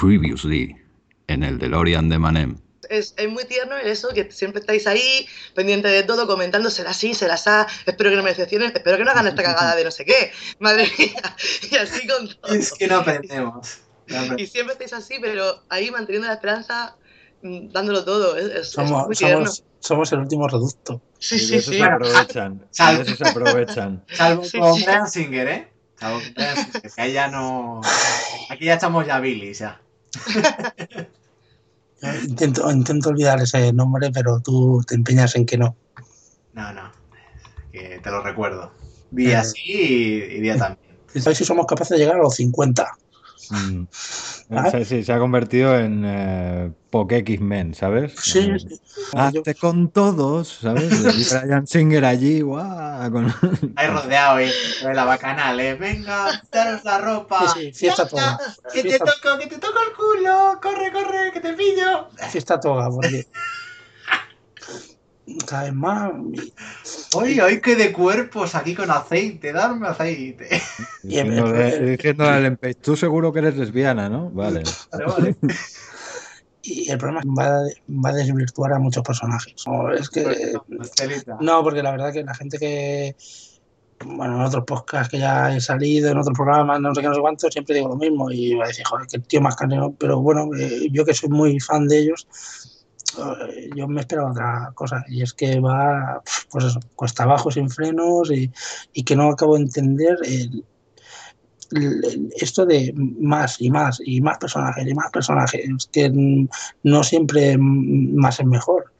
Previously, en el DeLorean de Manem. Es, es, muy tierno el eso, que siempre estáis ahí, pendiente de todo, comentando, será así, será así, espero que no me decepcionen, espero que no hagan esta cagada de no sé qué, madre mía, y así con todo. Es que no aprendemos. Y siempre estáis así, pero ahí manteniendo la esperanza, mm, dándolo todo, es, es somos, muy tierno. Somos, somos, el último reducto. Sí, sí, sí. se aprovechan. y de eso se aprovechan. Salvo Sí, con sí. Singer, ¿eh? Salvo con Singer, que ahí ya no... Aquí ya echamos ya Billy, ya. Intento, intento olvidar ese nombre, pero tú te empeñas en que no. No, no. Que te lo recuerdo. Día Eh. sí y, y día también. Ver si somos capaces de llegar a los 50. Mm. ¿Ah? Sí, se ha convertido en eh, Poke X-Men, ¿sabes? Sí, Eh, sí. Hazte con todos, ¿sabes? Y Brian Singer allí, guau, con- Ahí rodeado ¿eh? de la bacanal, ¿eh? Venga, quitaros la ropa. Sí, sí, fiesta Ya, toda. Que te Fiesta, toco, que te toco el culo. Corre, corre, que te pillo. fiesta toda, porque cada vez más. Hoy, hoy que de cuerpos aquí con aceite, darme aceite. diciéndole, diciéndole al empe- tú seguro que eres lesbiana, ¿no? Vale. Vale, vale. Y el problema es que va, a- va a desvirtuar a muchos personajes. No, es que. No, porque la verdad que la gente que. Bueno, en otros podcasts que ya he salido, en otros programas, no sé qué, no sé cuánto, siempre digo lo mismo y va a decir, joder, que tío más caneo. Pero bueno, eh, yo que soy muy fan de ellos, yo me esperaba otra cosa. Y es que va, pues eso, cuesta abajo, sin frenos y, y que no acabo de entender el- el- el- esto de más y más y más personajes y más personajes. Es que no siempre más es mejor.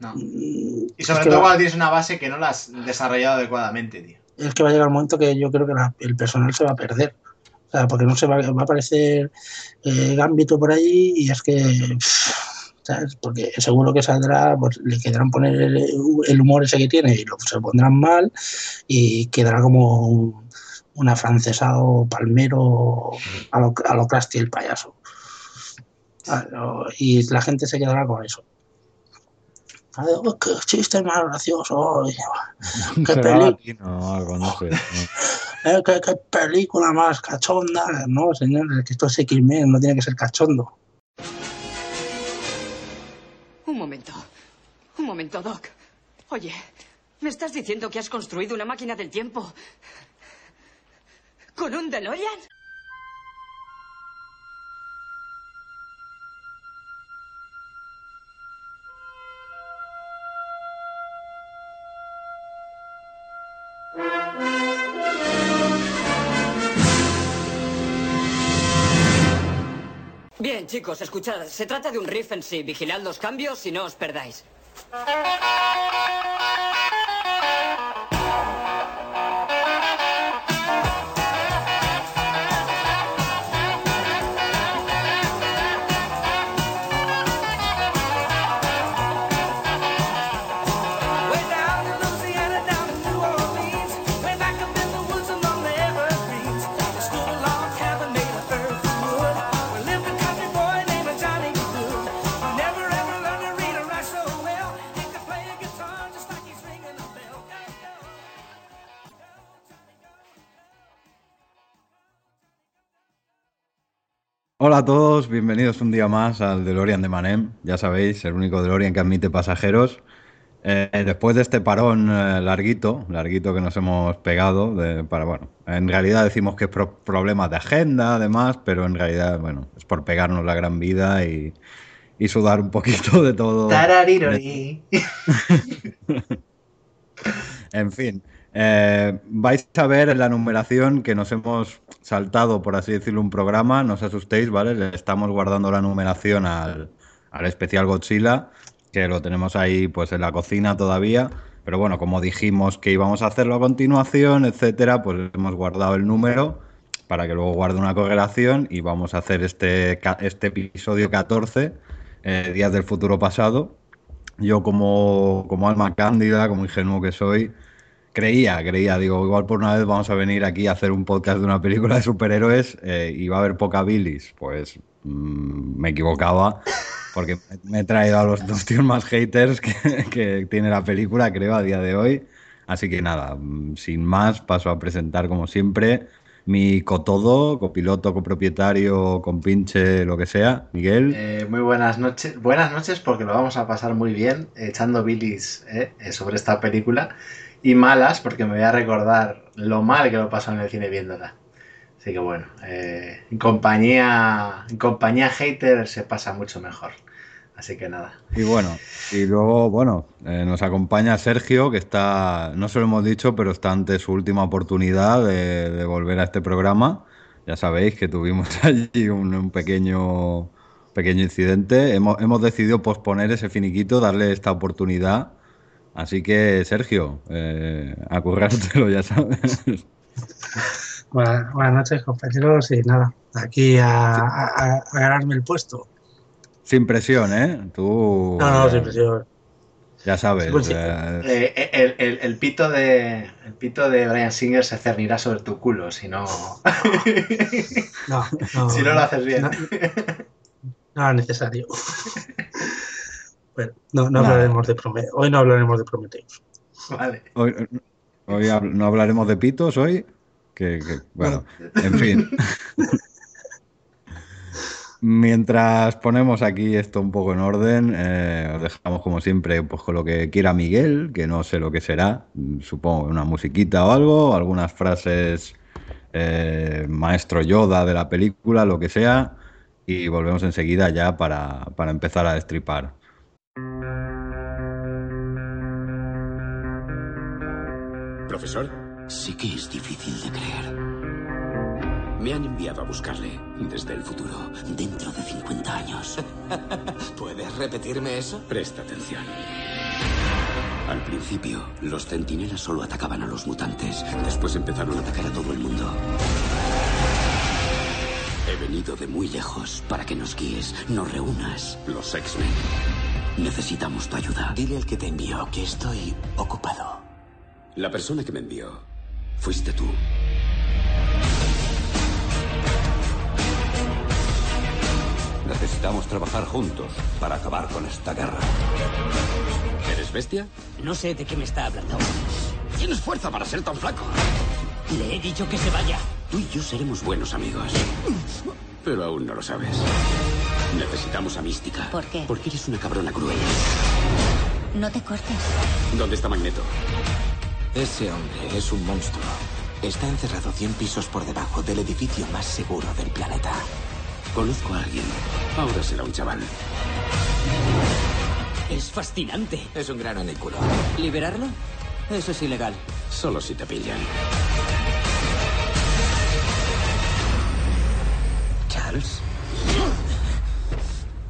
No. Mm, Y sobre es que todo va- cuando tienes una base que no la has desarrollado adecuadamente, tío. es que va a llegar un momento que yo creo que la- el personal se va a perder. O sea, porque no se va, va a aparecer eh, Gambito por ahí y es que, pff, ¿sabes? Porque seguro que saldrá, pues le quedarán poner el, el humor ese que tiene y lo, se lo pondrán mal y quedará como un, un afrancesado palmero a lo, a lo Krusty el payaso. Ah, Y la gente se quedará con eso. Oh, qué chiste más gracioso. Qué algo, no sé. no. Eh, ¿qué, qué película más cachonda. No, señor, es que esto es X-Men, no tiene que ser cachondo. Un momento. Un momento, Doc. Oye, ¿me estás diciendo que has construido una máquina del tiempo? ¿Con un DeLorean? Chicos, escuchad. Se trata de un riff en sí. Vigilad los cambios y no os perdáis. Hola a todos, bienvenidos un día más al DeLorean de Manem. Ya sabéis, el único DeLorean que admite pasajeros. Eh, después de este parón eh, larguito, larguito que nos hemos pegado, de- para bueno, en realidad decimos que es problemas de agenda, además, pero en realidad, bueno, es por pegarnos la gran vida y, y sudar un poquito de todo. Tararirori. En fin, eh, vais a ver en la numeración que nos hemos saltado, por así decirlo, un programa. No os asustéis, ¿vale? Le estamos guardando la numeración al, al especial Godzilla, que lo tenemos ahí pues en la cocina todavía. Pero bueno, como dijimos que íbamos a hacerlo a continuación, etcétera, pues hemos guardado el número para que luego guarde una correlación y vamos a hacer este, este episodio 14, eh, Días del Futuro Pasado. Yo como, como alma cándida, como ingenuo que soy, creía, creía, digo, igual por una vez vamos a venir aquí a hacer un podcast de una película de superhéroes eh, y va a haber poca bilis. Pues mm, me equivocaba, porque me he traído a los dos tíos más haters que, tiene la película, creo, a día de hoy. Así que nada, mm, sin más, paso a presentar como siempre mi cotodo, copiloto, copropietario, compinche, lo que sea, Miguel. Eh, muy buenas noches. Buenas noches porque lo vamos a pasar muy bien echando bilis eh, eh, sobre esta película. Y malas porque me voy a recordar lo mal que lo pasó en el cine viéndola. Así que bueno, eh, en, compañía, en compañía hater se pasa mucho mejor. Así que nada. Y bueno, y luego, bueno, eh, nos acompaña Sergio, que está, no se lo hemos dicho, pero está ante su última oportunidad de, de volver a este programa. Ya sabéis que tuvimos allí un, un pequeño, pequeño incidente. Hemos, hemos decidido posponer ese finiquito, darle esta oportunidad. Así que, Sergio, eh, a currártelo, ya sabes. Buenas, buenas noches, compañeros, y nada, aquí a, a- a ganarme el puesto. Sin presión, ¿eh? Tú No, no, eh, sin presión. ya sabes. Pues sí. eh, Eh, el, el- el pito de, el pito de Brian Singer se cernirá sobre tu culo si no, No, no, si no lo haces bien. No, no era necesario. Bueno, no, no hablaremos de Prometheus. Hoy no hablaremos de Prometheus. Vale. Hoy, hoy hab- no hablaremos de pitos hoy. Que, que- bueno, en fin. Mientras ponemos aquí esto un poco en orden, eh, os dejamos como siempre pues, con lo que quiera Miguel, que no sé lo que será, supongo una musiquita o algo, algunas frases eh, maestro Yoda de la película, lo que sea, y volvemos enseguida ya para, para empezar a destripar. ¿Profesor? Sí que es difícil de creer. Me han enviado a buscarle. Desde el futuro, dentro de 50 años. ¿Puedes repetirme eso? Presta atención. Al principio, los centinelas solo atacaban a los mutantes. Después empezaron a atacar a todo el mundo. He venido de muy lejos para que nos guíes, nos reúnas. Los X-Men. Necesitamos tu ayuda. Dile al que te envió que estoy ocupado. La persona que me envió fuiste tú. Necesitamos trabajar juntos para acabar con esta guerra. ¿Eres bestia? No sé de qué me está hablando. Tienes fuerza para ser tan flaco. Le he dicho que se vaya. Tú y yo seremos buenos amigos. Pero aún no lo sabes. Necesitamos a Mística. ¿Por qué? Porque eres una cabrona cruel. No te cortes. ¿Dónde está Magneto? Ese hombre es un monstruo. Está encerrado 100 pisos por debajo del edificio más seguro del planeta. Conozco a alguien. Ahora será un chaval. Es fascinante. Es un grano en el culo. ¿Liberarlo? Eso es ilegal. Solo si te pillan.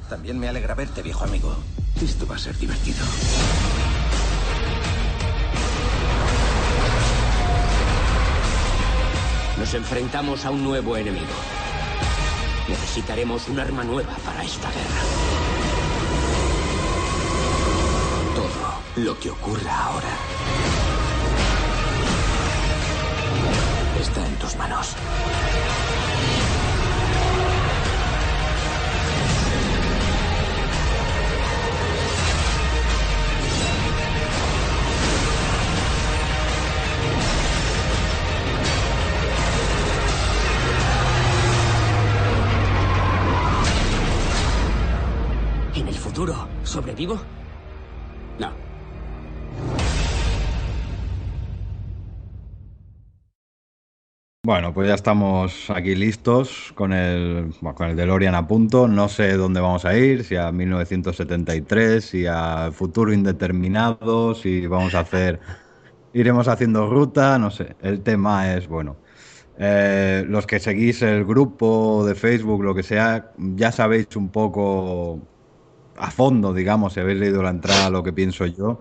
También me alegra verte, viejo amigo. Esto va a ser divertido. Nos enfrentamos a un nuevo enemigo. Necesitaremos un arma nueva para esta guerra. Todo lo que ocurra ahora está en tus manos. Sobrevivo? No. Bueno, pues ya estamos aquí listos con el, con el DeLorean a punto. No sé dónde vamos a ir, si a 1973, si a futuro indeterminado, si vamos a hacer, iremos haciendo ruta, no sé. El tema es, bueno, eh, los que seguís el grupo de Facebook, lo que sea, ya sabéis un poco a fondo, digamos, si habéis leído la entrada, lo que pienso yo.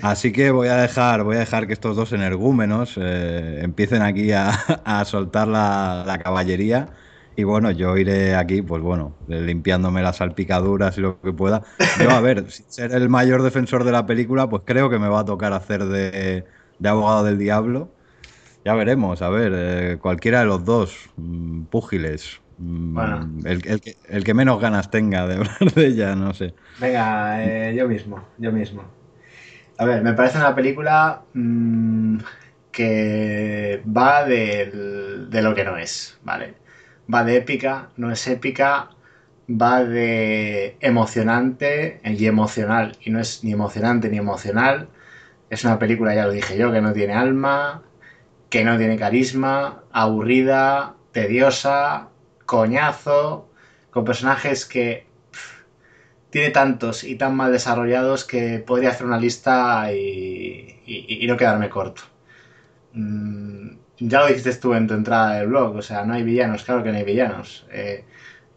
Así que voy a dejar, voy a dejar que estos dos energúmenos eh, empiecen aquí a, a soltar la, la caballería. Y bueno, yo iré aquí, pues bueno, limpiándome las salpicaduras y lo que pueda. Yo, a ver, sin ser el mayor defensor de la película, pues creo que me va a tocar hacer de, de abogado del diablo. Ya veremos, a ver, eh, cualquiera de los dos, mm, púgiles. Mm, Bueno. el, el que, el que menos ganas tenga de hablar de ella, no sé. Venga, eh, yo mismo, yo mismo. A ver, me parece una película mm, que va del- de lo que no es, ¿vale? Va de épica, no es épica, va de emocionante y emocional, y no es ni emocionante ni emocional. Es una película, ya lo dije yo, que no tiene alma, que no tiene carisma, aburrida, tediosa, coñazo, con personajes que tiene tantos y tan mal desarrollados que podría hacer una lista y, no quedarme corto. Mm, ya lo dijiste tú en tu entrada del blog, o sea, no hay villanos, claro que no hay villanos. Eh,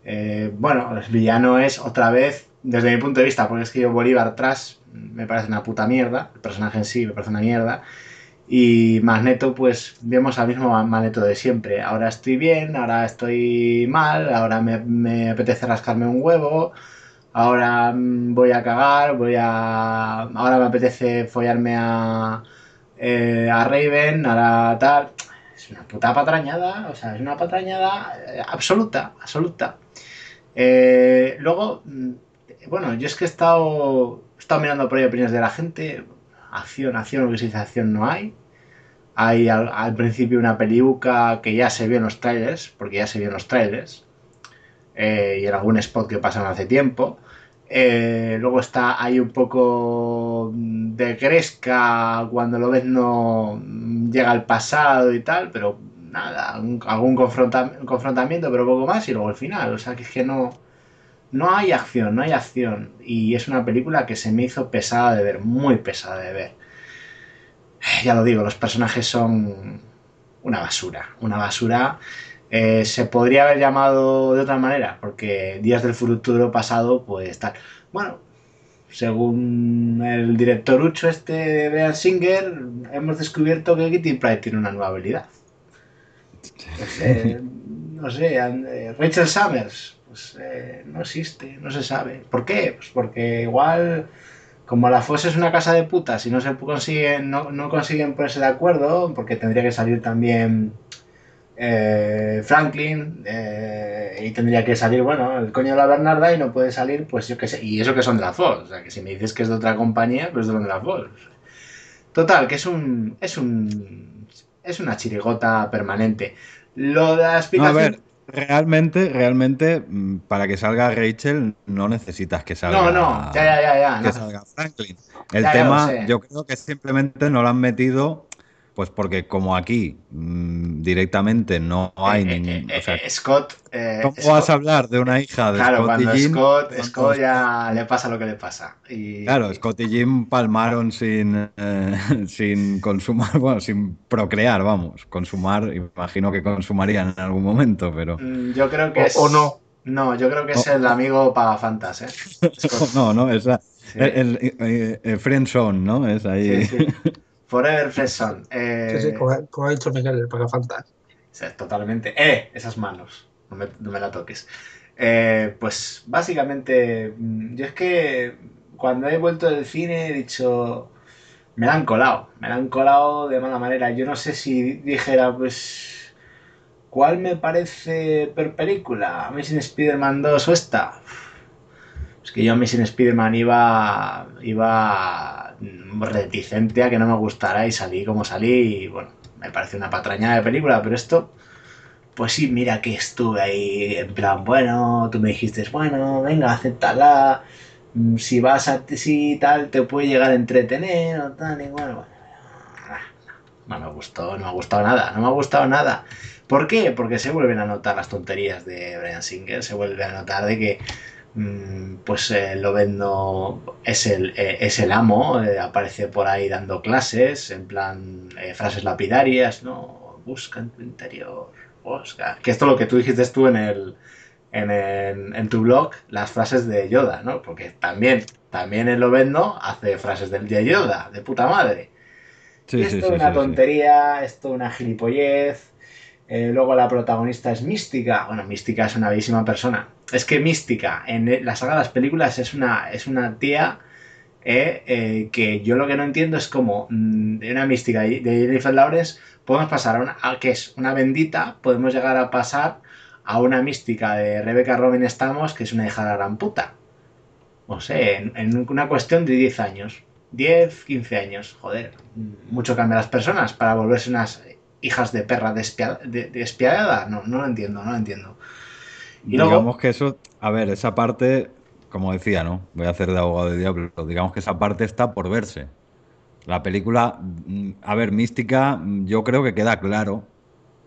eh, bueno, el villano es otra vez, desde mi punto de vista, porque es que yo Bolívar Trash me parece una puta mierda, el personaje en sí me parece una mierda. Y Magneto, pues vemos al mismo Magneto de siempre. Ahora estoy bien, ahora estoy mal, ahora me, me apetece rascarme un huevo, ahora mm, voy a cagar, voy a. Ahora me apetece follarme a. eh, a Raven, ahora tal. Es una puta patrañada, o sea, es una patrañada eh, absoluta, absoluta. Eh, luego, mm, bueno, yo es que he estado, he estado mirando por ahí opiniones de la gente. Acción, acción, lo que se dice acción no hay. Hay al, principio una peliuca que ya se vio en los trailers, porque ya se vio en los trailers. eh, y en algún spot que pasaron hace tiempo. Eh, luego está ahí un poco de cresca cuando lo ves no llega al pasado y tal, pero nada, un- algún confronta- confrontamiento, pero poco más y luego el final. O sea que es que no, no hay acción, no hay acción. Y es una película que se me hizo pesada de ver, muy pesada de ver. Ya lo digo, los personajes son una basura, una basura. Eh, se podría haber llamado de otra manera, porque Días del Futuro Pasado, pues tal. Bueno, según el director Ucho este de Bean Singer, hemos descubierto que Kitty Pryde tiene una nueva habilidad. No sé, no sé, eh, Rachel Summers, pues eh, no existe, no se sabe. ¿Por qué? Pues porque igual, como la FOS es una casa de putas y no se consiguen, no, no consiguen ponerse de acuerdo, porque tendría que salir también eh, Franklin eh, y tendría que salir, bueno, el coño de la Bernarda y no puede salir, pues yo qué sé, y eso que son de la FOS, o sea, que si me dices que es de otra compañía, pues de la FOS. Total, que es un, es un, es una chirigota permanente. Lo de la No, a explicación... ver, realmente, realmente, mm, para que salga Rachel, no necesitas que salga. No, no, ya, ya, ya, ya, Que no. salga Franklin. El Ya, tema, yo creo que simplemente no lo han metido, pues porque como aquí mm, directamente no hay ningún. o sea, Eh, Scott... eh, ¿Cómo Scott- vas a hablar de una hija de Claro, Scott cuando y Jim? Scott, cuando- Scott ya le pasa lo que le pasa. Y, Claro, Scott y Jim palmaron sin, eh, sin consumar, bueno, sin procrear, vamos. Consumar, imagino que consumarían en algún momento, pero. Mm, Yo creo que O- es... o no. No, yo creo que es el amigo Pagafantas, ¿eh? No, no, es la- el, el, eh, eh, friend zone, ¿no? Es ahí. Sí, sí. Forever Fresson. Eh, Sí, sí, como, ha- como ha dicho Miguel, el Pagafantas. sí, totalmente. ¡Eh! Esas manos. No me, no me la toques. Eh, pues básicamente, mm, yo es que cuando he vuelto del cine he dicho, me la han colado, me la han colado de mala manera. Yo no sé si dijera, pues, ¿cuál me parece per película? ¿Amazing Spider-Man 2 o esta? Es que yo a Amazing Spider-Man iba, iba reticente a que no me gustara y salí como salí y bueno, me parece una patrañada de película, pero esto, pues sí, mira que estuve ahí en plan, bueno, tú me dijiste, bueno, venga, acéptala, mm, si vas a si tal, te puede llegar a entretener o tal, y bueno, bueno, no me gustó, no me ha gustado nada, no me ha gustado nada. ¿Por qué? Porque se vuelven a notar las tonterías de Brian Singer, se vuelve a notar de que pues eh, Lobezno es el, eh, es el amo, eh, aparece por ahí dando clases, en plan eh, frases lapidarias, ¿no? Busca en tu interior, busca. Que esto es lo que tú dijiste tú en el, en, el- en tu blog, las frases de Yoda, ¿no? Porque también, también el Lobezno hace frases del de Yoda, de puta madre. Sí, esto sí, es una sí, tontería, esto una gilipollez. Luego la protagonista es Mística. Bueno, Mística es una bellísima persona. Es que Mística en la saga de las películas es una, es una tía eh, eh, que yo lo que no entiendo es cómo mm, de una Mística de Jennifer Lawrence podemos pasar a una, a que es una bendita, podemos llegar a pasar a una Mística de Rebecca Robin Stamos que es una hija de la gran puta. No sé, en, una cuestión de 10 años. 10, 15 años. Joder, mucho cambian las personas para volverse unas hijas de perra despia- de- despiadadas. No, no lo entiendo, no lo entiendo. Digamos que eso, a ver, esa parte, como decía, ¿no? Voy a hacer de abogado de diablo. Digamos que esa parte está por verse. La película, mm, a ver, mística, mm, yo creo que queda claro,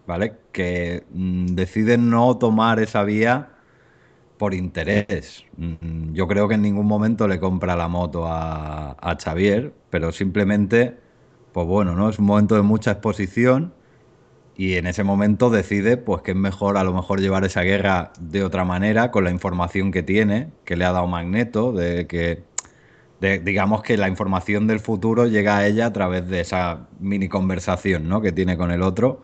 ¿vale? Que mm, deciden no tomar esa vía por interés. Yo creo que en ningún momento le compra la moto a, a Xavier, pero simplemente, pues bueno, ¿no? Es un momento de mucha exposición y en ese momento decide pues que es mejor a lo mejor llevar esa guerra de otra manera con la información que tiene, que le ha dado Magneto, de que digamos que la información del futuro llega a ella a través de esa mini conversación ¿no? que tiene con el otro.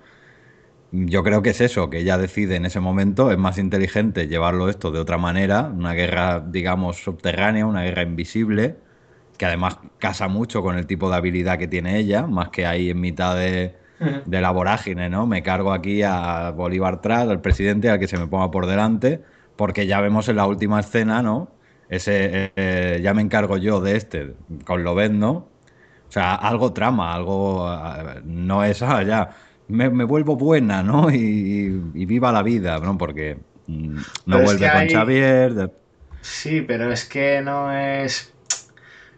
Yo creo que es eso, que ella decide en ese momento, es más inteligente llevarlo esto de otra manera, una guerra, digamos, subterránea, una guerra invisible, que además casa mucho con el tipo de habilidad que tiene ella, más que ahí en mitad de. De la vorágine, ¿no? Me cargo aquí a Bolívar tras, al presidente, al que se me ponga por delante, porque ya vemos en la última escena, ¿no? Ese, eh, eh, ya me encargo yo de este, con Lobezno, ¿no? O sea, algo trama, algo, ah, no es, ah, ya, me, me vuelvo buena, ¿no? Y, y- y viva la vida, ¿no? Porque mm, no Pero vuelve con hay- Xavier, de- Sí, pero es que no es.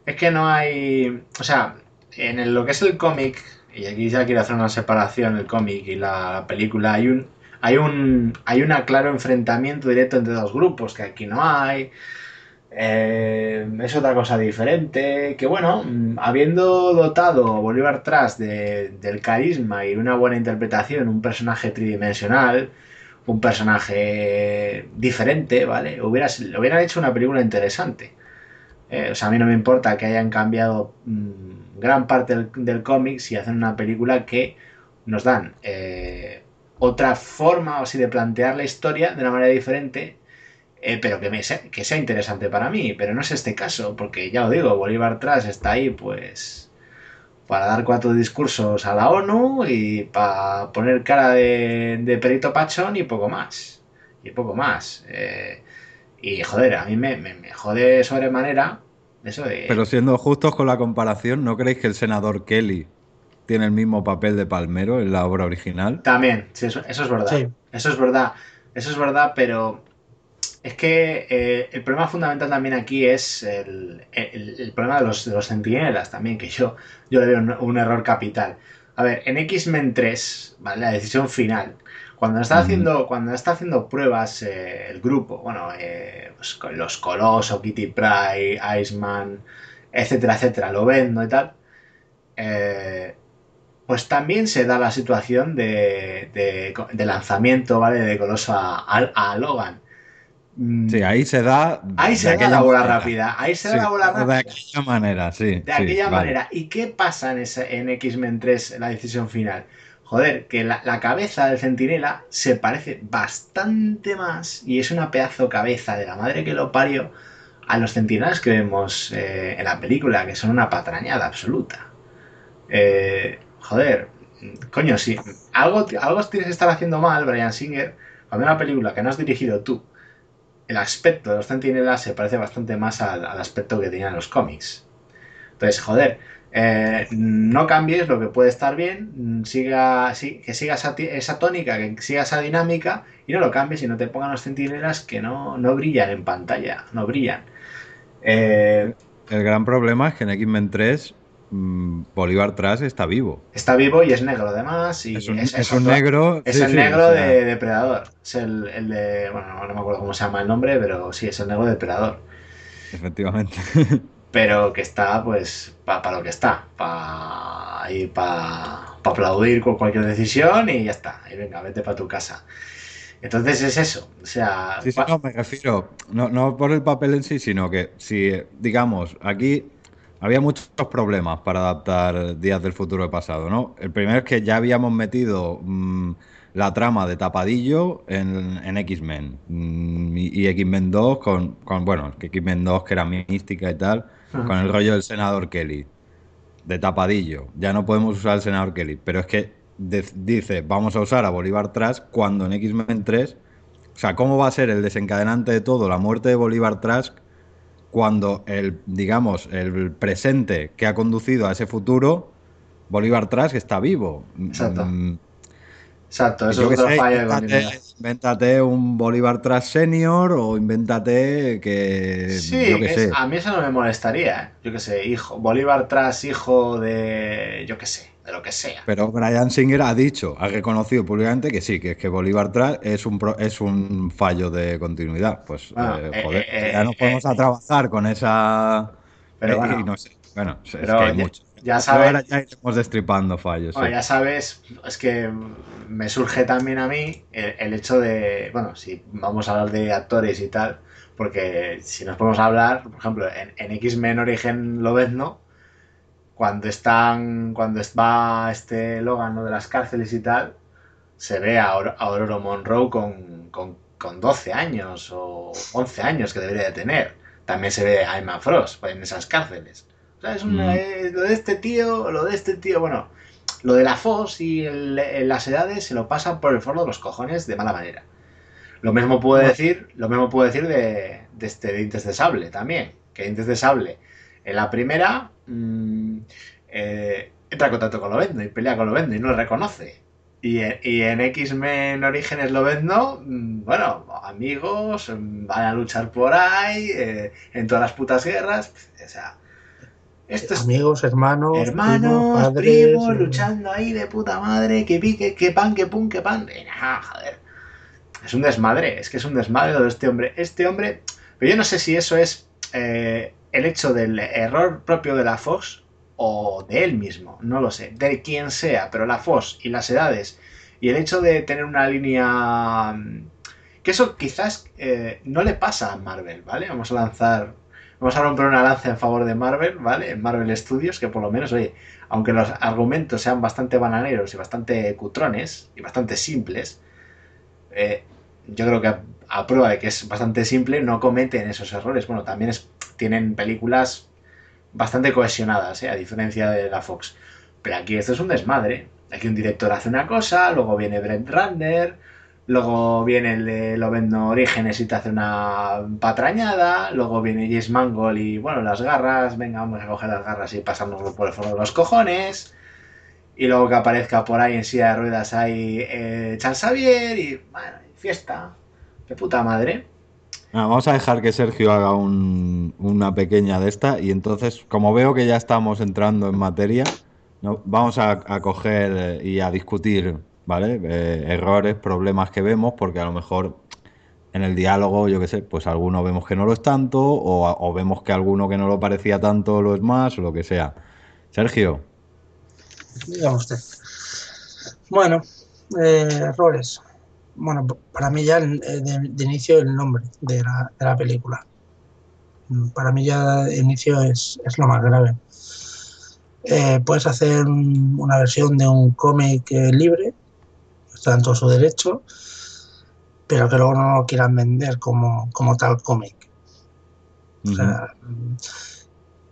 Es que no hay. O sea, en el- lo que es el cómic, y aquí ya quiero hacer una separación, el cómic y la, la película, hay un. Hay un. Hay un claro enfrentamiento directo entre dos grupos, que aquí no hay. Eh, es otra cosa diferente. Que bueno, mm, habiendo dotado a Bolívar Tras de- del carisma y una buena interpretación, un personaje tridimensional, un personaje diferente, ¿vale? Hubieras, hubieran hecho una película interesante. Eh, o sea, a mí no me importa que hayan cambiado mm, gran parte del, del cómic si hacen una película que nos dan eh, otra forma o así de plantear la historia de una manera diferente, eh, pero que, me sea, que sea interesante para mí. Pero no es este caso, porque ya os digo, Bolívar Tras está ahí, pues para dar cuatro discursos a la ONU y para poner cara de, perito pachón y poco más. Y poco más. Eh, y joder, a mí me jode sobremanera eso. Pero siendo justos con la comparación, ¿no creéis que el senador Kelly tiene el mismo papel de Palmero en la obra original? También, sí, eso, eso es verdad. Sí. Eso es verdad. Eso es verdad, pero es que eh, el problema fundamental también aquí es el, el- el problema de los, de los centinelas también, que yo, yo le veo un, un error capital. A ver, en X-Men 3, ¿vale? La decisión final. Cuando está haciendo, cuando está haciendo pruebas eh, el grupo, bueno, eh, pues, con los Coloso, Kitty Pryde, Iceman, etcétera, etcétera, lo vendo y tal. eh, pues también se da la situación de, de- de lanzamiento, ¿vale? De Coloso a, a- a Logan. Mm, Sí, ahí se da. Ahí de se da la bola manera. rápida. Ahí se Sí, da la bola De rápida. aquella manera, sí. De sí, aquella vale. manera. ¿Y qué pasa en, esa- en X-Men 3, en la decisión final? Joder, que la, cabeza del centinela se parece bastante más, y es una pedazo cabeza de la madre que lo parió, a los centinelas que vemos eh, en la película, que son una patrañada absoluta. Eh, joder, coño, si algo, algo tienes que estar haciendo mal, Brian Singer, cuando una película que no has dirigido tú, el aspecto de los centinelas se parece bastante más al, al aspecto que tenían los cómics. Entonces, joder, eh, no cambies lo que puede estar bien, mm, siga, sí, que siga esa, tónica, que siga esa dinámica y no lo cambies y no te pongan los centinelas que no, no brillan en pantalla, no brillan. Eh, El gran problema es que en X-Men 3 mm, Bolívar Tras está vivo. está vivo y es negro además. Y Es un, es, es es un otro- negro. Es sí, el sí, negro o sea, de Depredador. Es el, el de. Bueno, no, no me acuerdo cómo se llama el nombre, pero sí, es el negro de Depredador. Efectivamente. pero que está pues para lo que está, para ir para aplaudir con cualquier decisión y ya está, y venga, vete para tu casa. Entonces es eso, o sea, Sí, sí, va- no, me refiero, no, no por el papel en sí, sino que si, digamos, aquí había muchos problemas para adaptar Días del Futuro Pasado, ¿no? El primero es que ya habíamos metido mm, la trama de Tapadillo en, en X-Men mm, y, y X-Men 2 con, con, bueno, que X-Men 2 que era mística y tal, Ajá. con el rollo del senador Kelly, de Tapadillo. Ya no podemos usar al senador Kelly, pero es que de- dice, vamos a usar a Bolívar Trash cuando en X-Men 3 o sea, ¿cómo va a ser el desencadenante de todo la muerte de Bolívar Trask cuando el, digamos, el presente que ha conducido a ese futuro, Bolívar Trask está vivo. Exacto. Mm, Exacto, eso es sé, fallo de invéntate, invéntate un Bolívar Trask senior o invéntate que, Sí, yo qué es- sé. a mí eso no me molestaría. Yo qué sé, hijo, Bolívar tras hijo de, yo qué sé, de lo que sea. Pero Brian Singer ha dicho, ha reconocido públicamente que sí, que es que Bolívar Trask es un, pro- es un fallo de continuidad. Pues, Bueno, eh, eh, joder, eh, ya nos eh, podemos a trabajar con esa... Pero bueno, y no sé, bueno, es que hay muchos. Ya sabes- Ahora ya iremos destripando fallos. Bueno, sí. ya sabes, es que me surge también a mí el, el hecho de, bueno, si vamos a hablar de actores y tal, porque si nos podemos hablar, por ejemplo, en, en X-Men Origen Lobezno, cuando están, cuando va este Logan ¿no? de las cárceles y tal, se ve a, Aurora Monroe con, con, con 12 años o 11 años que debería de tener. También se ve a Emma Frost en esas cárceles. O sea, es una- Mm. eh, lo de este tío, lo de este tío, bueno, lo de la Fox y el- el- las edades se lo pasan por el forro de los cojones de mala manera. Lo mismo puedo Bueno. decir, lo mismo puedo decir de, de este Dientes de Sable también. Que Dientes de Sable, en la primera, mm, eh, entra en contacto con Lobezno y pelea con Lobezno y no lo reconoce. Y en, y en X-Men Orígenes Lobezno, mm, bueno, amigos, mm, van a luchar por ahí, eh, en todas las putas guerras. O sea, esto es Amigos, hermanos, hermanos, primos, padres. primos, eh, luchando ahí de puta madre, que pique, que pan, que pum, que pan. Nada, joder. Es un desmadre, es que es un desmadre lo de este hombre. Este hombre, pero yo no sé si eso es eh, el hecho del error propio de la Fox o de él mismo, no lo sé, de quien sea, pero la Fox y las edades y el hecho de tener una línea mm, que eso quizás eh, no le pasa a Marvel, ¿vale? Vamos a lanzar, vamos a romper una lanza en favor de Marvel, ¿vale? En Marvel Studios, que por lo menos, oye, aunque los argumentos sean bastante bananeros y bastante cutrones y bastante simples, eh, yo creo que a, prueba de que es bastante simple, no cometen esos errores. Bueno, también tienen películas bastante cohesionadas, ¿eh? a diferencia de la Fox. Pero aquí esto es un desmadre. Aquí un director hace una cosa, luego viene Brent Ratner, luego viene el de Lovendo Orígenes y te hace una patrañada, luego viene James Mangold y bueno, las garras, venga, vamos a coger las garras y pasárnoslo por el foro de los cojones. Y luego que aparezca por ahí en silla de ruedas ahí eh, Charles Xavier y bueno, fiesta. De puta madre. Ah, vamos a dejar que Sergio haga un- una pequeña de esta y entonces, como veo que ya estamos entrando en materia, ¿no? vamos a, a coger y a discutir, ¿vale? Eh, errores, problemas que vemos, porque a lo mejor en el diálogo, yo qué sé, pues alguno vemos que no lo es tanto o, vemos que alguno que no lo parecía tanto lo es más o lo que sea. Sergio, Diga usted. Bueno, eh, errores. Bueno, para mí ya eh, de, inicio el nombre de la, película. Mm, Para mí ya de inicio es, es lo más grave. Puedes hacer un- una versión de un cómic libre, está en todo su derecho, pero que luego no lo quieran vender como, como tal cómic. O sea,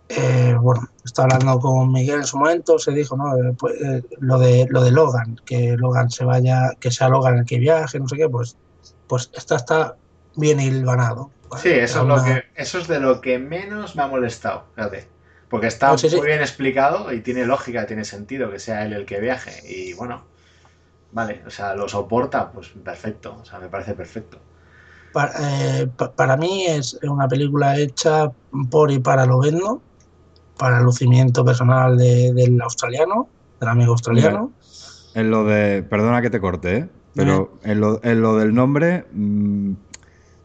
eh, bueno, estaba hablando con Miguel en su momento, se dijo, ¿no? Eh, pues, eh, lo de lo de Logan, que Logan se vaya, que sea Logan el que viaje, no sé qué, pues, pues esta está bien hilvanado. Sí, eso es, Una- lo que, eso es de lo que menos me ha molestado, fíjate. Porque está Pues sí, sí. muy bien explicado y tiene lógica, tiene sentido que sea él el que viaje. Y bueno, vale, o sea, lo soporta, pues perfecto, o sea, me parece perfecto. Para, eh, pa- para mí es una película hecha por y para Lovendo, para el lucimiento personal de- del australiano, del amigo australiano. en lo de, perdona que te corte, ¿eh? pero en lo, en lo del nombre mm,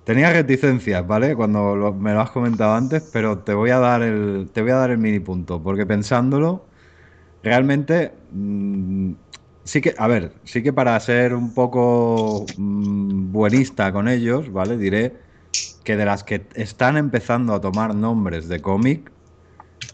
tenía reticencias, ¿vale? Cuando lo- me lo has comentado antes, pero te voy a dar el, te voy a dar el mini punto, porque pensándolo, realmente mm, sí que, a ver, sí que para ser un poco mm, buenista con ellos, ¿vale? Diré que de las que están empezando a tomar nombres de cómic,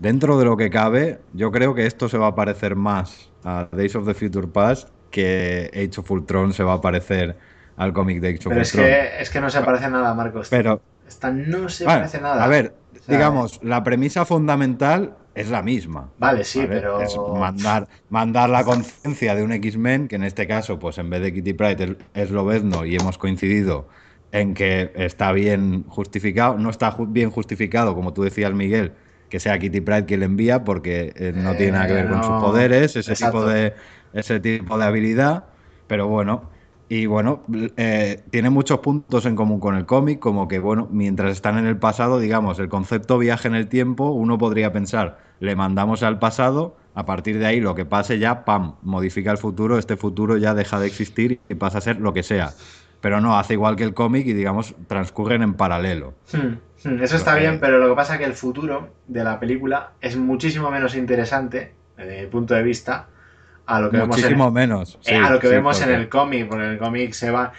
dentro de lo que cabe, yo creo que esto se va a parecer más a Days of the Future Past que Age of Ultron se va a parecer al cómic de Age of Pero es Ultron. que, es que no se parece nada, Marcos. Pero, Esta no se Vale, parece nada. a ver, O sea, digamos, la premisa fundamental es la misma. Vale, sí, ¿vale? pero. Es mandar, mandar la conciencia de un X-Men, que en este caso, pues en vez de Kitty Pryde es, Lobezno y hemos coincidido en que está bien justificado, no está ju- bien justificado, como tú decías, Miguel, que sea Kitty Pryde quien le envía, porque eh, no tiene nada que ver con sus no, poderes, ese exacto. tipo de ese tipo de habilidad, pero bueno, y bueno, eh, tiene muchos puntos en común con el cómic, como que bueno, mientras están en el pasado, digamos, el concepto viaje en el tiempo, uno podría pensar, le mandamos al pasado, a partir de ahí lo que pase ya, pam, modifica el futuro, este futuro ya deja de existir y pasa a ser lo que sea. Pero no, hace igual que el cómic y digamos, transcurren en paralelo. Hmm, hmm, Eso está bien, pero lo que pasa es que el futuro de la película es muchísimo menos interesante, desde mi punto de vista, a lo que Muchísimo vemos en, menos. eh, a lo que sí, vemos en porque- el cómic, porque en el cómic se va...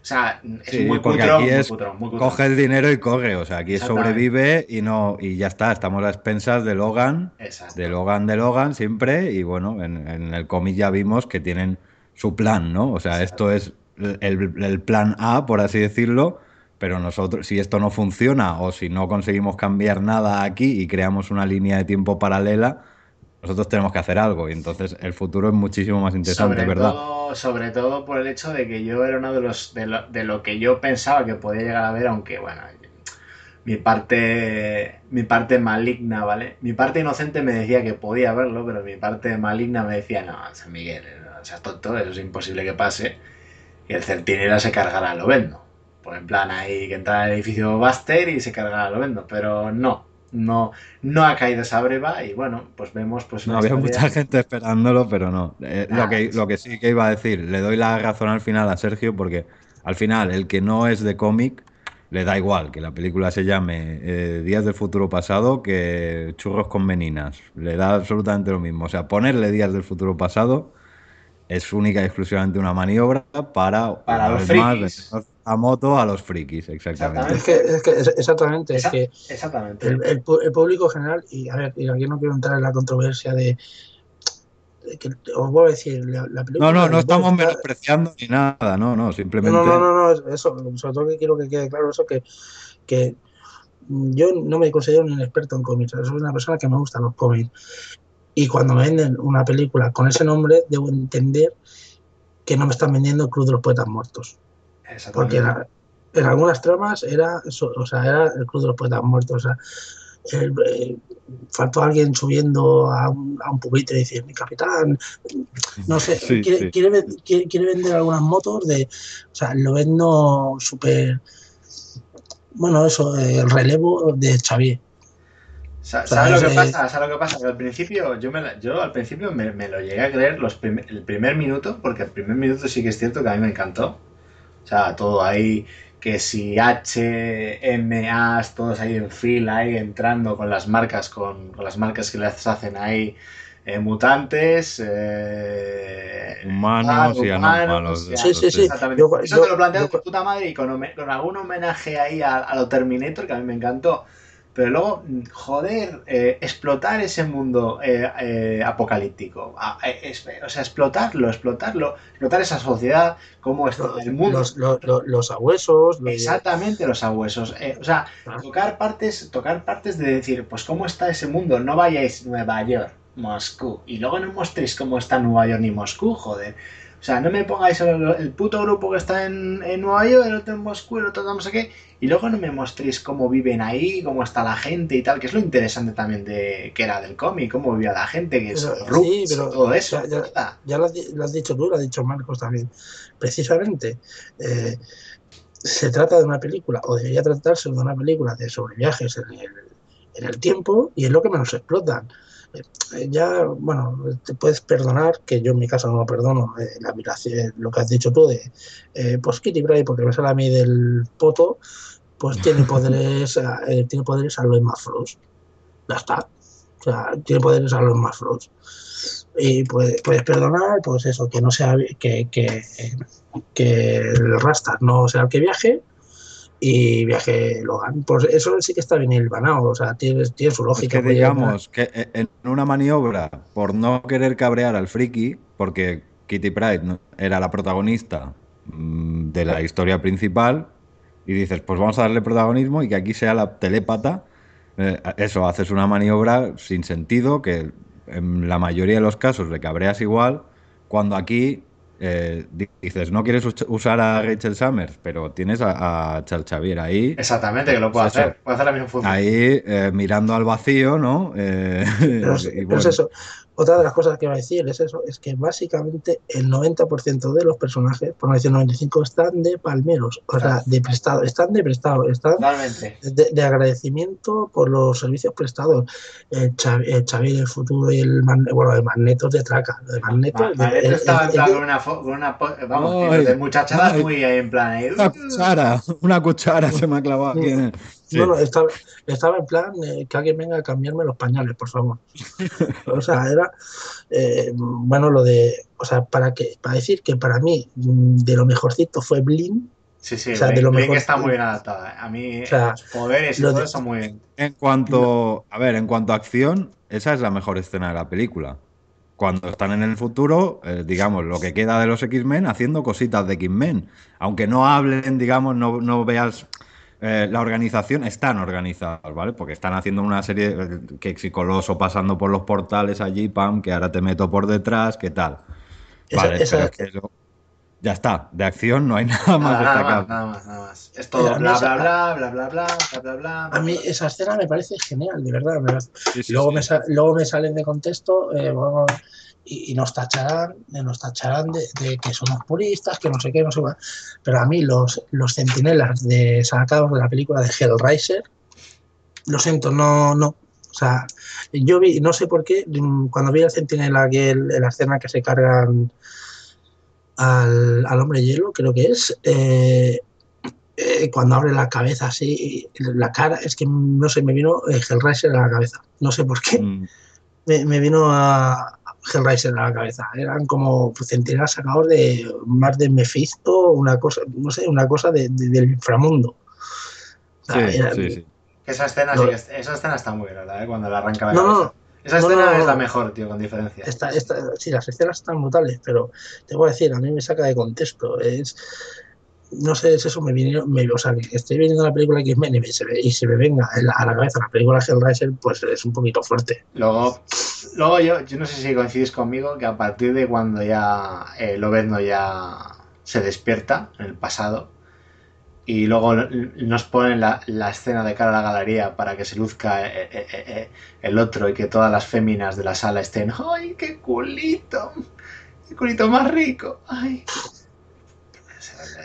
O sea, es Sí, muy cutrón, aquí muy es muy coge el dinero y corre, o sea, aquí sobrevive y no y ya está, estamos a expensas de Logan, de Logan de Logan siempre y bueno, en, en el cómic ya vimos que tienen su plan, ¿no? O sea, esto es el, el plan A, por así decirlo, pero nosotros, si esto no funciona o si no conseguimos cambiar nada aquí y creamos una línea de tiempo paralela, nosotros tenemos que hacer algo y entonces el futuro es muchísimo más interesante, sobre ¿verdad? Todo, sobre todo por el hecho de que yo era uno de los de lo, de lo que yo pensaba que podía llegar a ver, aunque bueno, mi parte mi parte maligna, ¿vale? Mi parte inocente me decía que podía verlo, pero mi parte maligna me decía, no, San Miguel, no seas tonto, eso es imposible que pase. Y el centinela se cargará a Lovendo. Pues en plan ahí que entra al edificio Buster y se cargará a Lovendo, pero no. No, no ha caído esa breva y bueno, pues vemos pues No, había historia- mucha gente esperándolo, pero no. Eh, lo, Nah, que, lo que sí que iba a decir, le doy la razón al final a Sergio, porque al final el que no es de cómic le da igual que la película se llame eh, Días del Futuro Pasado que Churros con Meninas. Le da absolutamente lo mismo. O sea, ponerle Días del Futuro Pasado es única y exclusivamente una maniobra para, Para los más, a moto a los frikis, exactamente. Es que, es que es- exactamente, es que Exactamente. el, el pu- el público general, y a ver, y aquí no quiero entrar en la controversia de, de que os voy a decir, la, la película. No, no, no estamos está- menospreciando ni nada, no, no, simplemente. No, no, no, no, eso, sobre todo que quiero que quede claro eso, que, que yo no me considero un experto en cómics, soy una persona que me gustan los cómics. Y cuando me venden una película con ese nombre, debo entender que no me están vendiendo Cruz de los Poetas Muertos. Porque era- en algunas tramas era, eso, o sea, era el Cruz de los Poetas Muertos. O sea, el- faltó alguien subiendo a un, a un pupitre y decir, mi capitán, no sé, Sí, quiere, sí. quiere quiere- quiere vender algunas motos de, o sea, lo vendo súper, bueno, eso, el relevo de Xavier. ¿Sabes lo que pasa? ¿Sabes lo que pasa? Que al principio, yo, me la- yo al principio me, me lo llegué a creer los prim- el primer minuto, porque el primer minuto sí que es cierto que a mí me encantó. O sea, todo ahí, que si H, M, A, todos ahí en fila, ahí entrando con las marcas, con, con las marcas que les hacen ahí eh, mutantes, eh, Humanos y humanos, anómalos. Sí, sí, sí. Exactamente. Yo- Eso yo- te lo planteas yo- de puta madre y con, con algún homenaje ahí a, a lo Terminator, que a mí me encantó. Pero luego, joder, eh, explotar ese mundo eh, eh, apocalíptico. a- eh, es- o sea, explotarlo, explotarlo, explotar esa sociedad, cómo está el mundo. Los, los, abuesos, Exactamente, los abuesos. O sea, Ah. tocar partes, tocar partes de decir, pues cómo está ese mundo. No vayáis Nueva York, Moscú. Y luego no mostréis cómo está Nueva York ni Moscú, joder. O sea, no me pongáis el, el puto grupo que está en, en Nueva York, el otro en Moscú, el otro no sé qué. Y luego no me mostréis cómo viven ahí, cómo está la gente y tal, que es lo interesante también de que era del cómic, cómo vivía la gente, que es Pero- sí, pero todo eso. ya- ya- nada. ya lo has, lo has dicho tú, lo has dicho Marcos también. Precisamente, eh, se trata de una película, o debería tratarse de una película de sobre viajes en el, en el tiempo, y es lo que menos explotan. Ya, bueno, te puedes perdonar, que yo en mi caso no lo perdono, eh, la admiración, lo que has dicho tú de, eh, pues Kitty Pryde, porque me sale a mí del poto, pues tiene poderes, eh, tiene poderes a los más Frost. Ya está. O sea, tiene poderes a los más Frost y puedes, puedes perdonar, pues eso, que no sea que, que, que el Rastar no sea el que viaje y viaje Logan. Pues eso sí que está bien hilvanado, o sea, tiene, tiene su Es lógica. que puede digamos que e- en una maniobra, por no querer cabrear al friki, porque Kitty Pryde no- era la protagonista mm, de la historia principal, y dices, pues vamos a darle protagonismo y que aquí sea la telépata, eh, eso, haces una maniobra sin sentido, que en la mayoría de los casos le cabreas igual, cuando aquí eh, di- dices, no quieres us- usar a Rachel Summers, pero tienes a, a Charles Xavier ahí. Exactamente, que lo puedo Pues eso. hacer. Puedo hacer la misma función. Ahí eh, mirando al vacío, ¿no? Eh, Pero es, y pero es bueno, eso. Otra de las cosas que va a decir es eso, es que básicamente el 90% de los personajes, por no decir 95, están de palmeros, o sea, de prestado, están de prestado, están de, de agradecimiento por los servicios prestados. El, el futuro y el, Man- bueno, el Magneto de traca. El Magneto, Ma- de- Magneto el- estaba en el- plan el- con una, con una po- vamos, Ay, de muchachadas ay. muy ahí en plan ahí. una cuchara, una cuchara se me ha clavado aquí en el... Sí. No, no, estaba, estaba en plan eh, que alguien venga a cambiarme los pañales, por favor. O sea, era eh, bueno lo de, o sea, para que, para decir que para mí mm, de lo mejorcito fue Blin, Sí, sí, O sea, de lo mejor- está muy bien adaptada. A mí O sea, los poderes y lo todo de- eso muy bien. En cuanto, a ver, en cuanto a acción, esa es la mejor escena de la película. Cuando están en el futuro, eh, digamos, lo que queda de los X-Men haciendo cositas de X-Men. Aunque no hablen, digamos, no, no veas eh, la organización, están organizados, ¿vale? Porque están haciendo una serie eh, que pasando por los portales allí, pam, que ahora te meto por detrás, ¿qué tal? Vale, esa- pero es que lo- ya está, de acción no hay nada más Nada, nada destacable. más, nada más, nada más. Es todo bla, bla, bla, bla, bla, bla, bla, bla, bla. a mí esa escena me parece genial, de verdad. me parece- Sí, sí, luego, sí. Me luego me salen de contexto eh, bueno, y, y nos tacharán, nos tacharán de, de que somos puristas, que no sé qué, no sé cuál. Pero a mí los, los centinelas de, sacados de la película de Hellraiser, lo siento, no, no. O sea, yo vi, no sé por qué, cuando vi al centinela que el- la escena que se cargan al, al hombre hielo, creo que es, eh, eh, cuando abre la cabeza así, la cara, es que no sé, me vino eh, Hellraiser a la cabeza. No sé por qué, Mm, me, me vino a Hellraiser a la cabeza. Eran como centinelas sacados de más de Mephisto, una cosa, no sé, una cosa de- de- del inframundo. O sea, sí, era- sí, sí. Esa escena, No. sí esa escena está muy bien, ¿verdad? ¿eh? Cuando le arranca la No, cabeza. no, Esa escena no, no, es la mejor, tío, con diferencia. Esta, esta, sí, las escenas están brutales, pero te voy a decir, a mí me saca de contexto. Es, no sé, es eso, me viene, me, o sea, que estoy viendo la película X-Men y, se me- y se me venga en la- a la cabeza la película Hellraiser, pues es un poquito fuerte. Luego, luego yo, yo no sé si coincidís conmigo que a partir de cuando ya eh, Lobezno ya se despierta en el pasado y luego nos ponen la, la escena de cara a la galería para que se luzca eh, eh, eh, eh, el otro y que todas las féminas de la sala estén ¡ay, qué culito! ¡Qué culito más rico! ¡Ay!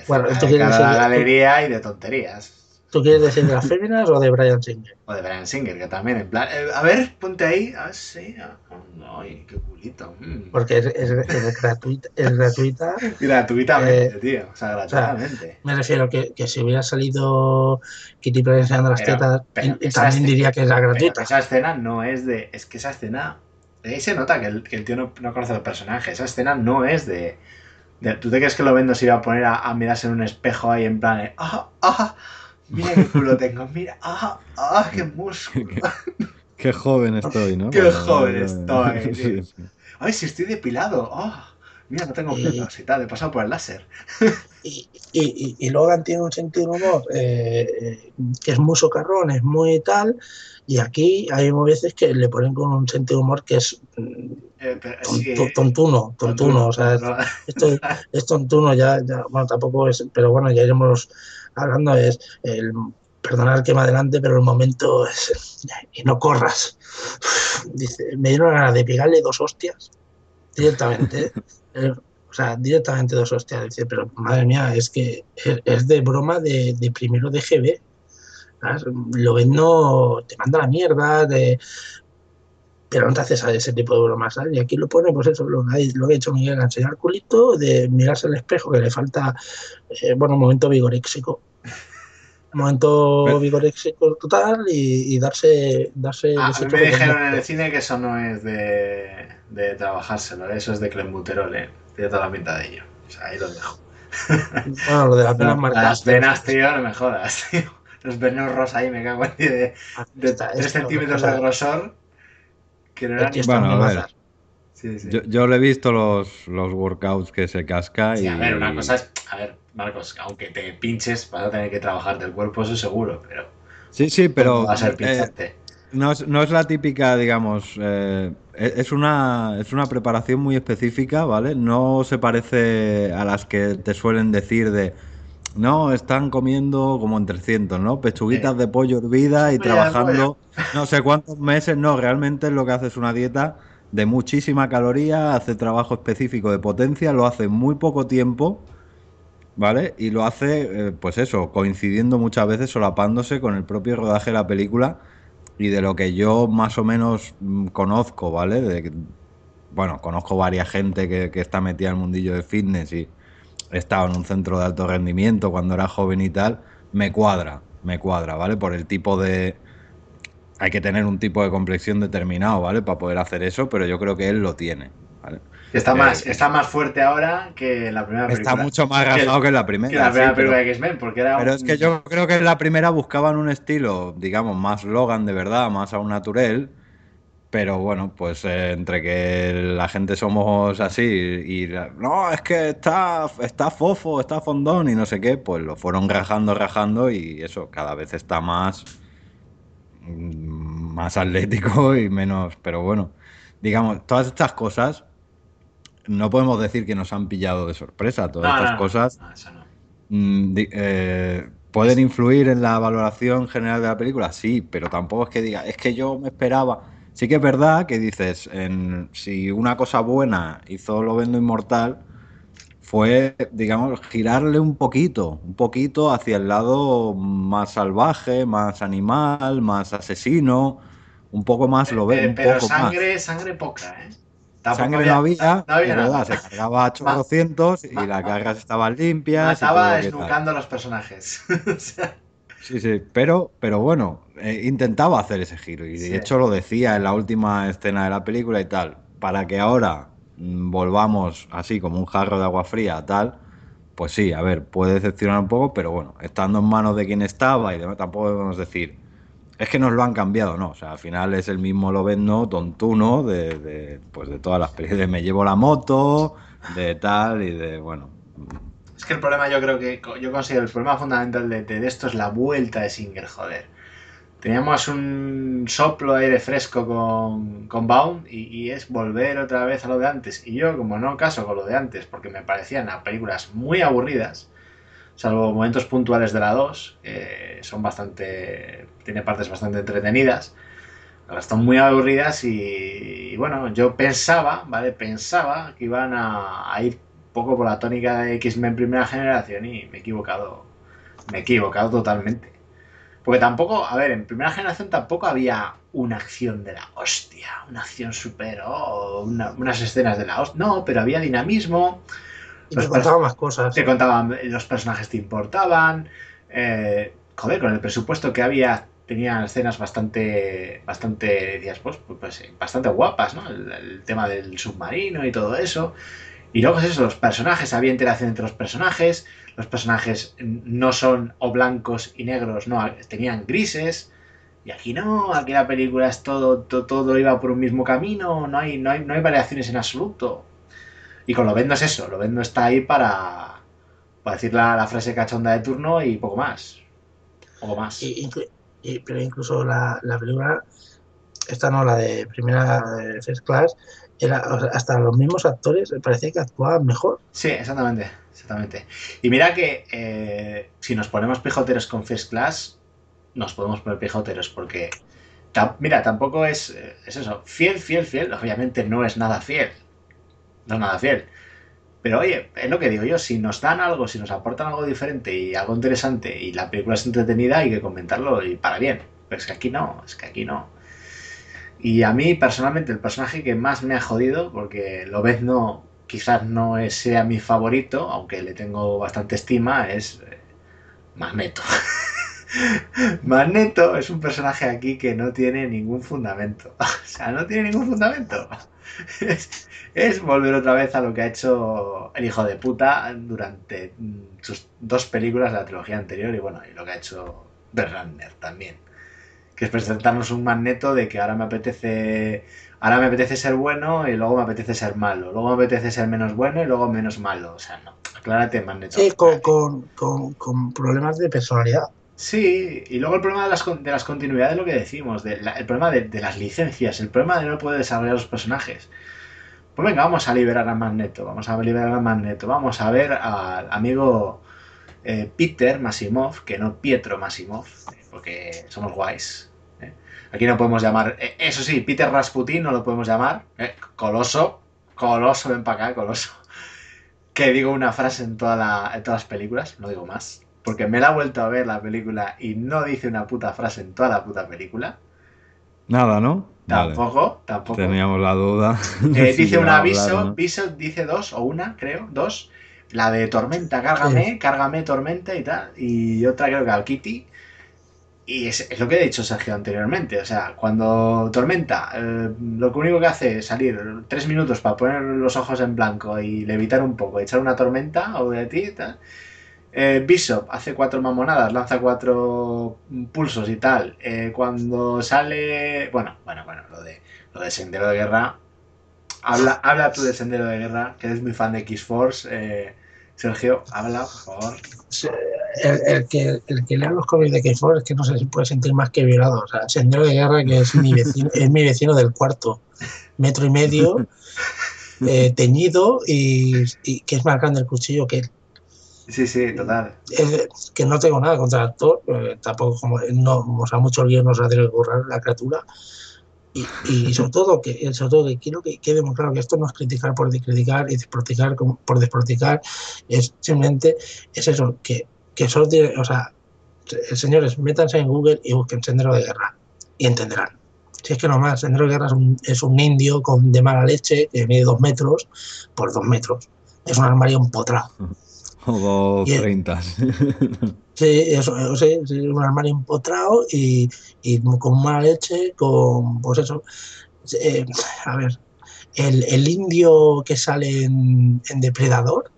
Bueno, de esto quiere cara a la decir que- galería y de tonterías. ¿Tú quieres decir de las féminas o de Brian Singer? O de Brian Singer, que también, en plan, eh, a ver, ponte ahí. Ah, sí. ah, ay, qué culito. mm. Porque es, es, es gratuita, es gratuita. Gratuitamente, Eh, tío. O sea, o sea, gratuitamente. me refiero que, que si hubiera salido Kitty Pryde enseñando las Pero- tetas, pero y- también escena- diría que era Pero gratuita. esa escena no es de. Es que esa escena. de Ahí se nota que el, que el tío no, no conoce al personaje. Esa escena no es de. ¿Tú te crees que lo vendo se iba a poner a, a mirarse en un espejo ahí en plan. de, ¡Ah! ¡Ah! Mira qué culo tengo. Mira. ¡Ah! ¡Ah! ¡Qué músculo! Qué joven estoy, ¿no? Qué joven estoy, Sí, tío. sí. ¡Ay, si estoy depilado! ¡Ah! Mira, no tengo pelos y tal. He pasado por el láser. Y, y, y Logan tiene un sentido de humor eh, eh, que es muy socarrón, es muy tal, y aquí hay veces que le ponen con un sentido de humor que es mm, Eh, sí, eh, tontuno, tontuno, o sea, es- tontuno. esto es tontuno, ya, ya, bueno, tampoco es, pero bueno, ya iremos hablando, es el, perdonar que me adelante, pero el momento es, y no corras. Dice, me dieron ganas de pegarle dos hostias directamente, eh, o sea, directamente dos hostias, dice, pero madre mía, es que es, es de broma de, de primero de GB. ¿sabes? Lo ven, no te manda la mierda, de, pero no te haces a ese tipo de bromas, ¿sabes? Y aquí lo pone, pues eso, lo lo que ha hecho Miguel, enseñar culito, de mirarse al espejo, que le falta, eh, bueno, un momento vigoréxico. Un momento vigoréxico total y, y darse, darse Ah, a mí me dijeron en el cine que eso no es de, de trabajárselo, ¿eh? eso es de clenbuterol, ¿eh? Tiene toda la pinta de ello. O sea, ahí lo dejo. Bueno, lo de las venas No, marcadas. las venas, tío, no me jodas, tío. Los venos rosa ahí me cago en ti de, de Está- 3 esto, centímetros de grosor. Bueno, a ver. Sí, sí. Yo, yo le he visto los, los workouts que se casca Sí, y... a ver, una cosa es. A ver, Marcos, aunque te pinches, vas a tener que trabajarte el cuerpo, eso seguro, pero. Sí, sí, pero no va a ser eh, pincharte. no, es, no es la típica, digamos, eh, es es una, es una preparación muy específica, ¿vale? No se parece a las que te suelen decir de, no, están comiendo como en 300, ¿no? Pechuguitas de pollo hervida y trabajando no sé cuántos meses, no, realmente lo que hace es una dieta de muchísima caloría, hace trabajo específico de potencia, lo hace en muy poco tiempo, ¿vale? Y lo hace, eh, pues eso, coincidiendo muchas veces, solapándose con el propio rodaje de la película y de lo que yo más o menos mm, conozco, ¿vale? De, bueno, conozco varias gente que, que está metida en el mundillo de fitness y he estado en un centro de alto rendimiento cuando era joven y tal, me cuadra, me cuadra, ¿vale? Por el tipo de... Hay que tener un tipo de complexión determinado, ¿vale? Para poder hacer eso, pero yo creo que él lo tiene, ¿vale? Está Eh, más, está más fuerte ahora que la primera película. Está mucho más rasgado que, en la primera. que la sí, primera pero- película de X-Men, porque era Pero un- es que yo creo que en la primera buscaban un estilo, digamos, más Logan de verdad, más a un naturel. Pero bueno, pues eh, entre que la gente somos así y no, es que está, está fofo, está fondón y no sé qué, pues lo fueron rajando, rajando y eso, cada vez está más, mm, más atlético y menos. Pero bueno, digamos, todas estas cosas no podemos decir que nos han pillado de sorpresa. Todas No, estas no, cosas No. Mm, eh, ¿Pueden influir en la valoración general de la película? Sí, pero tampoco es que diga, es que yo me esperaba. Sí que es verdad que dices, en, si una cosa buena hizo Lovendo Inmortal, fue, digamos, girarle un poquito, un poquito hacia el lado más salvaje, más animal, más asesino, un poco más Eh, Lovendo, un pero poco más. sangre, sangre poca, ¿eh? Tampoco Sangre no había, no había verdad, se cargaba a chorrocientos y ma- las cargas estaban limpias. y Mataba lo que tal. esnucando a los personajes. O sea, Sí, sí, pero, pero bueno, eh, intentaba hacer ese giro y de Sí. hecho lo decía en la última escena de la película y tal, para que ahora mm, volvamos así como un jarro de agua fría, tal, pues sí, a ver, puede decepcionar un poco, pero bueno, estando en manos de quien estaba y demás, tampoco debemos decir, es que nos lo han cambiado, no, o sea, al final es el mismo Lovendo tontuno de, de, pues de todas las películas, de me llevo la moto, de tal y de, bueno, el problema yo creo que yo considero el problema fundamental de, de esto es la vuelta de Singer, joder. Teníamos un soplo de aire fresco con, con Bound y, y es volver otra vez a lo de antes. Y yo, como no caso con lo de antes, porque me parecían a películas muy aburridas, salvo momentos puntuales de la 2, que son bastante. tiene partes bastante entretenidas. Ahora están muy aburridas y, bueno, yo pensaba, ¿vale? Pensaba que iban a ir poco por la tónica de X-Men primera generación y me he equivocado. Me he equivocado totalmente. Porque tampoco, a ver, en primera generación tampoco había una acción de la hostia, una acción super, oh, una- unas escenas de la hostia. No, pero había dinamismo. Y te contaba pers- más cosas. te contaban, los personajes te importaban. eh, joder, con el presupuesto que había, tenían escenas bastante, bastante, decías, pues, pues, pues, bastante guapas, ¿no? El, el tema del submarino y todo eso. Y luego es eso, los personajes, había interacción entre los personajes, los personajes no son o blancos y negros, no, tenían grises. Y aquí no, aquí la película es todo, todo, todo iba por un mismo camino, no hay, no hay, no hay variaciones en absoluto. Y con Lovendo es eso, Lovendo está ahí para, para decir la, frase cachonda de turno y poco más. Poco más. Pero incluso la, la película, esta no, la de primera de First Class, era, hasta los mismos actores me parecía que actuaban mejor. Sí, exactamente, exactamente. Y mira que eh, si nos ponemos pijoteros con First Class, nos podemos poner pijoteros porque, mira, tampoco es, eh, es eso, fiel, fiel, fiel, obviamente no es nada fiel, no es nada fiel. Pero oye, es lo que digo yo, si nos dan algo, si nos aportan algo diferente y algo interesante y la película es entretenida, hay que comentarlo y para bien. Pero es que aquí no, es que aquí no. Y a mí personalmente el personaje que más me ha jodido, porque Lobezno quizás no es- sea mi favorito, aunque le tengo bastante estima, es eh, Magneto. Magneto es un personaje aquí que no tiene ningún fundamento. O sea, no tiene ningún fundamento. Es, es volver otra vez a lo que ha hecho el hijo de puta durante mm, sus dos películas de la trilogía anterior y bueno, y lo que ha hecho Berlander también que es presentarnos un magneto de que ahora me apetece ahora me apetece ser bueno y luego me apetece ser malo, luego me apetece ser menos bueno y luego menos malo, o sea, no, aclárate magneto. Sí, con, con, con, con problemas de personalidad. Sí, y luego el problema de las, de las continuidades, lo que decimos, de la- el problema de, de las licencias, el problema de no poder desarrollar los personajes. Pues venga, vamos a liberar a Magneto, vamos a liberar a Magneto, vamos a ver al amigo eh, Peter Masimov, que no Pietro Masimov, porque somos guays. Aquí no podemos llamar, eh, eso sí, Peter Rasputin no lo podemos llamar, ¿eh? Coloso, Coloso, ven para acá, Coloso. Que digo una frase en, toda la- en todas las películas, no digo más. Porque me la he vuelto a ver la película y no dice una puta frase en toda la puta película. Nada, ¿no? Vale. Tampoco, tampoco. Teníamos la duda. Eh, Si dice un aviso, hablar, ¿no? aviso dice dos o una, creo, dos. La de tormenta, cárgame, cárgame tormenta y tal. Y otra creo que al Kitty. Y es, es lo que he dicho Sergio anteriormente. O sea, cuando tormenta, eh, lo único que hace es salir tres minutos para poner los ojos en blanco y levitar un poco, echar una tormenta o de ti tal. Eh, Bishop hace cuatro mamonadas, lanza cuatro pulsos y tal. Eh, cuando sale. Bueno, bueno, bueno, lo de, lo de Sendero de Guerra. Habla, habla tú de Sendero de Guerra, que eres muy fan de X-Force. eh, Sergio, habla, por favor. El, el que, el que lea los cómics de K4 es que no sé si puede sentir más que violado. O sea, Sendero de Guerra, que es mi vecino, es mi vecino del cuarto, metro y medio, eh, teñido y, y que es más grande el cuchillo que él. Sí, sí, total. Eh, que no tengo nada contra el actor, eh, tampoco como no, o sea, mucho guion nos ha tenido que currar la criatura. Y, y sobre todo que sobre todo que quiero que quede muy claro que esto no es criticar por criticar y desproticar por desproticar, es simplemente es eso, que, que solo tiene, o sea, eh, señores, métanse en Google y busquen Sendero de Guerra y entenderán. Si es que nomás, Sendero de Guerra es un, es un indio con de mala leche que mide dos metros por dos metros. Es un armario empotrado. O Y- 30. Sí, eso, o sea, sí, un armario empotrado y, y con mala leche, con, pues eso. eh, a ver, el, el indio que sale en, en Depredador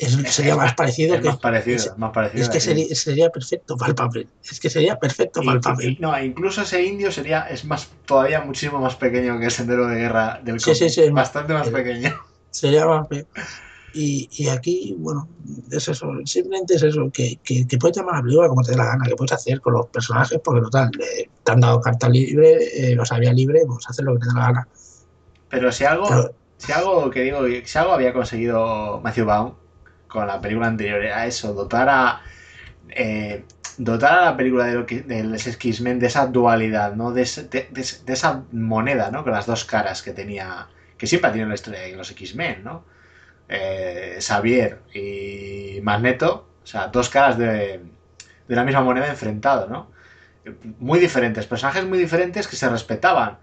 es- sería más parecido Es que. más parecido, es, más parecido. es que sería, sería perfecto para el papel. Es que sería perfecto para el papel. no, incluso ese indio sería, es más, todavía muchísimo más pequeño que el Sendero de Guerra del Sí, sí, sí. Bastante más pequeño. Sería más. pe- Y, y aquí, bueno, es eso, simplemente es eso, que, que, que puedes llamar a la película como te dé la gana, que puedes hacer con los personajes, porque total, eh, te han dado carta libre, eh, o sea, vía libre, pues hacer lo que te dé la gana. Pero si algo, Pero- si algo que digo, si algo había conseguido Matthew Vaughn con la película anterior era eso, dotar a eh, dotar a la película de lo que, los X-Men de esa dualidad, ¿no? De, de- esa moneda, ¿no? Con las dos caras que tenía, que siempre ha tenido la historia de los X-Men, ¿no? Eh, Xavier y Magneto, o sea, dos caras de, de la misma moneda enfrentado, ¿no? Muy diferentes, personajes muy diferentes que se respetaban.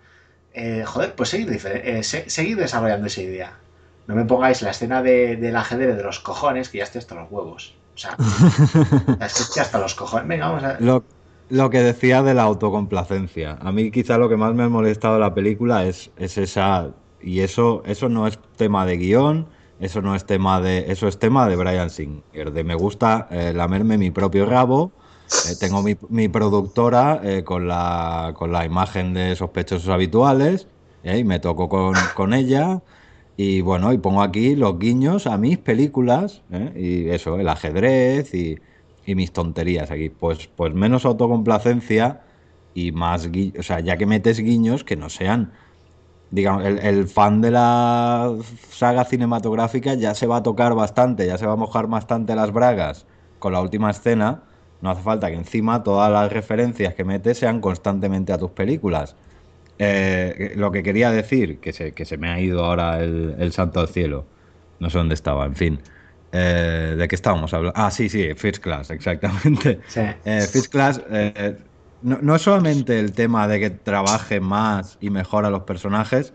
Eh, joder, pues seguir, seguir desarrollando esa idea. No me pongáis la escena de- del ajedrez de los cojones, que ya estoy hasta los huevos. O sea, es que estoy hasta los cojones. Venga, vamos a. Lo, lo que decía de la autocomplacencia. A mí quizá lo que más me ha molestado de la película es, es esa... Y eso, eso no es tema de guion, eso no es tema de... Eso es tema de Brian Singer, de me gusta eh, lamerme mi propio rabo. eh, tengo mi, mi productora eh, con, la, con la imagen de sospechosos habituales eh, y me toco con, con ella. Y bueno, y pongo aquí los guiños a mis películas, ¿eh? y eso, el ajedrez y, y mis tonterías aquí. Pues, pues menos autocomplacencia y más gui- O sea, ya que metes guiños que no sean. Digamos, el, el fan de la saga cinematográfica ya se va a tocar bastante, ya se va a mojar bastante las bragas con la última escena. No hace falta que encima todas las referencias que metes sean constantemente a tus películas. Eh, lo que quería decir, que se, que se me ha ido ahora el, el santo al cielo. No sé dónde estaba, en fin. Eh, ¿De qué estábamos hablando? Ah, sí, sí, First Class, exactamente. Sí. Eh, First Class no, no es solamente el tema de que trabaje más y mejor a los personajes.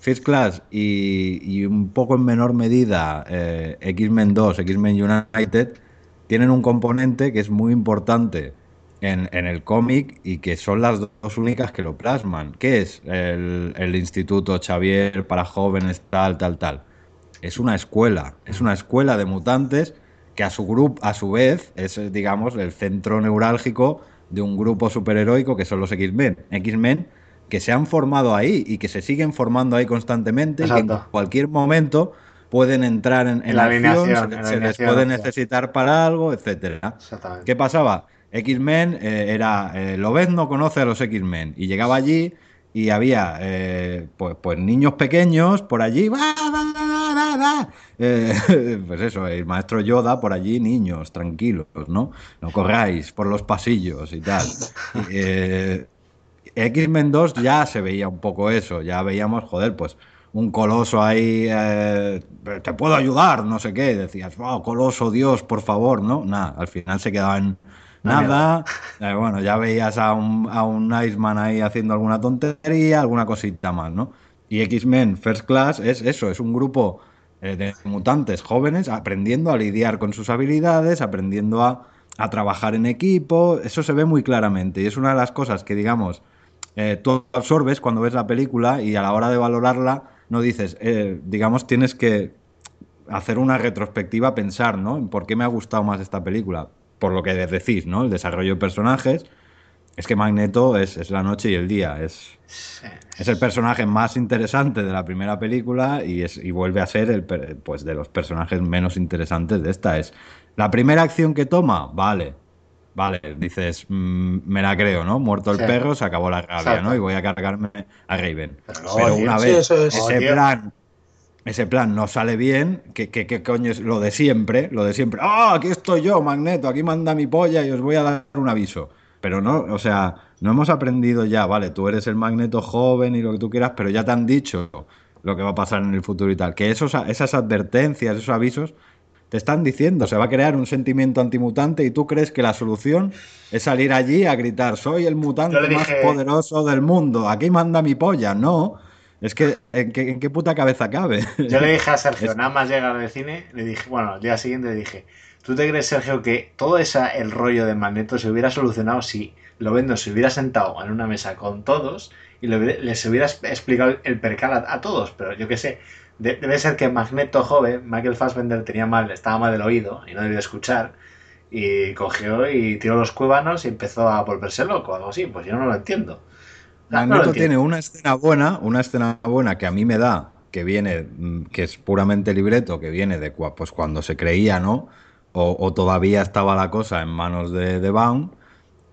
First Class y, y un poco en menor medida X-Men 2, X-Men United, tienen un componente que es muy importante en, en el cómic y que son las dos únicas que lo plasman. ¿Qué es el, el Instituto Xavier para jóvenes, tal, tal, tal? Es una escuela, es una escuela de mutantes que a su grupo, a su vez, es digamos el centro neurálgico de un grupo superheroico que son los X-Men. X-Men que se han formado ahí y que se siguen formando ahí constantemente y que en Exacto. cualquier momento pueden entrar en, en la acción, se, se les puede necesitar para algo, etcétera. ¿Qué pasaba? X-Men eh, era, eh, Lobezno conoce a los X-Men y llegaba allí y había eh, pues, pues niños pequeños por allí, ¡va, va, va, va, va! Eh, pues eso, el maestro Yoda por allí, niños, tranquilos, ¿no? No corráis por los pasillos y tal. X-Men 2 ya se veía un poco eso, ya veíamos, joder, pues un coloso ahí, te puedo ayudar, no sé qué, decías, wow, coloso, Dios, por favor, ¿no? Nada, al final se quedaba nada, Eh, bueno, ya veías a un, a un Iceman ahí haciendo alguna tontería, alguna cosita más, ¿no? Y X-Men First Class es eso, es un grupo eh, de mutantes jóvenes aprendiendo a lidiar con sus habilidades, aprendiendo a, a trabajar en equipo, eso se ve muy claramente y es una de las cosas que, digamos, eh, tú absorbes cuando ves la película y a la hora de valorarla no dices, eh, digamos, tienes que hacer una retrospectiva, pensar, ¿no? Por qué me ha gustado más esta película. Por lo que decís, ¿no? El desarrollo de personajes. Es que Magneto es, es la noche y el día. Es, es el personaje más interesante de la primera película y, es, y vuelve a ser el, pues, de los personajes menos interesantes de esta. Es la primera acción que toma, vale. Vale, dices, mm, me la creo, ¿no? Muerto el Sí. perro, se acabó la rabia, Exacto. ¿no? Y voy a cargarme a Raven. Pero Pero luego, una sí, vez eso es. ese Tío. plan ese plan no sale bien, ¿qué, qué, qué coño es lo de siempre? Lo de siempre. ¡Ah, aquí estoy yo, Magneto! Aquí manda mi polla y os voy a dar un aviso. Pero no, o sea, no hemos aprendido ya, vale, tú eres el Magneto joven y lo que tú quieras, pero ya te han dicho lo que va a pasar en el futuro y tal. Que esos, esas advertencias, esos avisos, te están diciendo, se va a crear un sentimiento antimutante y tú crees que la solución es salir allí a gritar, soy el mutante más poderoso del mundo, aquí manda mi polla. No, es que ¿en qué, en qué puta cabeza cabe? Yo le dije a Sergio, Es- nada más llegar del cine, le dije, bueno, al día siguiente le dije, ¿tú te crees, Sergio, que todo esa, el rollo de Magneto se hubiera solucionado si Lovendo se hubiera sentado en una mesa con todos y les hubiera explicado el percal a, a todos? Pero yo qué sé, de- debe ser que Magneto joven, Michael Fassbender tenía mal, estaba mal del oído y no debía escuchar. Y cogió y tiró los cuévanos y empezó a volverse loco, algo así. Pues yo no lo entiendo. No Magneto entiendo. tiene una escena buena, una escena buena que a mí me da, que viene, mm, que es puramente libreto, que viene de pues cuando se creía, ¿no? O, o todavía estaba la cosa en manos de, de Baum,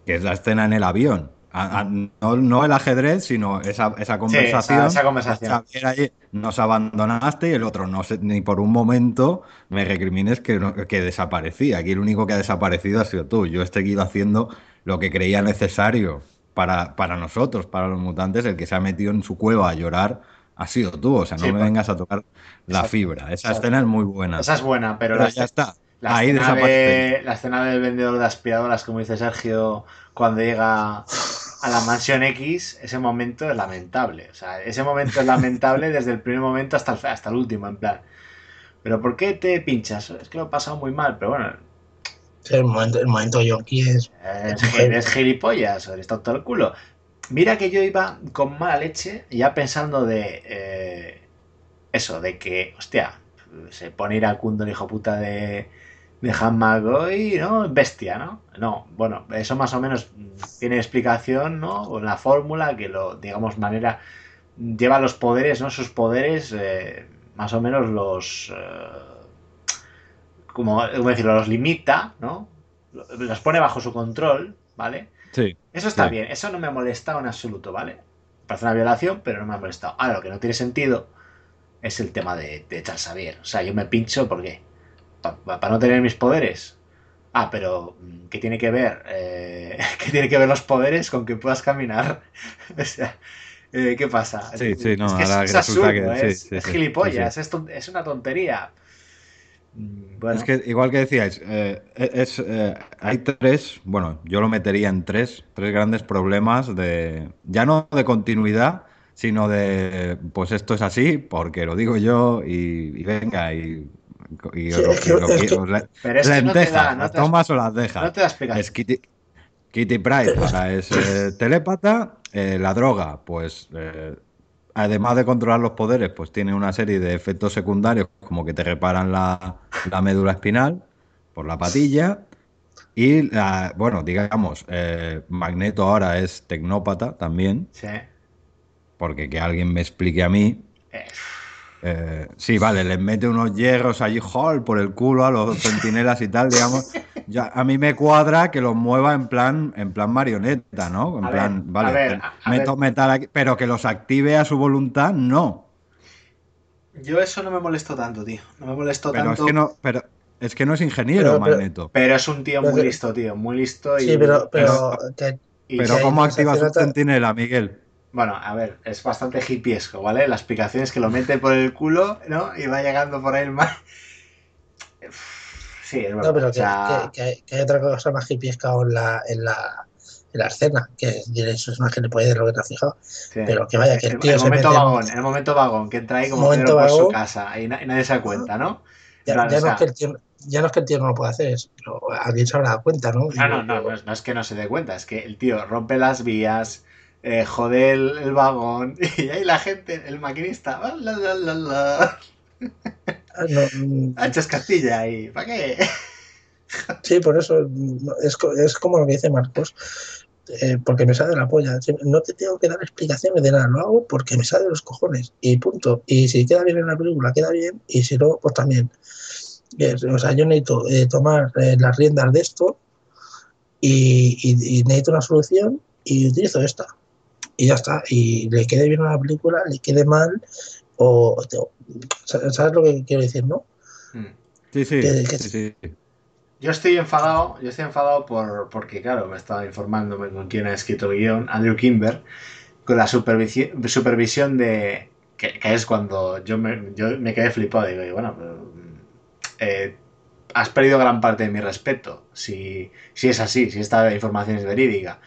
que es la escena en el avión. A- a- no, no el ajedrez, sino esa, esa conversación. esa conversación. Xavier allí, nos abandonaste y el otro no sé, ni por un momento me recrimines que, no- que desaparecí. Aquí el único que ha desaparecido ha sido tú. Yo he seguido haciendo lo que creía necesario para, para nosotros, para los mutantes. El que se ha metido en su cueva a llorar ha sido tú. O sea, no Sí, me pa- vengas a tocar la Exacto, fibra. Esa exacto. escena es muy buena. Esa es buena, pero, Pero la, ya está. La Ahí escena, de- la escena del vendedor de aspiradoras, como dice Sergio, cuando llega a la mansión X, ese momento es lamentable. O sea, ese momento es lamentable desde el primer momento hasta el, hasta el último, en plan. ¿Pero por qué te pinchas? Es que lo he pasado muy mal, pero bueno, el momento, el momento yonki es. es, eres gilipollas, eres tonto el culo. Mira que yo iba con mala leche, ya pensando de eh, eso, de que, hostia, se pone iracundo el hijo puta de, de Han ¿no? Bestia, ¿no? No, bueno, eso más o menos tiene explicación, ¿no? Con la fórmula que lo, digamos, manera, lleva los poderes, ¿no? Sus poderes, eh, más o menos los... eh, como, ¿cómo decirlo? Los limita, ¿no? Los pone bajo su control, ¿vale? Sí. Eso está Sí. bien, eso no me ha molestado en absoluto, ¿vale? Parece una violación, pero no me ha molestado. Ahora, lo que no tiene sentido es el tema de, de Charles Xavier. O sea, yo me pincho, ¿por qué? ¿Para no tener mis poderes? Ah, pero mm, ¿qué tiene que ver? Eh, ¿Qué tiene que ver los poderes con que puedas caminar? o sea, eh, ¿qué pasa? Sí, sí, no, es que es, absurdo, que- sí, es, sí, es gilipollas, sí, Es, ton- es una tontería. Mm, Bueno, Es que igual que decíais, eh, es, eh, hay tres, bueno, yo lo metería en tres, tres grandes problemas de, ya no de continuidad, sino de, pues esto es así, porque lo digo yo y, y venga, y, y Sí, os lo- es que- y lo es que- que- os le- pero es que no te lentejas, da, no ¿las te das- tomas o las dejas? no te da explicación. Es Kitty, Kitty Pryde, ahora es eh, telépata, eh, la droga, pues eh, además de controlar los poderes, pues tiene una serie de efectos secundarios, como que te reparan la, la médula espinal por la patilla. Y, la- bueno, digamos, eh, Magneto ahora es tecnópata también, Sí. porque que alguien me explique a mí. Eh, Eh, sí, vale, les mete unos hierros allí, hall, por el culo a los centinelas y tal, digamos. Ya, a mí me cuadra que los mueva en plan, en plan marioneta, ¿no? En A plan, ver, vale, a ver, a- a meto ver. metal aquí, pero que los active a su voluntad, no. Yo eso no me molesto tanto, tío. No me molesto Pero es tanto. que no, pero es que no es ingeniero, Pero- pero- Magneto. Pero es un tío Pero muy listo, tío. Muy listo y. Sí, pero, pero, y- Pero ¿cómo activa su centinela, Miguel? Bueno, a ver, es bastante hippiesco, ¿vale? La explicación es que lo mete por el culo, ¿no? Y va llegando por ahí el mar. Sí, es verdad. No, pero o que, sea, que- que- que hay otra cosa más hipiesca en la, en la, en la escena, que diréis, es más que le puede de lo que te has fijado. sí. Pero que vaya, que el el, tío el se momento mete en- vagón, el momento vagón, que entra ahí como Pedro por su casa y, na- y nadie se da cuenta, ¿no? Ya, Claro, ya o no es que el tío, ya no es que el tío no lo pueda hacer, es, alguien se habrá dado cuenta, ¿no? No, no, no, no es, no es que no se dé cuenta, es que el tío rompe las vías, eh, jode el, el vagón y ahí la gente, el maquinista, ah, la, la, la, la, Ah, no, Anchas Castilla y ¿para qué? Sí, por eso es, es como lo que dice Marcos, eh, porque me sale de la polla. No te tengo que dar explicaciones de nada, lo hago porque me sale de los cojones y punto. Y si queda bien en la película, queda bien, y si no, pues también. O sea, yo necesito eh, tomar eh, las riendas de esto y, y- y necesito una solución y utilizo esta. Y ya está. Y le quede bien a la película, le quede mal, o. o- ¿Sabes lo que quiero decir, no? Mm. Sí, sí, Que- que- sí, sí. Yo estoy enfadado, yo estoy enfadado por, porque, claro, me estaba informando con quién ha escrito el guion, Andrew Kimber, con la supervisi- supervisión de. Que, que es cuando yo me, yo me quedé flipado. Digo, y bueno, pero, eh, has perdido gran parte de mi respeto. Si, si es así, si esta información es verídica.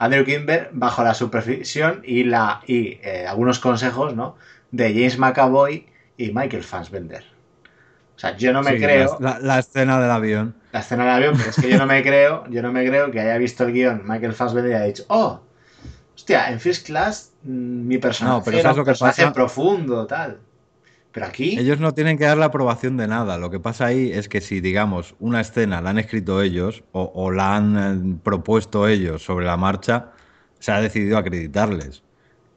Andrew Kimber, bajo la supervisión y, la, y eh, algunos consejos ¿no? de James McAvoy y Michael Fassbender. O sea, yo no me Sí, creo. La, la escena del avión. La escena del avión, pero es que yo no me creo, yo no me creo que haya visto el guion Michael Fassbender y haya dicho, oh, hostia, en First Class mm, mi personaje No, pero era ¿sabes un lo que personaje pasa? profundo, tal. Pero aquí, Ellos no tienen que dar la aprobación de nada. Lo que pasa ahí es que si, digamos, una escena la han escrito ellos o, o la han eh, propuesto ellos sobre la marcha, se ha decidido acreditarles.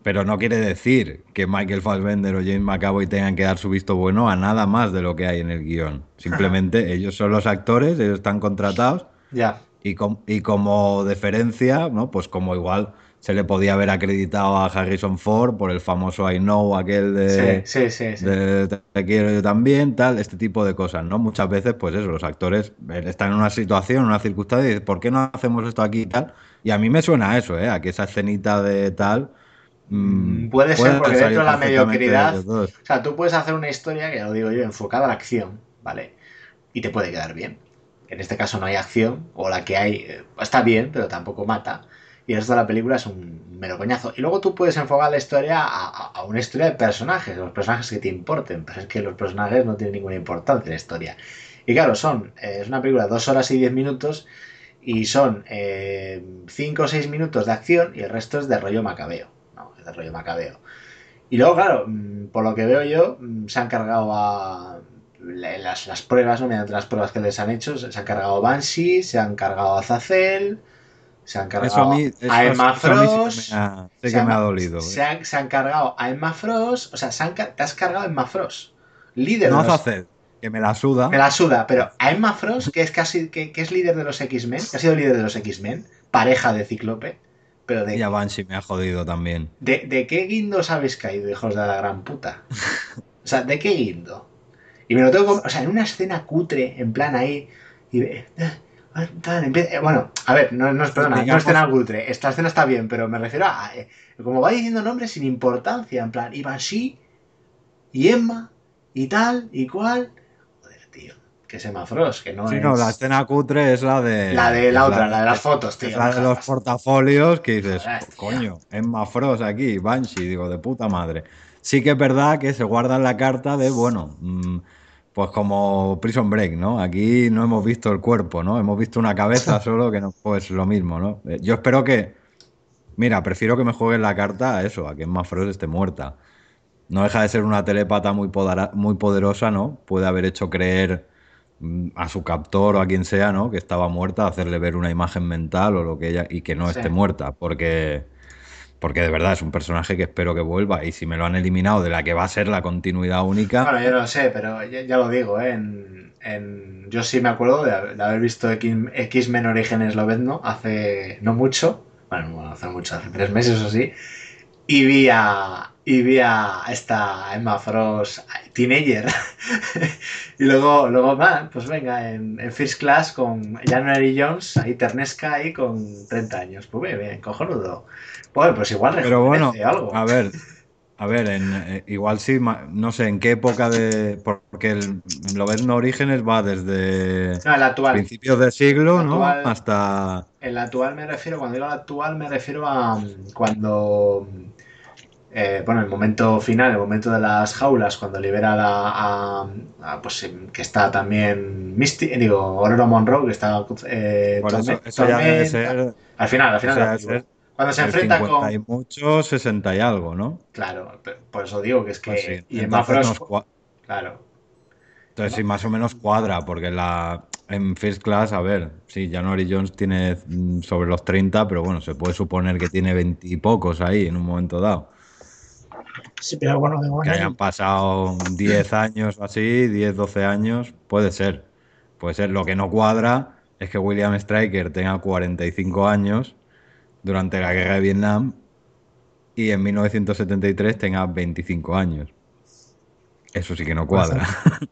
Pero no quiere decir que Michael Fassbender o James McAvoy tengan que dar su visto bueno a nada más de lo que hay en el guion. Simplemente ellos son los actores, ellos están contratados ya, y, com- y como deferencia, ¿no? Pues como igual se le podía haber acreditado a Harrison Ford por el famoso I know, aquel de, sí, sí, sí, de te, quiero yo también, tal, este tipo de cosas, ¿no? Muchas veces, pues eso, los actores eh, están en una situación, en una circunstancia y dicen, ¿por qué no hacemos esto aquí y tal? Y a mí me suena a eso, ¿eh? A que esa escenita de tal... mm, Mm, puede ser, porque dentro de la mediocridad- de. O sea, tú puedes hacer una historia, que ya lo digo yo, enfocada a la acción, ¿vale? Y te puede quedar bien. En este caso no hay acción, o la que hay eh, está bien, pero tampoco mata. Y el resto de la película es un mero coñazo. Y luego tú puedes enfocar la historia a, a- una historia de personajes, los personajes que te importen. Pero es que los personajes no tienen ninguna importancia en la historia. Y claro, son, eh, es una película de dos horas y diez minutos y son eh, cinco o seis minutos de acción y el resto es de rollo macabeo. No, de rollo macabeo. Y luego, claro, mm, por lo que veo yo, mm, se han cargado a la- las, las pruebas, ¿no? mediante las pruebas que les han hecho, se han cargado a Banshee, se han cargado a Zazel, se han cargado Eso a mí, eso- a Emma sí Frost. ha, sí se que han- me ha dolido. ¿eh? Se han, se han cargado a Emma Frost, o sea, se han ca- te has cargado a Emma Frost, líder No de hace los- hacer, que me la suda. me la suda, pero a Emma Frost, que es casi que, que es líder de los X-Men, que ha sido líder de los X-Men, pareja de Cíclope, pero de, Y a Banshee me ha jodido también. ¿De, de qué guindo os habéis caído, hijos de la gran puta? O sea, ¿de qué guindo? Y me lo tengo. O sea, en una escena cutre, en plan ahí... Y, eh, tal, eh, bueno, a ver, no, no es perdona, no es Digamos- escena cutre. Esta escena está bien, pero me refiero a... eh, como va diciendo nombres sin importancia, en plan, y Banshee, y Emma, y tal, y cual... Joder, tío, que es Emma Frost, que no Sí, es... no, la escena cutre es la de. La de la otra, la de las fotos, tío. La de los portafolios que dices, Joder, coño, Emma Frost aquí, Banshee, digo, de puta madre. Sí que es verdad que se guarda en la carta de, bueno, mm, pues como Prison Break, ¿no? Aquí no hemos visto el cuerpo, ¿no? Hemos visto una cabeza solo, que no, pues lo mismo, ¿no? Eh, Yo espero que, mira, prefiero que me jueguen la carta a eso, a que Emma Frost esté muerta. No deja de ser una telépata muy, podara- muy poderosa, ¿no? Puede haber hecho creer mm, a su captor o a quien sea, ¿no? Que estaba muerta, hacerle ver una imagen mental o lo que ella y que no Sí. esté muerta, porque porque de verdad es un personaje que espero que vuelva. Y si me lo han eliminado de la que va a ser la continuidad única, Bueno, yo no lo sé, pero ya, ya lo digo, ¿eh? En, en- yo sí me acuerdo de, de haber visto X-Men Orígenes Lobezno hace no mucho, bueno, no hace mucho, hace tres meses o así, y vi a, y vi a esta Emma Frost teenager. y luego, luego va, pues venga, en, en First Class con January Jones, ahí ternesca ahí con 30 años. Pues bien, bien, cojonudo. Bueno, pues igual Pero bueno, algo. a ver, a ver, en, eh, igual sí, no sé en qué época de. Porque el Lobezno Orígenes va desde No, el actual. principios de siglo, ¿no? Actual. Hasta. El actual me refiero, cuando digo el actual me refiero a mm, cuando, mm, eh, bueno, el momento final, el momento de las jaulas, cuando libera la, a, a, pues em, que está también Misty, digo, Aurora Monroe, que está eh, eso, eso ya debe ser. al final, al final, de cuando se el enfrenta 50 con, y mucho, 60 y algo, ¿no? claro, por eso digo que es que Pues sí. y Emma Frost, cua- claro, entonces sí, más o menos cuadra, porque la, en First Class, a ver, sí, January Jones tiene mm, sobre los 30, pero bueno, se puede suponer que tiene 20 y pocos ahí en un momento dado. Sí, pero bueno, igual. Que hayan pasado 10 años o así, 10, 12 años, puede ser. Puede ser. Lo que no cuadra es que William Stryker tenga 45 años durante la guerra de Vietnam y en 1973 tenga 25 años. Eso sí que no cuadra.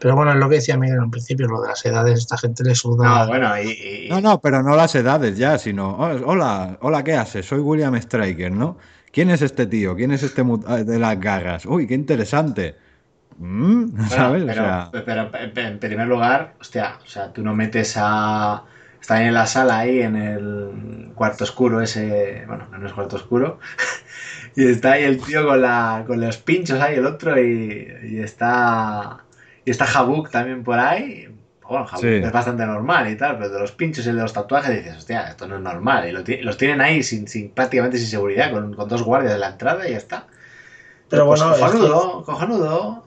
Pero bueno, es lo que decía Miguel al principio, lo de las edades, esta gente le suda. no, bueno, y, y- No, no, pero no las edades ya, sino, "Oh, hola, hola, ¿qué haces? Soy William Stryker, ¿no? ¿Quién es este tío? ¿Quién es este ah, de las garras? Uy, qué interesante. Mm, Bueno, ¿Sabes? O pero, sea, pero en- en primer lugar, hostia, o sea, tú no metes a. Está ahí en la sala, ahí en el cuarto oscuro ese. Bueno, no es cuarto oscuro. y está ahí el tío con, la, con los pinchos ahí, el otro, y, y está. Y está Habuk también por ahí. Bueno, Habuk Sí. es bastante normal y tal, pero de los pinchos y de los tatuajes dices, hostia, esto no es normal. Y lo los tienen ahí sin, sin, prácticamente sin seguridad, con, con dos guardias de la entrada y ya está. Pero Pues bueno, es que- cojonudo, cojonudo.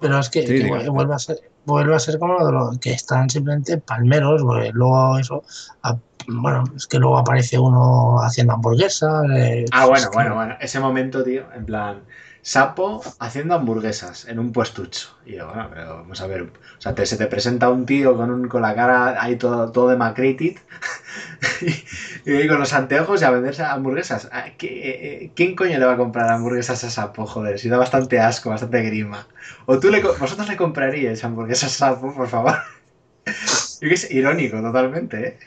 Pero es que, Sí, que vu- vuelve, a ser, vuelve a ser como lo de lo que están simplemente palmeros, porque luego eso, a- bueno, es que luego aparece uno haciendo hamburguesas. eh, Ah, bueno, que- bueno, bueno. Ese momento, tío, en plan, sapo haciendo hamburguesas en un puestucho. Y yo, bueno, pero vamos a ver. O sea, te- se te presenta un tío con, un, con la cara ahí todo, todo de macritit y, y con los anteojos y a venderse hamburguesas. Ah, ¿qué- eh, eh, ¿Quién coño le va a comprar hamburguesas a sapo? Joder, si da bastante asco, bastante grima. O tú le, vosotros le compraríais hamburguesas a sapo, por favor. Yo que es irónico totalmente, ¿eh?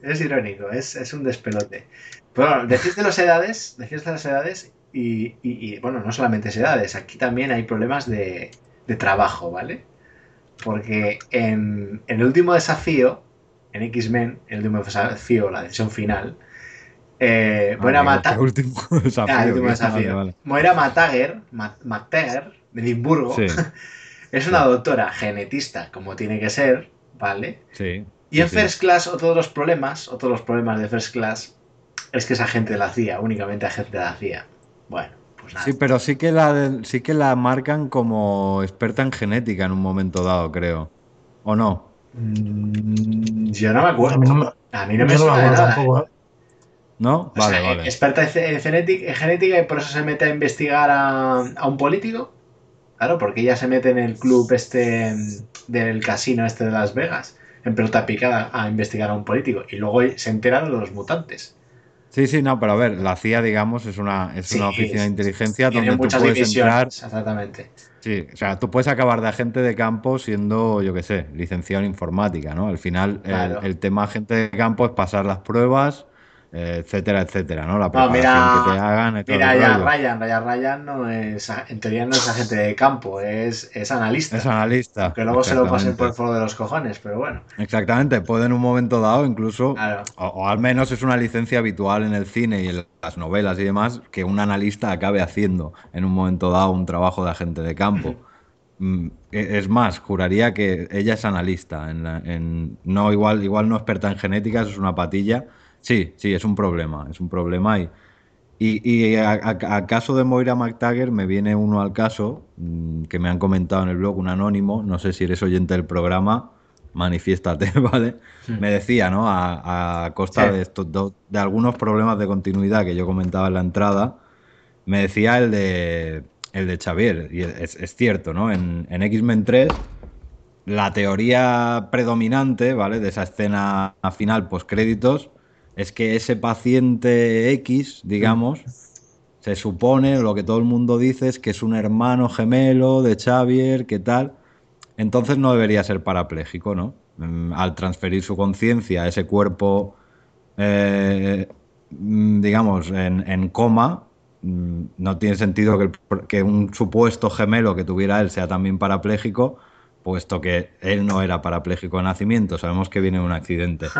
Es irónico, es, es un despelote. Pero bueno, decís de las edades, decís de las edades y, y- y, bueno, no solamente es edades, aquí también hay problemas de, de trabajo, ¿vale? Porque en, en el último desafío, en X-Men, el último desafío, la decisión final, eh, ah, Moira qué último desafío. Ah, el último desafío. vale, vale. Matager, Matager, de Edimburgo, Sí, es una doctora genetista, como tiene que ser, ¿vale? sí. Y en sí. First Class, otro de los problemas, otro de los problemas de First Class, es que es agente de la CIA, únicamente agente de la CIA. Bueno, pues nada. Sí, pero sí que la sí que la marcan como experta en genética en un momento dado, creo. ¿O no? Mm, yo no me a acuerdo. mí no me, A mí no me yo no me acuerdo nada. tampoco. ¿eh? ¿No? O Vale, sea, vale. experta en genética, en genética y por eso se mete a investigar a, a un político. Claro, porque ella se mete en el club este del casino este de Las Vegas, en pelota picada, a investigar a un político. Y luego se entera de los mutantes. Sí, sí, no, pero a ver, la CIA, digamos, es una, es Sí, una oficina de inteligencia donde tú puedes entrar. exactamente. Sí, o sea, tú puedes acabar de agente de campo siendo, yo qué sé, licenciado en informática, ¿no? Al final, el- Claro. el, tema agente de campo es pasar las pruebas, etcétera, etcétera, ¿no? La No, preparación mira, que te hagan y todo Mira, ya rollo. Ryan, Ryan, Ryan no es, en teoría no es agente de campo, es, es analista. Es analista. que luego se lo pasen por el foro de los cojones, pero bueno. Exactamente, puede en un momento dado incluso, Claro. o, o al menos es una licencia habitual en el cine y en las novelas y demás, que un analista acabe haciendo en un momento dado un trabajo de agente de campo. Mm, e- Es más, juraría que ella es analista. En la- en- no, igual, igual no experta en genética, eso es una patilla. Sí, sí, es un problema, es un problema. Y, y, y a, a- a caso de Moira McTaggart me viene uno al caso mm, que me han comentado en el blog, un anónimo, no sé si eres oyente del programa, manifiéstate, ¿vale? Me decía, ¿no? A, a costa Sí. de, estos de algunos problemas de continuidad que yo comentaba en la entrada, me decía el de, el de Xavier, y es, es cierto, ¿no? En, en X-Men 3, la teoría predominante, ¿vale? De esa escena final post-créditos, es que ese paciente X, digamos, se supone, lo que todo el mundo dice es que es un hermano gemelo de Xavier, ¿qué tal? Entonces no debería ser parapléjico, ¿no? Mm, Al transferir su conciencia a ese cuerpo, eh, mm, digamos, en, en coma, mm, no tiene sentido que, el- que un supuesto gemelo que tuviera él sea también parapléjico, puesto que él no era parapléjico de nacimiento, sabemos que viene de un accidente.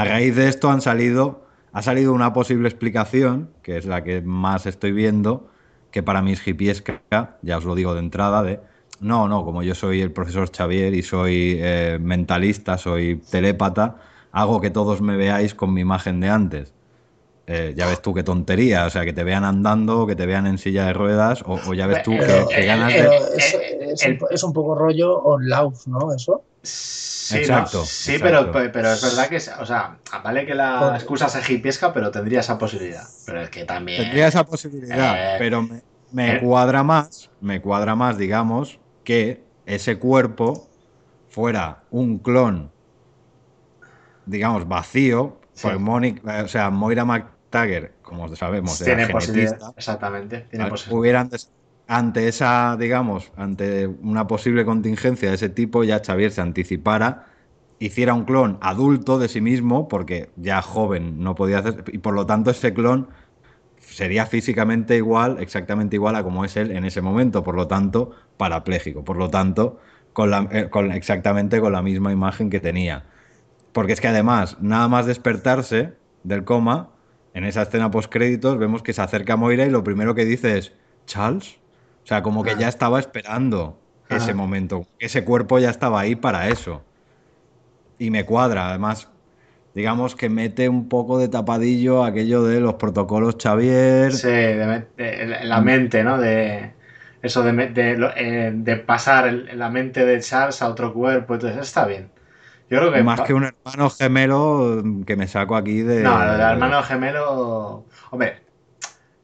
A raíz de esto han salido, ha salido una posible explicación, que es la que más estoy viendo, que para mí es hipiesca, ya os lo digo de entrada, de no, no, como yo soy el profesor Xavier y soy eh, mentalista, soy telépata, hago que todos me veáis con mi imagen de antes. Eh, ya ves tú qué tontería, o sea, que te vean andando, que te vean en silla de ruedas, o, o ya ves tú que, Pero, que eh, ganas de... es, es un poco rollo on lauf, ¿no? Eso. Sí, ¿no? Exacto, Sí, exacto. Pero, pero es verdad que, o sea, vale que la excusa sea hipiesca, pero tendría esa posibilidad. Pero es que también. Tendría esa posibilidad, Eh, pero me, me eh. cuadra más, me cuadra más, digamos, que ese cuerpo fuera un clon, digamos, vacío, Sí. porque Mónica- o sea, Moira McTaggart, como sabemos, era tiene posibilidad. genetista, Exactamente. Tiene posibilidad. hubieran des- ante esa, digamos, ante una posible contingencia de ese tipo, ya Xavier se anticipara, hiciera un clon adulto de sí mismo, porque ya joven no podía hacer, y por lo tanto ese clon sería físicamente igual, exactamente igual a como es él en ese momento, por lo tanto, parapléjico, por lo tanto, con eh, exactamente con la misma imagen que tenía. Porque es que además, nada más despertarse del coma, en esa escena post créditos vemos que se acerca a Moira y lo primero que dice es Charles. O sea, como que Ah. ya estaba esperando ese momento. Ese cuerpo ya estaba ahí para eso. Y me cuadra, además, digamos que mete un poco de tapadillo aquello de los protocolos Xavier. Sí, de, de- la mente, ¿no? De eso de, de, eh, de pasar el- la mente de Charles a otro cuerpo. Entonces, está bien. Yo creo que. Más que un hermano gemelo mm, que me saco aquí de. No, del hermano gemelo. Hombre,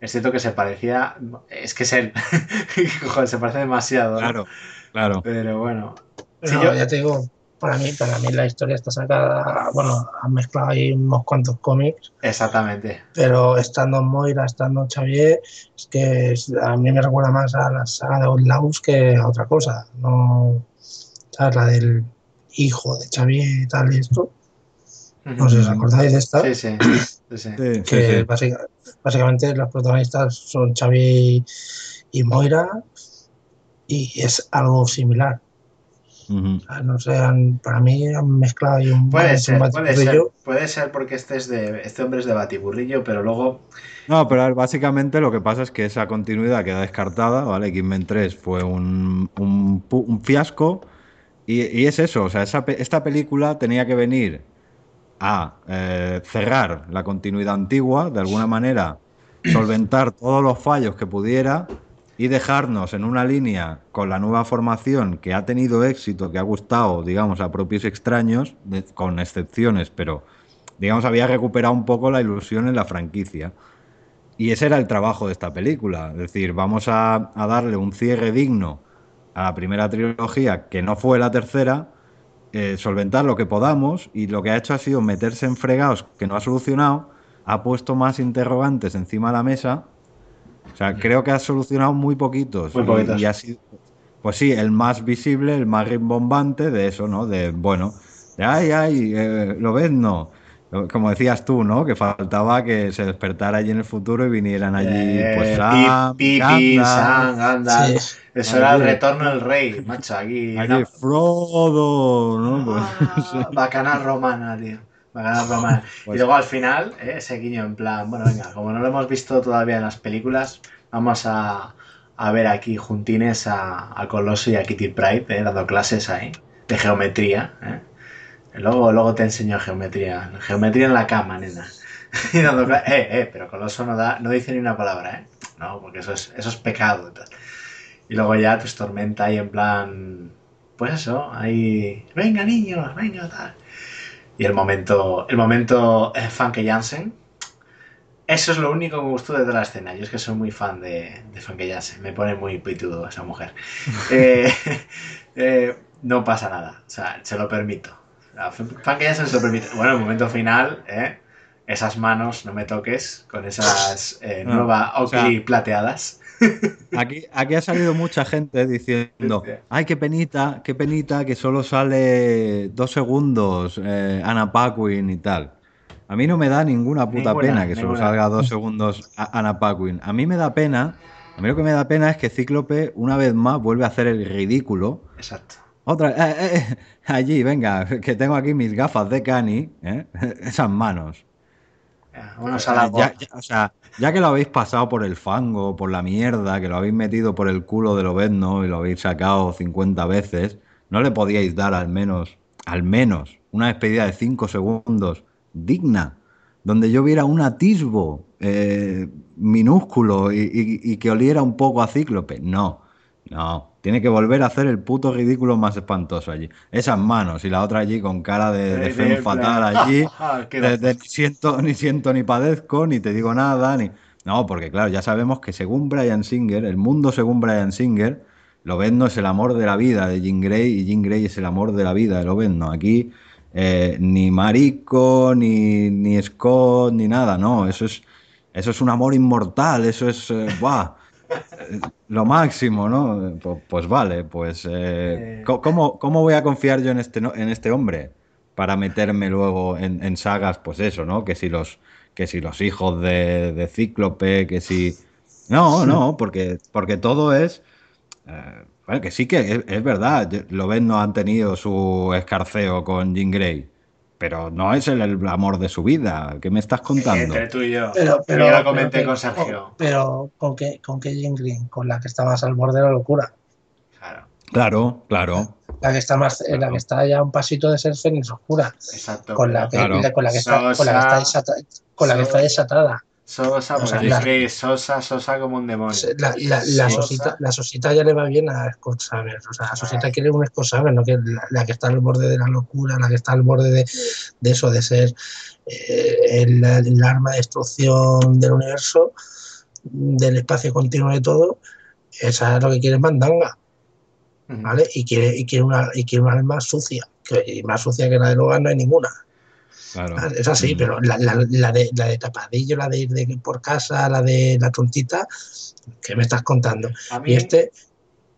es cierto que se parecía. Es que es él. Joder, se parece demasiado. ¿no? Claro, claro. Pero bueno. Sí, No, yo- ya te digo, para mí, para mí la historia está sacada, bueno, han mezclado ahí unos cuantos cómics, Exactamente. pero estando Moira, estando Xavier, es que es- a mí me recuerda más a la saga de Outlaws que a otra cosa. No, ¿sabes? La del hijo de Xavier y tal y esto. No sé si os acordáis de esta. Sí, sí. Sí, sí. Sí, sí, que sí. básica- básicamente los protagonistas son Xavi y Moira y es algo similar. No sé, han- para mí han mezclado ahí un, Puede un ser, puede ser. batiburrillo. Puede ser porque este es de. Este hombre es de batiburrillo, pero luego. No, pero básicamente lo que pasa es que esa continuidad queda descartada, ¿vale? X-Men 3 fue un, un un fiasco y, y es eso, o sea, esa esta película tenía que venir a eh, cerrar la continuidad antigua, de alguna manera, solventar todos los fallos que pudiera y dejarnos en una línea con la nueva formación que ha tenido éxito, que ha gustado, digamos, a propios extraños, con excepciones, pero, digamos, había recuperado un poco la ilusión en la franquicia. Y ese era el trabajo de esta película, es decir, vamos a, a darle un cierre digno a la primera trilogía, que no fue la tercera, eh, solventar lo que podamos, y lo que ha hecho ha sido meterse en fregados que no ha solucionado, ha puesto más interrogantes encima de la mesa. O sea, creo que ha solucionado muy poquitos. Muy y- poquitos. y ha sido, pues sí, el más visible, el más rimbombante de eso, ¿no? De, bueno, de, ay, ay, eh, ¿lo ves? No. Como decías tú, ¿no? Que faltaba que se despertara allí en el futuro y vinieran allí, Eh, pues, Pi- Gandalf, Sam, Gandalf. Sí. Eso era el retorno del rey, macho. Aquí. allí una- Frodo, ¿no? Pues, Ah, Bacanal romana, tío. Bacanal romana. Pues- y luego al final, eh, ese guiño en plan, bueno, venga, como no lo hemos visto todavía en las películas, vamos a, a ver aquí juntines a, a Coloso y a Kitty Pride, eh, dando clases ahí, de geometría. eh. Luego, luego te enseño geometría. Geometría en la cama, nena. y dando cla- eh, eh, pero Coloso no, da, no dice ni una palabra, ¿eh? No, porque eso es, eso es pecado. Y luego ya, pues Tormenta ahí en plan pues eso, ahí, venga niños, venga tal. Y el momento, el momento eh, Funke Jansen, eso es lo único que me gustó de toda la escena. Yo es que soy muy fan de, de Funke Jansen, me pone muy pitudo esa mujer. Eh, eh, no pasa nada, o sea, se lo permito. Funke Jansen se lo permite. Bueno, el momento final, ¿eh? esas manos, no me toques, con esas No, nuevas o sea- Oakley plateadas. Aquí, aquí ha salido mucha gente diciendo, ay, qué penita, qué penita que solo sale dos segundos eh, Anna Paquin y tal. A mí no me da ninguna puta Ninguna, pena que solo ninguna. salga dos segundos a- Anna Paquin. A mí me da pena, a mí lo que me da pena es que Cíclope una vez más vuelve a hacer el ridículo. Exacto. Otra, eh, eh, allí, venga, que tengo aquí mis gafas de Cani, esas manos. Ya, ya- o sea, ya que lo habéis pasado por el fango, por la mierda, que lo habéis metido por el culo del Obedno y lo habéis sacado 50 veces, ¿no le podíais dar al menos, al menos, una despedida de 5 segundos digna? Donde yo viera un atisbo eh, minúsculo y, y- y que oliera un poco a Cíclope. No, no. Tiene que volver a hacer el puto ridículo más espantoso allí. Esas manos y la otra allí con cara de, de De- fatal allí. Qué de- de ni siento, ni siento ni padezco, ni te digo nada, ni. No, porque claro, ya sabemos que según Brian Singer, el mundo según Brian Singer, Lobezno es el amor de la vida de Jean Grey y Jean Grey es el amor de la vida de Lobezno. Aquí eh, ni Marico, ni, ni Scott, ni nada, no, eso es, eso es un amor inmortal, eso es, eh, ¡buah! Eh, lo máximo, ¿no? Pues, pues vale, pues eh, co- ¿cómo, ¿cómo voy a confiar yo en este, en este hombre? Para meterme luego en, en sagas, pues eso, ¿no? Que si los, que si los hijos de, de Cíclope, que si... No, no, porque, porque todo es... eh, bueno, que sí que es, es verdad, Loven no han tenido su escarceo con Jean Grey, pero no es el, el amor de su vida. ¿Qué me estás contando? Entre tú y yo. Pero, pero, yo lo pero comenté que- con Sergio. Pero, ¿con qué, con qué Jean Green? Con la que está más al borde de la locura. Claro, claro. La que está más, la que está ya un pasito de ser Fénix Oscura. Exacto. Con la que, Claro. la- con la que está, con la que está, desata- con la que está desatada. Sosa, O sea, la- Grey es sosa, sosa como un demonio. La, la, sosita, la sosita ya le va bien a Scott Savers. O sea, la sosita quiere un Scott Savers, no que la, que está al borde de la locura, la que está al borde de, de eso, de ser eh, el, el arma de destrucción del universo, del espacio continuo de todo. Esa es lo que quiere mandanga. ¿Vale? Y quiere, y quiere una, y quiere una alma sucia. Que, y más sucia que la de Logan no hay ninguna. Claro. Es así, pero la, la, la de, la de tapadillo, la de ir de por casa, la de la tontita, ¿qué me estás contando? A mí- Y este,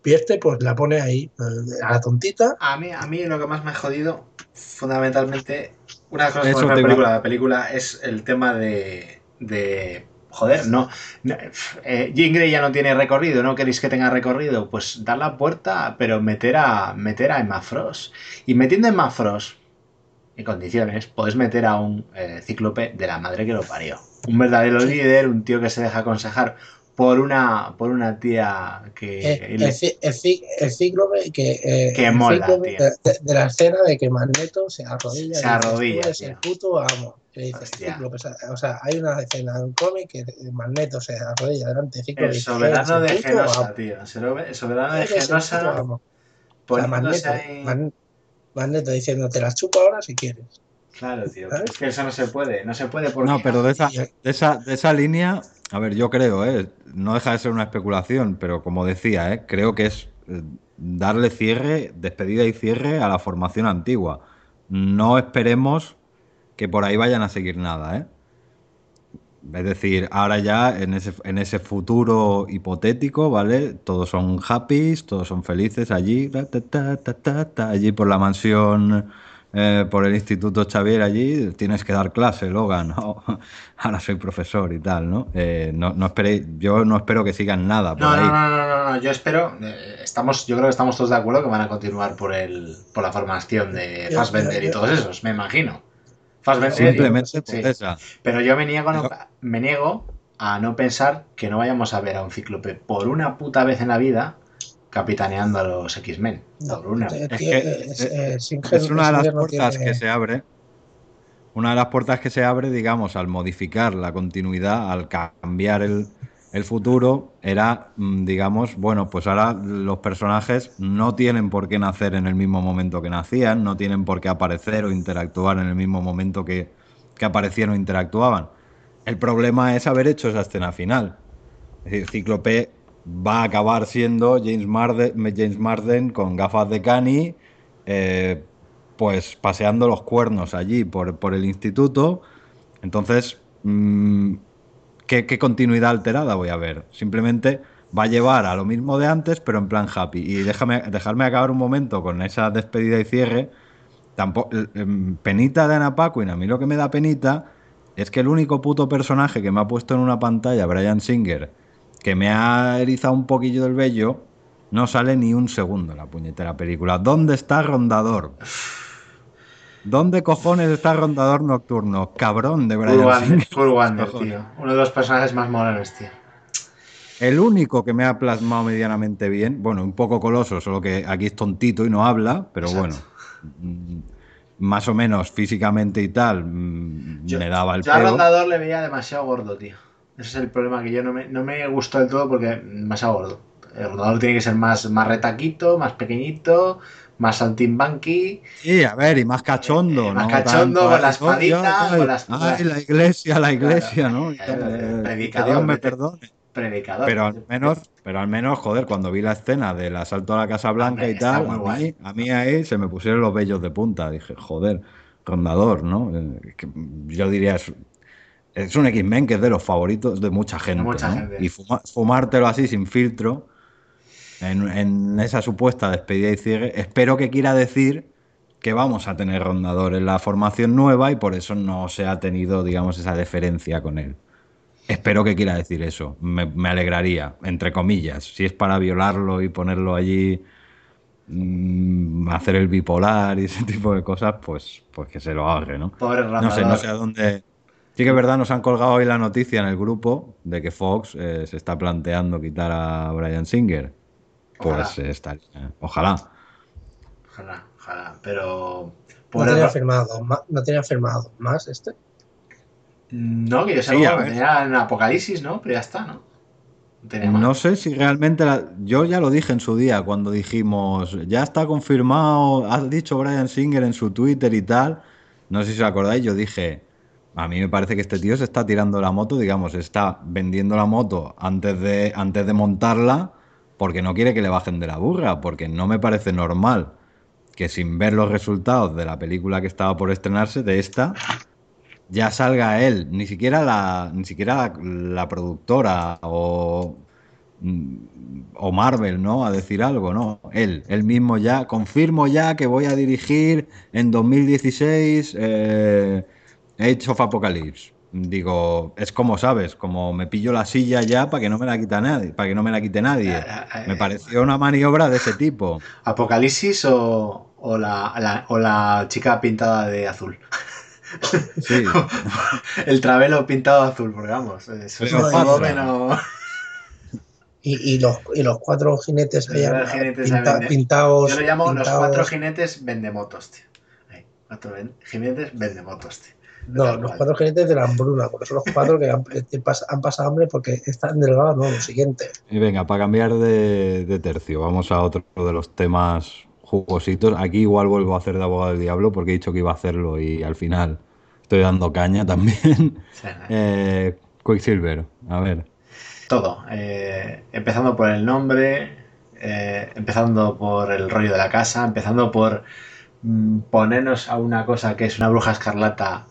y este pues la pone ahí, eh, a la tontita. A mí, a mí lo que más me ha jodido, fundamentalmente, una de las cosas que me película, la película es el tema de, de joder, no, no, eh, Jean Grey ya no tiene recorrido, no queréis que tenga recorrido, pues dar la puerta, pero meter a meter a Emma Frost. Y metiendo a Emma Frost en condiciones, podés meter a un eh, cíclope de la madre que lo parió. Un verdadero líder, un tío que se deja aconsejar por una por una tía que Eh, el, cíclope que, eh, Que mola, cíclope tío. de, de- de la escena de que Magneto se arrodilla. Se y dice, arrodilla, "Tú eres tío. el puto amo. Y le dice. Cíclope, o sea, hay una escena en un cómic que Magneto se arrodilla delante de Cíclope. y El soberano "Eres de Genosa, amo". tío. El soberano de Genosa. O sea, Magneto, ahí. Magneto diciendo, te las chupo ahora si quieres. Claro, tío. ¿Sabes? Es que eso no se puede. No se puede porque. No, pero de esa, de esa, de esa línea, a ver, yo creo, ¿eh? no deja de ser una especulación, pero como decía, ¿eh? creo que es eh, darle cierre, despedida y cierre a la formación antigua. No esperemos que por ahí vayan a seguir nada, ¿eh? Es decir, ahora ya en ese, en ese futuro hipotético, ¿vale? Todos son happy, todos son felices allí, ta, ta, ta, ta, ta, ta, allí por la mansión, eh, por el Instituto Xavier, allí tienes que dar clase, Logan, ¿no? Ahora soy profesor y tal, ¿no? Eh, no, no esperéis, yo no espero que sigan nada por No, ahí. no, no, no, no, no, Yo espero. eh, Estamos, yo creo que estamos todos de acuerdo que van a continuar por el, por la formación de Fassbender y todos esos, me imagino. Fassbender. Simplemente por sí. esa. Pero yo me niego, a no- me niego a no pensar que no vayamos a ver a un cíclope por una puta vez en la vida capitaneando a los X-Men. Por una. Es que eh, es, es Singer- una de las puertas tiene- que se abre. Una de las puertas que se abre, digamos, al modificar la continuidad, al cambiar el, el futuro era, mm, digamos, bueno, pues ahora los personajes no tienen por qué nacer en el mismo momento que nacían, no tienen por qué aparecer o interactuar en el mismo momento que, que aparecieron o interactuaban. El problema es haber hecho esa escena final. Es decir, Cíclope va a acabar siendo James Marden, James Marden con gafas de cani, eh, pues paseando los cuernos allí por, por el instituto. Entonces, mm, ¿qué, continuidad alterada voy a ver? Simplemente va a llevar a lo mismo de antes, pero en plan happy. Y déjame, dejarme acabar un momento con esa despedida y cierre. Tampoco, em, penita de Anna Paquin, a mí lo que me da penita es que el único puto personaje que me ha puesto en una pantalla, Brian Singer, que me ha erizado un poquillo del vello, no sale ni un segundo en la puñetera película. ¿Dónde está Rondador? ¿Dónde cojones está Rondador Nocturno? Cabrón de Brian. Full Cojones. tío. Uno de los personajes más molones, tío. El único que me ha plasmado medianamente bien, bueno, un poco coloso, solo que aquí es tontito y no habla, pero Exacto. bueno, más o menos físicamente y tal, mm, Yo- me daba el Yo pelo. Rondador le veía demasiado gordo, tío. Ese es el problema que yo no me, no me gustó del todo porque demasiado gordo. El Rondador tiene que ser más, más retaquito, más pequeñito, más saltimbanqui. Sí, a ver, y más cachondo, Eh, más ¿no? cachondo, Tanto, con la espadita, ay, con las- ay, la iglesia, la iglesia, Claro, ¿no? Tal, eh, predicador, que Dios me perdone. Predicador. Pero al menos, pero al menos, joder, cuando vi la escena del asalto a la Casa Blanca Hombre, y tal, a mí, a mí ahí se me pusieron los vellos de punta. Dije, joder, rondador, ¿no? Eh, yo diría, es, es un X-Men que es de los favoritos de mucha gente. mucha ¿no? gente. Y fuma- fumártelo así sin filtro, en, en esa supuesta despedida y cierre, espero que quiera decir que vamos a tener rondador en la formación nueva y por eso no se ha tenido, digamos, esa deferencia con él. Espero que quiera decir eso. Me, me alegraría, entre comillas. Si es para violarlo y ponerlo allí, mm, hacer el bipolar y ese tipo de cosas, pues, pues que se lo haga, ¿no? Pobre No sé, no sé a dónde. Sí que es verdad, nos han colgado hoy la noticia en el grupo de que Fox eh, se está planteando quitar a Brian Singer. Pues Ojalá. eh, estaría- Ojalá. Ojalá, ojalá. Pero. No tenía firmado, ma- no tenía firmado más este. No, que yo Sí, sepa, a lo ver. tenía en Apocalipsis, ¿no? Pero ya está, ¿no? No tenía más. No sé si realmente la- yo ya lo dije en su día cuando dijimos ya está confirmado, has dicho Brian Singer en su Twitter y tal. No sé si os acordáis, yo dije, a mí me parece que este tío se está tirando la moto, digamos, está vendiendo la moto antes de antes de montarla porque no quiere que le bajen de la burra, porque no me parece normal que sin ver los resultados de la película que estaba por estrenarse de esta ya salga él, ni siquiera la, ni siquiera la, productora o, mm, o Marvel, ¿no? A decir algo, ¿no? Él, él mismo ya, confirmo ya que voy a dirigir en 2016 eh, Age of Apocalypse. Digo, es como, ¿sabes? Como me pillo la silla ya para que no me la quita nadie, para que no me la quite nadie. Eh, Me pareció una maniobra de ese tipo. Apocalipsis o, o, la, la- o la chica pintada de azul. Sí. El travelo pintado de azul, porque vamos, eso es todo menos. Y, y los, y los cuatro jinetes Los jinetes pinta- ahí vende- pintados. Yo lo llamo los cuatro jinetes vendemotos, tío. Ahí, cuatro ven- jinetes vendemotos, tío. No, los cuatro jinetes de la hambruna, porque son los cuatro que han, pas- han pasado hambre porque están delgados, no, lo siguiente. Y venga, para cambiar de, de tercio, vamos a otro de los temas jugositos. Aquí igual vuelvo a hacer de abogado del diablo porque he dicho que iba a hacerlo y al final estoy dando caña también. Eh, Quicksilver, a ver. Todo. eh, empezando por el nombre, eh, empezando por el rollo de la casa, empezando por mm, ponernos a una cosa que es una bruja escarlata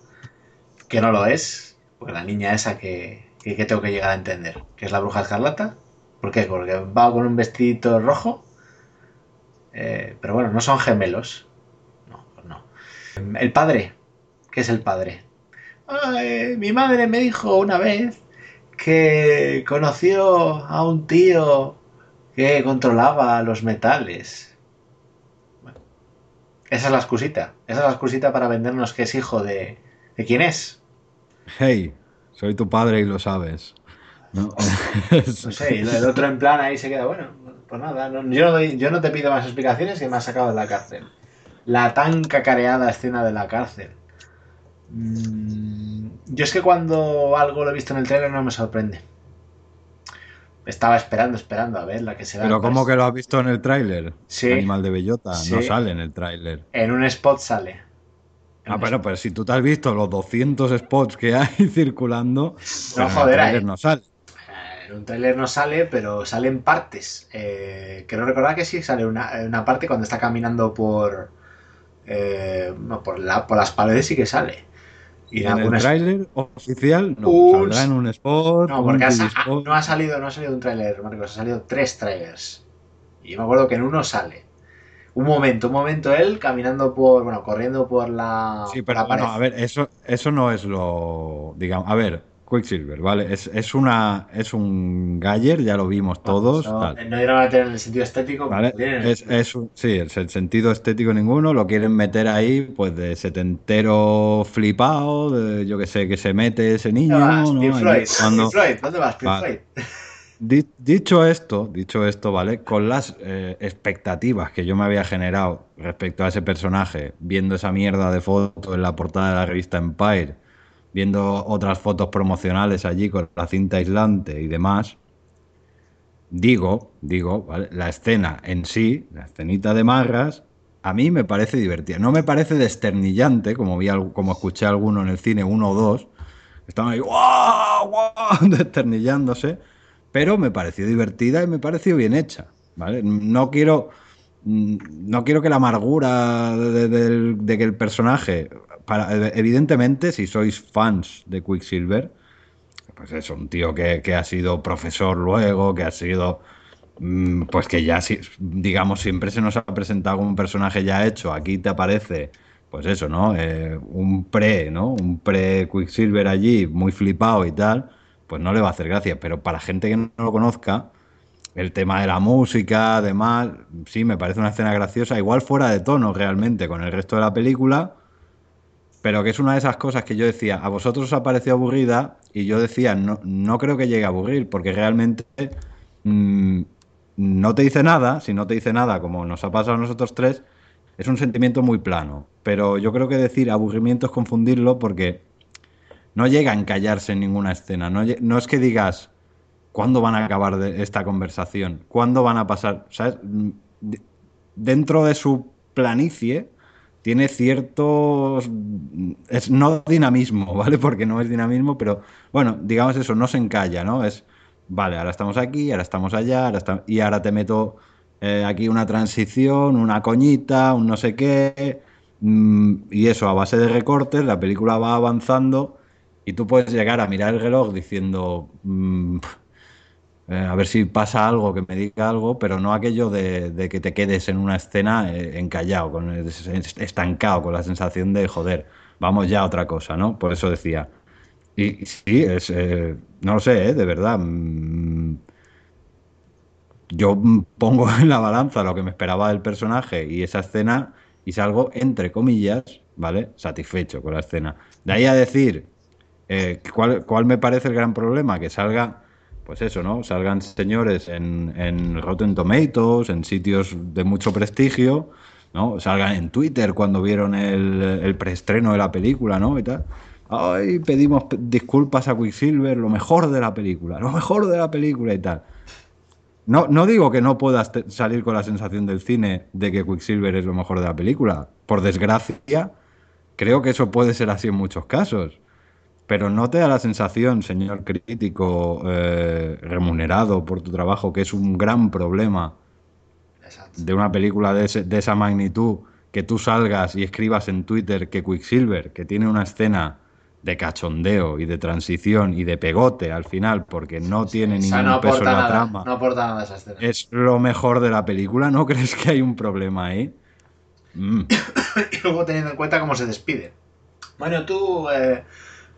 que no lo es, porque la niña esa que, que, tengo que llegar a entender, que es la bruja escarlata. ¿Por qué? Porque va con un vestidito rojo, eh, pero bueno, no son gemelos. No, pues no. El padre, ¿qué es el padre? Mi madre me dijo una vez que conoció a un tío que controlaba los metales. Bueno, esa es la excusita. Esa es la excusita para vendernos que es hijo de... ¿De quién es? Hey, soy tu padre y lo sabes. ¿No? No sé, el otro en plan ahí se queda, bueno, pues nada, no- yo, no doy- yo no te pido más explicaciones que me has sacado de la cárcel. La tan cacareada escena de la cárcel. Mm, yo es que cuando algo lo he visto en el trailer no me sorprende. estaba esperando, esperando a ver la que se da. Pero ¿cómo que lo has visto en el tráiler? Sí. Animal de bellota, no sale en el tráiler. En un spot sale. Ah, pero, pero si tú te has visto los 200 spots que hay circulando, en el joder, tráiler ahí. no sale. En un tráiler no sale, pero sale en partes. Eh, creo recordar que sí sale una, una parte cuando está caminando por, eh, no, por, la- por las paredes sí que sale. Y en el algunas- tráiler oficial no, Un- saldrá en un spot, No, un porque ha ah, no ha salido, no ha salido un tráiler, Marcos, ha salido tres trailers. Y yo me acuerdo que en uno sale. Un momento, un momento él caminando por, bueno, corriendo por la, Sí, pero la pared. a ver, eso, eso no es lo, digamos, a ver, Quicksilver, ¿vale? Es, es una, es un Galler, ya lo vimos todos, No, tal, no dieron a meter en el sentido estético. ¿vale? Es, es sí, es el sentido estético ninguno, lo quieren meter ahí, pues de setentero flipado, de, yo que sé, que se mete ese niño, ¿Dónde vas, ¿no? Pink Ahí Floyd? cuando- Pink Floyd, ¿Dónde vas, Pink Vale. Floyd? Di- Dicho esto, dicho esto, ¿vale? Con las eh, expectativas que yo me había generado respecto a ese personaje, viendo esa mierda de foto en la portada de la revista Empire, viendo otras fotos promocionales allí con la cinta aislante y demás, digo, digo, ¿vale? La escena en sí, la escenita de Marras, a mí me parece divertida. No me parece desternillante, como vi, como escuché a alguno en el cine, uno o dos, estaban ahí, ¡guau! ¡guau! desternillándose, pero me pareció divertida y me pareció bien hecha, ¿vale? No quiero, mm, no quiero que la amargura de, que el personaje, evidentemente, si sois fans de Quicksilver, pues eso, un tío que, ha sido profesor luego, que ha sido, mm, pues que ya, digamos, siempre se nos ha presentado un personaje ya hecho, aquí te aparece, pues eso, ¿no? Eh, un pre, ¿no? Un pre-Quicksilver allí, muy flipado y tal, pues no le va a hacer gracia, pero para gente que no lo conozca, el tema de la música, además, sí, me parece una escena graciosa, igual fuera de tono realmente con el resto de la película, pero que es una de esas cosas que yo decía, a vosotros os ha parecido aburrida y yo decía, no, no creo que llegue a aburrir, porque realmente mm, no te dice nada, si no te dice nada, como nos ha pasado a nosotros tres, es un sentimiento muy plano. Pero yo creo que decir aburrimiento es confundirlo porque no llega a encallarse en ninguna escena. No, no es que digas, ¿cuándo van a acabar esta conversación? ¿Cuándo van a pasar? ¿Sabes? Mm, de- Dentro de su planicie tiene ciertos... Es no dinamismo, ¿vale? Porque no es dinamismo, pero bueno, digamos eso, no se encalla, ¿no? Es, vale, ahora estamos aquí, ahora estamos allá, y ahora te meto eh, aquí una transición, una coñita, un no sé qué, mm, y eso a base de recortes, la película va avanzando y tú puedes llegar a mirar el reloj diciendo, mm, eh, a ver si pasa algo, que me diga algo, pero no aquello de, que te quedes en una escena eh, encallado, con, es- es- estancado, con la sensación de, joder, vamos ya a otra cosa, ¿no? Por eso decía. Y, sí, es, eh, no lo sé, de verdad. mm, yo pongo en la balanza lo que me esperaba del personaje y esa escena y salgo, entre comillas, ¿vale? Satisfecho con la escena. De ahí a decir, eh, ¿cuál, me parece el gran problema? Que salga, pues eso, ¿no? Salgan señores en, en Rotten Tomatoes, en sitios de mucho prestigio, ¿no? Salgan en Twitter cuando vieron el, preestreno de la película, ¿no? Y tal. Ay, pedimos disculpas a Quicksilver, lo mejor de la película, lo mejor de la película y tal. No, no digo que no puedas salir con la sensación del cine de que Quicksilver es lo mejor de la película. Por desgracia, creo que eso puede ser así en muchos casos. Pero no te da la sensación, señor crítico eh, remunerado por tu trabajo, que es un gran problema de una película de, ese- de esa magnitud, que tú salgas y escribas en Twitter que Quicksilver, que tiene una escena de cachondeo y de transición y de pegote al final, porque no tiene O sea, ningún no peso en la nada. trama, No aporta nada esa escena. es lo mejor de la película. ¿No crees que hay un problema ahí? Mm. y luego teniendo en cuenta cómo se despide. Bueno, tú, eh,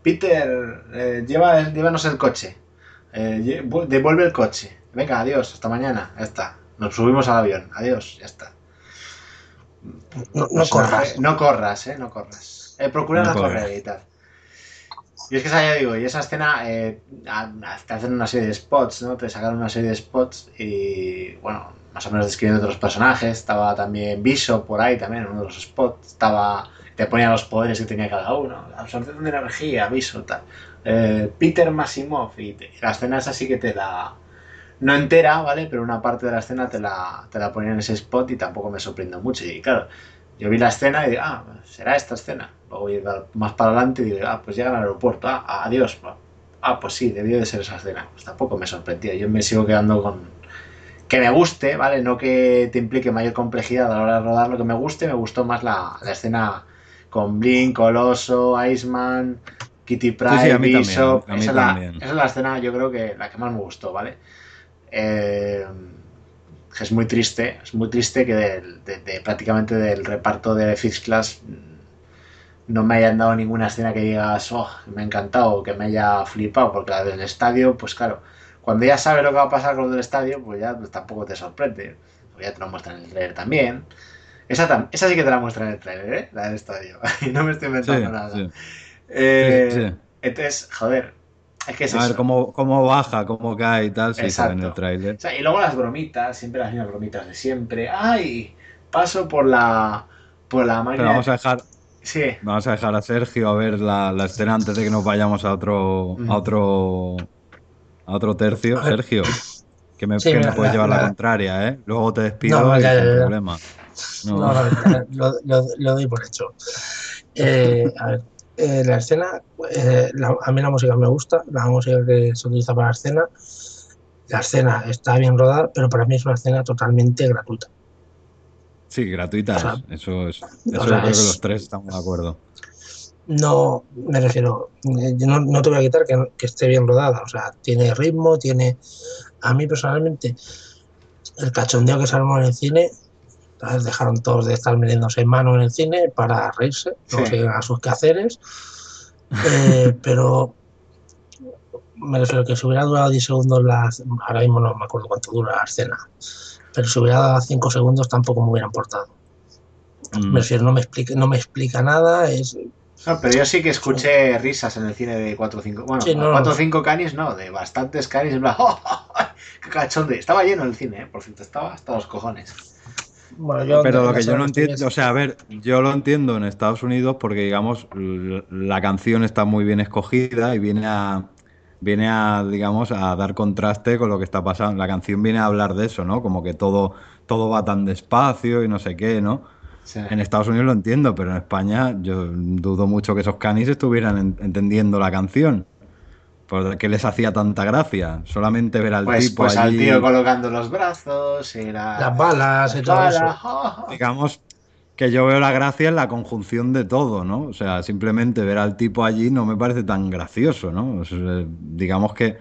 Peter, eh, lleva, llévanos el coche. Eh, devuelve el coche. Venga, adiós, hasta mañana. Ya está. Nos subimos al avión. Adiós, ya está. No, corras. No corras, eh, no corras. Eh, procura No correr y tal. Y es que esa, ya digo, y esa escena eh, te hacen una serie de spots, ¿no? Te sacaron una serie de spots y, bueno, más o menos describiendo otros personajes. Estaba también Viso por ahí también, en uno de los spots. Estaba, te ponían los poderes que tenía cada uno. Absorción de energía, Viso, tal. Eh, Peter Masimov y te- la escena esa sí que te da no entera, ¿vale? Pero una parte de la escena te la, te la ponían en ese spot y tampoco me sorprendió mucho. Y claro, yo vi la escena y digo, ah, será esta escena. Luego voy más para adelante y digo, ah, pues llegan al aeropuerto, ah, adiós. Ah, pues sí, debió de ser esa escena. Pues tampoco me sorprendía. Yo me sigo quedando con, que me guste, ¿vale? No que te implique mayor complejidad a la hora de rodar lo que me guste, me gustó más la, la escena con Blink, Coloso, Iceman, Kitty Pryde, Sí, sí, a mí también, Bishop. esa, es la, esa es la escena, yo creo que la que más me gustó, ¿vale? Eh, es muy triste, es muy triste que de, de prácticamente del reparto de Fifth Class mm, no me hayan dado ninguna escena que digas, oh, me ha encantado, que me haya flipado, porque la del estadio, pues claro, cuando ya sabes lo que va a pasar con lo del estadio, pues ya pues, tampoco te sorprende. Pues ya te lo muestran en el trailer también. Esa, tam- esa sí que te la muestran en el trailer, ¿eh? La del estadio. No me estoy Sí, inventando nada. sí. Eh, Sí, sí. Entonces, joder, es que es A ver cómo, cómo baja, cómo cae y tal, ve en el tráiler. O sea, y luego las bromitas, siempre las mismas bromitas de siempre. ¡Ay! Paso por la. por la máquina. Pero vamos a dejar, Sí, vamos a dejar a Sergio a ver la, la escena antes de que nos vayamos a otro, Mm. a otro, a otro tercio. Sergio, que me, Sí, que me la- puedes la- llevar la, la- contraria, ¿eh? Luego te despido No, y ya, sin problema. No. No, lo, lo- lo doy por hecho. Eh, a ver, eh, la escena, eh, la- a mí la música me gusta, la música que se utiliza para la escena. La escena está bien rodada, pero para mí es una escena totalmente gratuita. Sí, gratuita O sea. Eso es. Eso sea, yo creo que los tres estamos de acuerdo. No, me refiero, yo no, no te voy a quitar que, que esté bien rodada, o sea, tiene ritmo, tiene... A mí personalmente, el cachondeo que se armó en el cine, ¿sabes? dejaron todos de estar metiéndose en mano en el cine para reírse, no Sí. a sus quehaceres, Eh, pero me refiero que si hubiera durado 10 segundos, la, ahora mismo no me acuerdo cuánto dura la escena, pero si hubiera dado 5 segundos tampoco me hubiera importado. Mm. Me refiero, no me explica, no me explica nada, es, No, pero yo sí que escuché risas en el cine de 4 o 5. Bueno, Sí, no. 4 o 5 canis no, de bastantes canis. En plan, ¡oh, oh, oh! ¡Qué cachonde! Estaba lleno el cine, ¿eh? por cierto, estaba hasta los cojones. Bueno, yo Pero lo que yo no entiendo, o sea, a ver, yo lo entiendo en Estados Unidos porque, digamos, la canción está muy bien escogida y viene a, viene a, digamos, a dar contraste con lo que está pasando. La canción viene a hablar de eso, ¿no? Como que todo, todo va tan despacio y no sé qué, ¿no? Sí. En Estados Unidos lo entiendo, pero en España yo dudo mucho que esos canis estuvieran en- entendiendo la canción. ¿Por qué les hacía tanta gracia? Solamente ver al Pues, tipo pues al tío colocando los brazos y la- las balas y todo balas, eso. digamos que yo veo la gracia en la conjunción de todo, ¿no? O sea, simplemente ver al tipo allí no me parece tan gracioso, ¿no? O sea, digamos que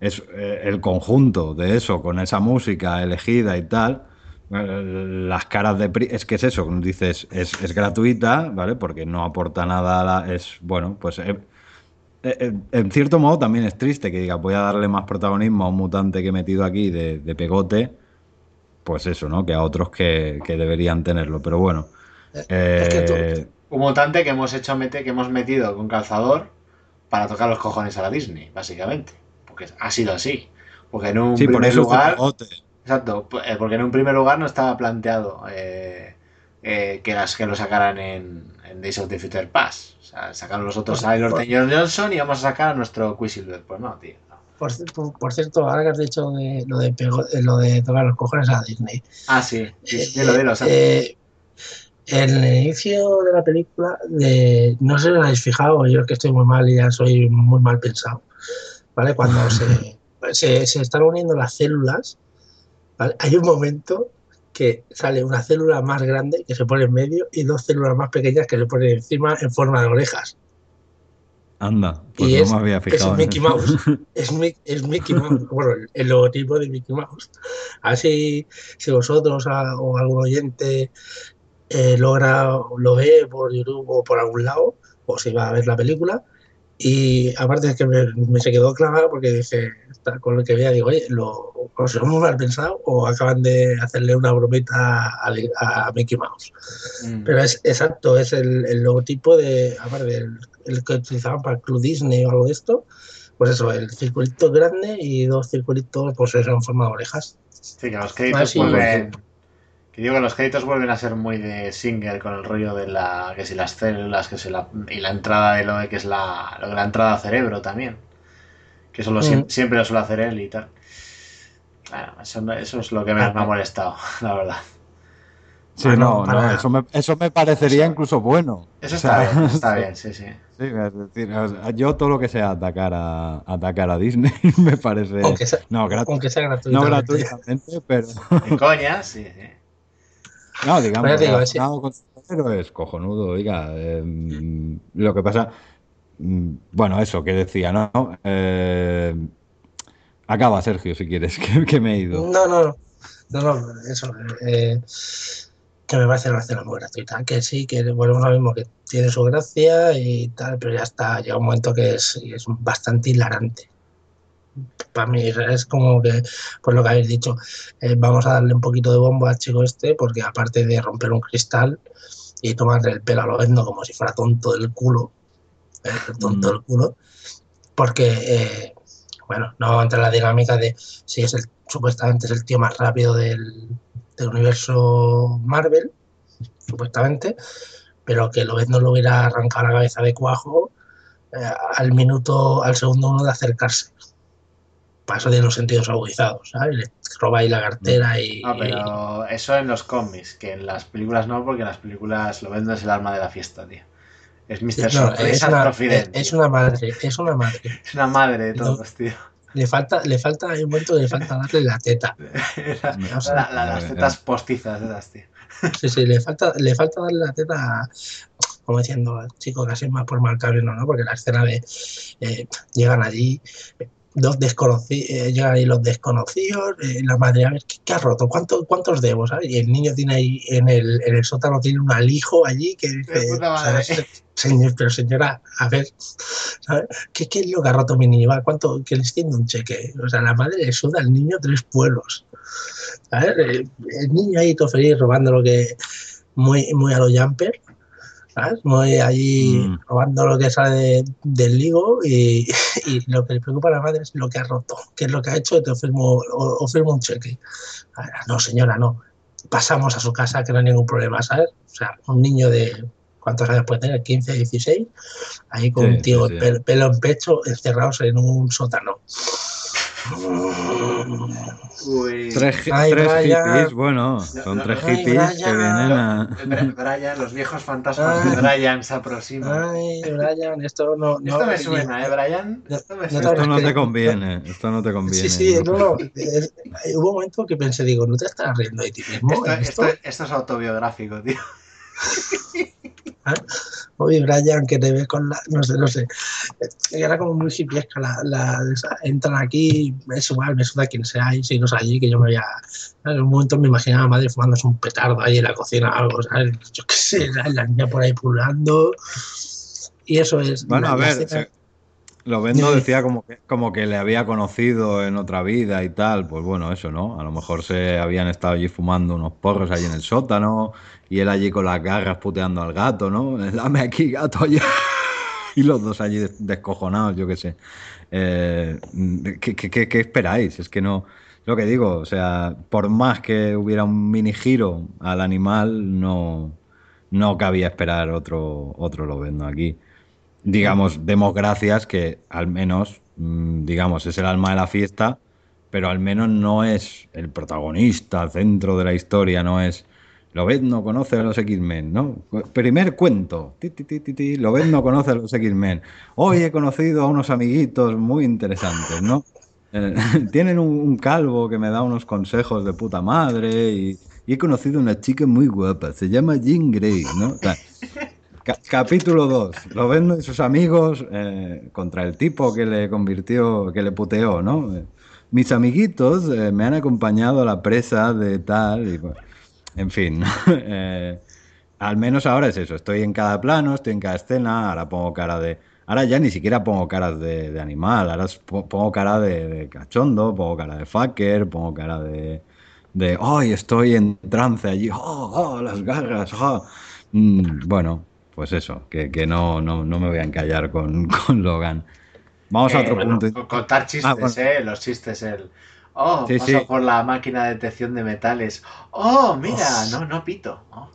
es eh, el conjunto de eso, con esa música elegida y tal. eh, Las caras de... pri- Es que es eso, como dices, es, es gratuita, ¿vale? Porque no aporta nada a la... Es, bueno, pues... eh, en cierto modo también es triste que diga, voy a darle más protagonismo a un mutante que he metido aquí de, de pegote, pues eso, ¿no? Que a otros que, que deberían tenerlo. Pero bueno. Es que tú- eh, Un mutante que hemos hecho mete, que hemos metido con calzador para tocar los cojones a la Disney, básicamente. Porque ha sido así. Porque en un sí, por primer eso es de lugar. pegote. Exacto, eh, porque en un primer lugar no estaba planteado eh, eh, que, las, que lo sacaran en, en Days of the Future Pass. O sea, sacaron los otros a Lord pues- John Johnson y vamos a sacar a nuestro Quicksilver. Pues no, tío. no. Por, cierto- por cierto, ahora que has dicho de, lo, de pego- lo de tocar los cojones a Disney. Ah, sí, sí, Eh, dilo. Sam. eh, en el inicio de la película, de, no sé si os habéis fijado, yo es que estoy muy mal y ya soy muy mal pensado. ¿Vale? Cuando se, se, se están uniendo las células, ¿vale? hay un momento que sale una célula más grande que se pone en medio y dos células más pequeñas que se ponen encima en forma de orejas. Anda, pues Y no es- me había es fijado. en Mickey eso. Mouse. Es, es Mickey Mouse, bueno, el, el logotipo de Mickey Mouse. Así, si vosotros a- o algún oyente eh, logra, lo ve por YouTube o por algún lado, o si va a ver la película, y aparte es que me, me se quedó clavado porque está- con lo que veía, digo, oye, lo, o se lo hemos mal pensado o acaban de hacerle una bromita a, a Mickey Mouse. Mm. Pero es exacto, es el, el logotipo de, aparte, el, el que utilizaban para el Club Disney o algo de esto, pues eso, el circulito grande y dos circulitos, pues eso, en forma de orejas. Sí, que los créditos Ah, sí. vuelven. Que digo que los créditos vuelven a ser muy de Singer con el rollo de la. que si las células, que si la. y la entrada de lo de que es la. lo de la entrada a cerebro también. Que eso lo siem- Mm. siempre lo suele hacer él y tal. Bueno, eso, no- eso es lo que me, me ha molestado, la verdad. Sí, Ah, no, no, no, para- eso me, eso me parecería incluso bueno. Eso O sea, está bien, está bien, sí, sí. Sí, es decir, o sea, yo todo lo que sea atacar a atacar a Disney me parece Aunque sea, no, gratu- aunque sea no gratuitamente. gratuitamente, pero De coña, sí, sí. No, digamos, Pero digo, sí. con es cojonudo, oiga. eh, lo que pasa, mm, bueno, eso que decía, ¿no? Eh, acaba, Sergio, si quieres, que, que me he ido. No, no, no, no, eso. eh, que me parece una escena muy gratuita. Que sí, que volvemos a lo mismo, que tiene su gracia y tal, pero ya está. Llega un momento que es, es bastante hilarante. Para mí es como que, pues lo que habéis dicho, eh, vamos a darle un poquito de bombo al chico este, porque aparte de romper un cristal y tomarle el pelo a lo vendo como si fuera tonto del culo, eh, tonto Mm. del culo, porque, eh, bueno, no vamos a entrar en la dinámica de si es el, supuestamente es el tío más rápido del, del universo Marvel, supuestamente, pero que lo no lo hubiera arrancado la cabeza de cuajo al minuto, al segundo uno de acercarse. Paso de los sentidos agudizados, ¿sabes? Le roba ahí la cartera y. Ah, pero eso en los cómics, que en las películas no, porque en las películas lo venden es el alma de la fiesta, tío. Es Mr. No, es, una, es una madre, es una madre. Es una madre de No. todos, tío. Le falta, le falta, hay un momento que le falta darle la teta. Las, la- la- las tetas postizas esas, tío. Sí, sí, le falta, le falta darle la teta, como diciendo, chico, casi más por marcar no, ¿no? Porque la escena de eh, llegan allí, eh, dos desconocidos, llegan ahí los desconocidos, eh, la madre, a ver, ¿qué, qué ha roto? ¿Cuánto, ¿Cuántos debo? ¿sabes? Y el niño tiene ahí en el, en el sótano, tiene un alijo allí que dice, señor, pero señora, a ver, ¿sabes? ¿Qué, ¿qué es lo que ha roto mi niño? ¿Cuánto? Que le extiende un cheque. O sea, la madre le suda al niño tres pueblos. ¿sabes? El, el niño ahí todo feliz robando lo que muy, muy a lo jumper, ¿sabes? Muy allí Mm. robando lo que sale de- del ligo y, y lo que le preocupa a la madre es lo que ha roto, qué es lo que ha hecho, te firmo, o, o firmo un cheque. Ah, No, señora, no. Pasamos a su casa que no hay ningún problema, ¿sabes? O sea, un niño de, ¿cuántos años puede tener? 15, 16, ahí con Sí, un tío sí, sí. pel- pelo en pecho, encerrados en un sótano. Uy. Tres, Ay, tres Brian. hippies, bueno, son No, tres hippies que vienen a... Br- Brian, los viejos fantasmas Ay. de Brian se aproximan. Ay, Brian, esto no... no Esto me suena, ¿eh, Brian? Esto me no suena. Esto no que- te conviene, esto no te conviene. Sí, sí, no, no. es- hubo un momento que pensé, digo, ¿no te estás riendo de ti mismo? Esto, ¿En esto, esto es autobiográfico, tío. Oye, Brian, que te ve con la. No sé, no sé. Era como muy hippiesca. La, la, entran aquí, es igual, me suda quien sea, y si no es allí, que yo me voy a. En un momento me imaginaba a madre fumándose un petardo ahí en la cocina, algo, ¿sabes? Yo qué sé, la niña por ahí pululando. Y eso es. Bueno, la- a ver, escena- se- Lovendo Dime. decía como que, como que le había conocido en otra vida y tal. Pues bueno, eso, ¿no? A lo mejor se habían estado allí fumando unos porros ahí en el sótano y él allí con las garras puteando al gato, ¿no? Dame aquí, gato, allá. Y los dos allí des- descojonados, yo qué sé. Eh, ¿qué, esperáis? Es que no. Lo que digo, o sea, por más que hubiera un mini giro al animal, no, no cabía esperar otro, otro Lovendo aquí digamos, demos gracias que al menos, mm, digamos, es el alma de la fiesta, pero al menos no es el protagonista, el centro de la historia, no es... Lobet no conoce a los X-Men, ¿no? Primer cuento. Ti, Lobet no conoce a los X-Men. Hoy he conocido a unos amiguitos muy interesantes, ¿no? Eh, tienen un, un calvo que me da unos consejos de puta madre y, y he conocido una chica muy guapa, se llama Jean Grey, ¿no? O sea, Ca- capítulo 2. Lovendo y sus amigos eh, contra el tipo que le convirtió, que le puteó, ¿no? Eh, Mis amiguitos eh, me han acompañado a la presa de tal. y, en fin. Eh, al menos ahora es eso. Estoy en cada plano, estoy en cada escena. Ahora pongo cara de. Ahora ya ni siquiera pongo caras de, de animal. Ahora pongo cara de, de cachondo, pongo cara de fucker, pongo cara de. De, ¡ay, estoy en trance allí! ¡Oh, oh, las garras! oh". Mm, bueno, pues eso, que, que no, no, no me voy a encallar con, con Logan. Vamos a Eh, otro bueno, punto. co- Contar chistes, Ah, bueno. ¿eh? Los chistes, el. Oh, Sí, paso sí. por la máquina de detección de metales. Oh, mira, no, no pito. Oh,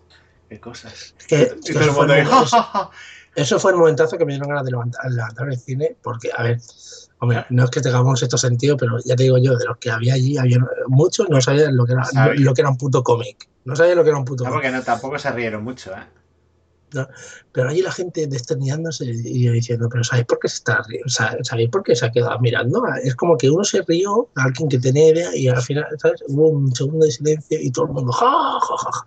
qué cosas. el eso fue el. Eso fue el momentazo que me dieron ganas de levantar, levantar el cine, porque, a ver, hombre, no es que tengamos esto sentido, pero ya te digo yo, de los que había allí, había muchos no sabían lo que era, lo que era un puto cómic. No sabían lo que era un puto No, cómic. porque no, tampoco se rieron mucho, ¿eh? ¿No? Pero allí la gente desternidándose y yo diciendo, pero ¿sabéis por qué se está riendo? ¿Sabéis por qué se ha quedado mirando? Es como que uno se rió, alguien que tenía idea, y al final, ¿sabes? Hubo un segundo de silencio y todo el mundo, ja, ja, ja, ja.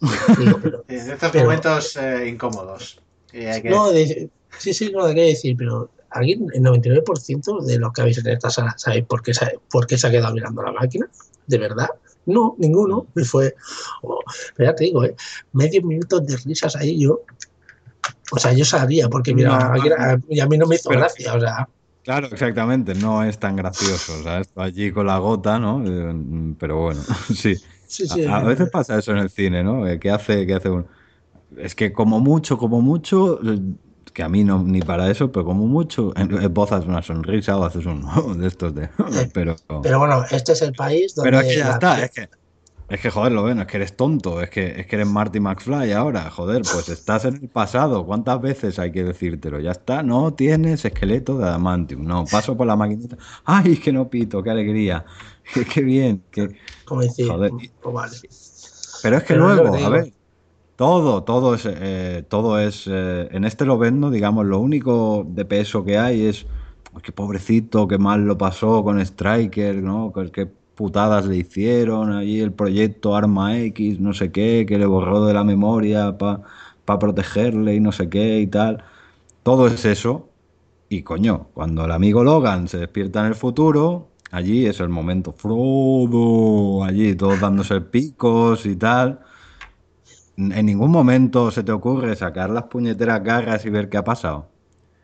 Digo, pero- En estos Pero- momentos eh, incómodos. Que- no, de- sí, sí, no, hay que decir, pero alguien, el 99% de los que habéis en esta sala, ¿sabéis por qué, se- por qué se ha quedado mirando la máquina? ¿De verdad? No, ninguno. Y fue, oh, pero ya te digo, ¿eh? medio minutos de risas ahí yo. O sea, yo sabía porque No, y a mí no me hizo pero- gracia. O sea, Claro, exactamente, no es tan gracioso, ¿sabes? Tú allí con la gota, ¿no? Eh, Pero bueno, sí. sí, sí. A, a veces pasa eso en el cine, ¿no? Eh, ¿Qué hace, qué hace uno? Es que como mucho, como mucho, que a mí no ni para eso, pero como mucho, esbozas una sonrisa o haces un de estos de... Pero, Pero bueno, este es el país donde. pero es que ya está, es que, es que joder, lo ven, es que eres tonto, es que, es que eres Marty McFly ahora, joder, pues estás en el pasado, ¿cuántas veces hay que decírtelo? Ya está, no tienes esqueleto de adamantium, no, paso por la maquinita, ay, que no pito, qué alegría, qué, qué bien, que... Como decir, Joder. pues vale. Pero es que Pero luego, a ver, todo, todo es, eh, todo es, eh, en este Lovendo, digamos, lo único de peso que hay es, "Ay, qué pobrecito, qué mal lo pasó con Striker, ¿no? Qué, qué putadas le hicieron, ahí el proyecto Arma X, no sé qué, que le borró de la memoria para protegerle y no sé qué y tal. Todo es eso. Y coño, cuando el amigo Logan se despierta en el futuro, allí es el momento Frodo, allí todos dándose picos y tal. En ningún momento se te ocurre sacar las puñeteras garras y ver qué ha pasado.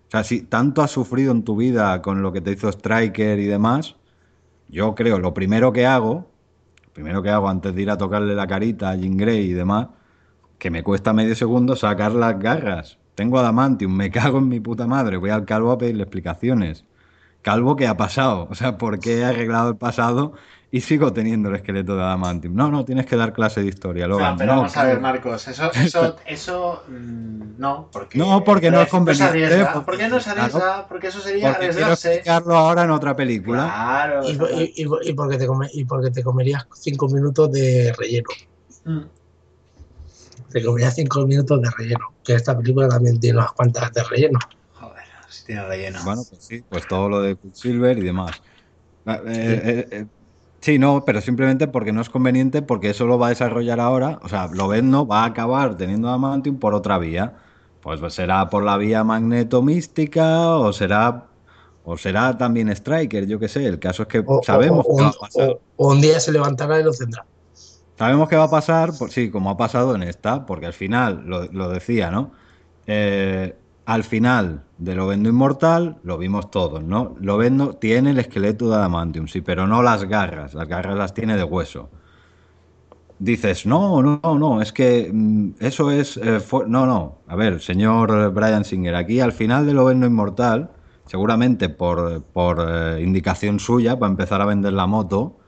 O sea, si tanto has sufrido en tu vida con lo que te hizo Striker y demás, yo creo, lo primero que hago, lo primero que hago antes de ir a tocarle la carita a Jean Grey y demás, que me cuesta medio segundo sacar las garras. Tengo adamantium, me cago en mi puta madre, voy al calvo a pedirle explicaciones. Calvo, ¿qué ha pasado? O sea, ¿por qué he arreglado el pasado y sigo teniendo el esqueleto de adamantium? No, no, tienes que dar clase de historia, No, Logan. pero no, vamos a ver. Marcos, eso, eso, eso, mm, no, porque No, porque no es pero conveniente, arriesga. porque- ¿Por qué no se arriesga? claro. Porque eso sería Porque quiero arriesgarse. explicarlo ahora en otra película. Claro. Y, exacto. y- y- y porque te come- y porque te comerías cinco minutos de relleno. Mm. Te comerías cinco minutos de relleno. Que esta película también tiene unas cuantas de relleno. Joder, si tiene relleno. Bueno, pues sí, pues todo lo de Quicksilver y demás. Eh, eh, eh, sí, no, pero simplemente porque no es conveniente, porque eso lo va a desarrollar ahora. O sea, Lovendo va a acabar teniendo Adamantium por otra vía. Pues será por la vía magneto-mística o será, o será también Striker, yo qué sé. El caso es que O, sabemos o- que va a pasar. o- o un día se levantará y lo tendrá. Sabemos que va a pasar, pues sí, como ha pasado en esta, porque al final, lo, lo decía, ¿no? Eh, al final de Lovendo Inmortal, lo vimos todos, ¿no? Lovendo tiene el esqueleto de Adamantium, sí, pero no las garras, las garras las tiene de hueso. Dices, no, no, no, es que mm, eso es... eh, no, no, a ver, señor Brian Singer, aquí al final de Lovendo Inmortal, seguramente por, por eh, indicación suya, para empezar a vender la moto,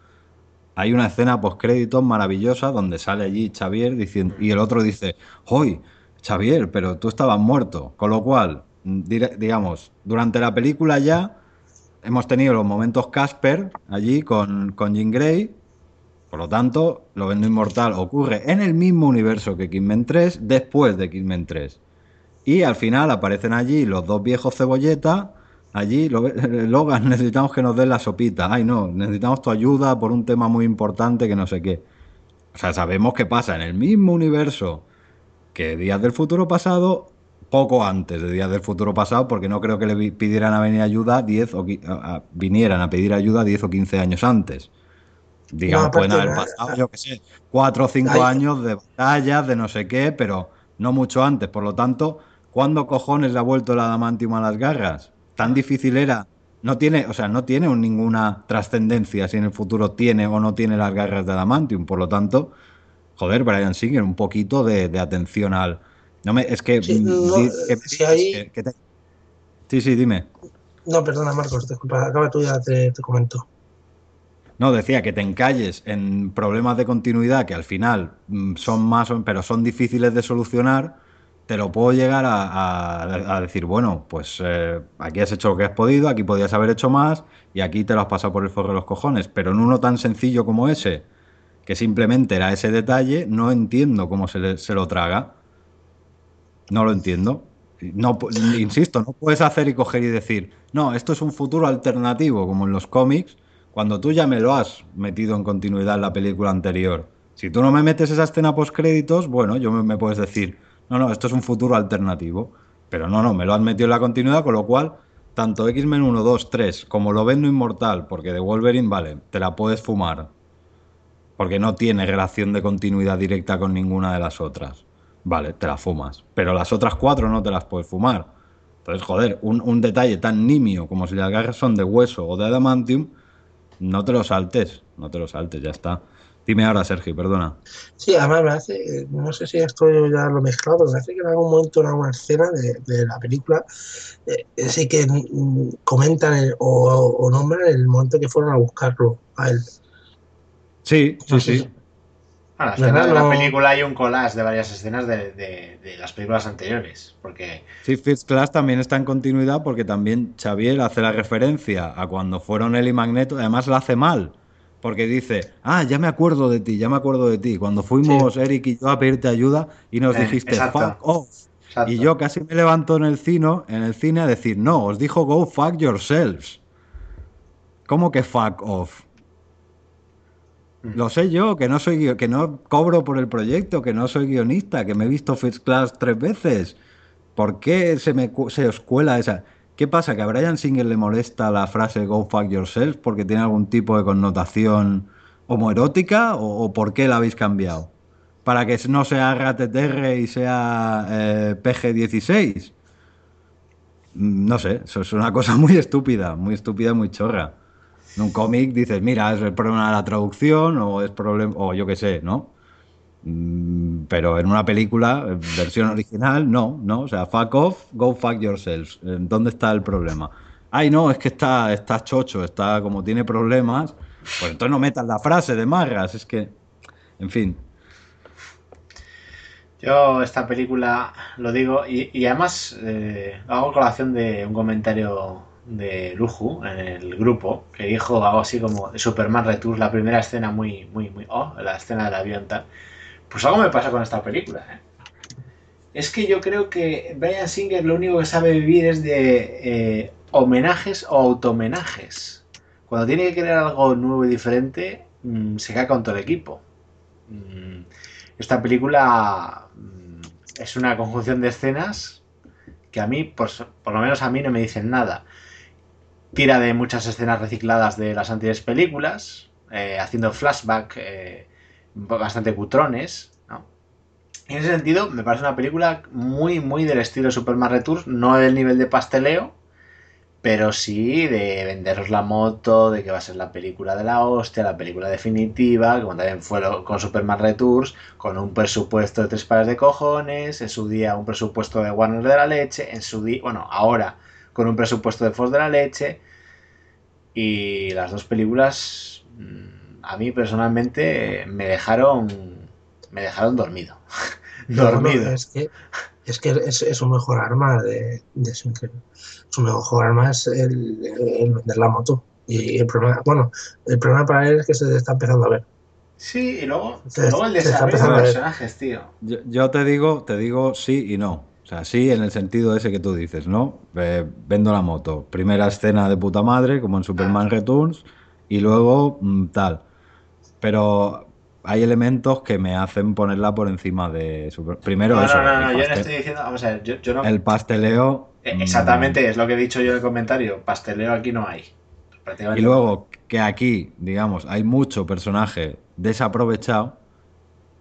hay una escena postcréditos maravillosa donde sale allí Xavier diciendo, y el otro dice, ¡Hoy! Xavier, pero tú estabas muerto. Con lo cual, digamos, durante la película ya hemos tenido los momentos Casper allí con, con Jean Grey. Por lo tanto, lo vendo inmortal ocurre en el mismo universo que Kingman 3, después de Kingman 3. Y al final aparecen allí los dos viejos cebolletas. Allí, lo- Logan, necesitamos que nos den la sopita. Ay, no, necesitamos tu ayuda por un tema muy importante que no sé qué. O sea, sabemos que pasa en el mismo universo que Días del Futuro Pasado, poco antes de Días del Futuro Pasado, porque no creo que le pidieran a venir ayuda 10 o qui- a- a- vinieran a pedir ayuda 10 o 15 años antes. Digamos, No, pueden haber pasado, yo qué sé, 4 o 5 hay- años de batallas, de no sé qué, pero no mucho antes. Por lo tanto, ¿cuándo cojones le ha vuelto el adamantium a las garras? Tan difícil era. No tiene, o sea, no tiene un- ninguna trascendencia si en el futuro tiene o no tiene las garras de adamantium. Por lo tanto, joder, Brian Singer, un poquito de, de atención al. No me, es que. Sí, no, di- que- si hay- que- que te- Sí, sí, dime. No, perdona, Marcos, disculpa, acaba tú ya te, te comento. No, decía que te encalles en problemas de continuidad que al final mm, son más, pero son difíciles de solucionar. te lo puedo llegar a, a- a decir, bueno, pues eh, aquí has hecho lo que has podido, aquí podías haber hecho más y aquí te lo has pasado por el forro de los cojones. Pero en uno tan sencillo como ese, que simplemente era ese detalle, no entiendo cómo se, le- se lo traga. No lo entiendo. No, insisto, no puedes hacer y coger y decir, no, esto es un futuro alternativo, como en los cómics, cuando tú ya me lo has metido en continuidad en la película anterior. Si tú no me metes esa escena post créditos, bueno, yo me, me puedes decir, no, no, esto es un futuro alternativo. Pero no, no, me lo has metido en la continuidad, con lo cual, tanto X-Men 1, 2, 3, como lo vendo inmortal, porque de Wolverine, vale, te la puedes fumar. Porque no tiene relación de continuidad directa con ninguna de las otras. Vale, te la fumas. Pero las otras cuatro no te las puedes fumar. Entonces, joder, un, detalle tan nimio como si las garras son de hueso o de adamantium, no te lo saltes. No te lo saltes, ya está. Dime ahora, Sergio, perdona. Sí, además me hace, no sé si esto ya lo mezclado, pero me hace que en algún momento en alguna escena de, de la película eh, sí que mm, comentan el- o, o nombran el momento que fueron a buscarlo a él. Sí, sí, sí. Bueno, la ¿Verdad? escena de la película hay un collage de varias escenas de, de- de las películas anteriores. Porque Sí, First Class también está en continuidad porque también Xavier hace la referencia a cuando fueron él y Magneto, además la hace mal, porque dice, ah, ya me acuerdo de ti, ya me acuerdo de ti, cuando fuimos Eric y yo a pedirte ayuda y nos Eh, dijiste, exacto. fuck off. Exacto. Y yo casi me levanto en el, cine, en el cine a decir, no, os dijo go fuck yourselves. ¿Cómo que fuck off? Lo sé yo, que no soy que no cobro por el proyecto, que no soy guionista, que me he visto First Class tres veces. ¿Por qué se me se os cuela esa? ¿Qué pasa? ¿Que a Brian Singer le molesta la frase go fuck yourself porque tiene algún tipo de connotación homoerótica o, o por qué la habéis cambiado? ¿Para que no sea RTTR y sea eh, PG-16? Mm, No sé, eso es una cosa muy estúpida, muy estúpida, muy chorra. En un cómic dices, mira, es el problema de la traducción o es problema, o yo qué sé, ¿no? Mm, Pero en una película, eh, versión original, no, no. O sea, fuck off, go fuck yourselves. Eh, ¿Dónde está el problema? Ay, no, es que está, está chocho, está como tiene problemas. Pues entonces no metas la frase de marras, es que, en fin. yo esta película lo digo y, además eh, hago colación de un comentario de Luju en el grupo que dijo algo así como de Superman Returns, la primera escena muy, muy, muy, oh, la escena del avión tal. Pues algo me pasa con esta película, ¿eh? Es que yo creo que Brian Singer lo único que sabe vivir es de eh, homenajes o autohomenajes. Cuando tiene que crear algo nuevo y diferente, mm, se cae con todo el equipo. Mm, esta película mm, es una conjunción de escenas que a mí, por, por lo menos a mí, no me dicen nada. Tira de muchas escenas recicladas de las anteriores películas, eh, haciendo flashback eh, bastante cutrones. ¿no? En ese sentido, me parece una película muy, muy del estilo Superman Returns, no del nivel de pasteleo, pero sí de venderos la moto, de que va a ser la película de la hostia, la película definitiva, como también fue con Superman Returns, con un presupuesto de tres pares de cojones, en su día un presupuesto de Warner de la leche, en su día, bueno, ahora con un presupuesto de Fox de la leche, y las dos películas mm, a mí personalmente me dejaron me dejaron dormido dormido es que, es, que es, es su mejor arma de, de. Su mejor arma es el, el vender la moto. Y el problema, bueno, el problema para él es que se está empezando a ver. sí y luego, Se- luego el desarrollo de personajes tío Yo, yo te digo, te digo sí y no. O sea, sí en el sentido ese que tú dices, ¿no? Eh, vendo la moto. Primera escena de puta madre, como en Superman Returns, y luego mm, tal. Pero hay elementos que me hacen ponerla por encima de Super- Primero no, eso. no, no, no, yo no estoy diciendo vamos a ver yo, yo no El pasteleo. Eh, mm, exactamente es lo que he dicho yo en el comentario pasteleo aquí no hay Y luego que aquí, digamos, hay mucho personaje desaprovechado,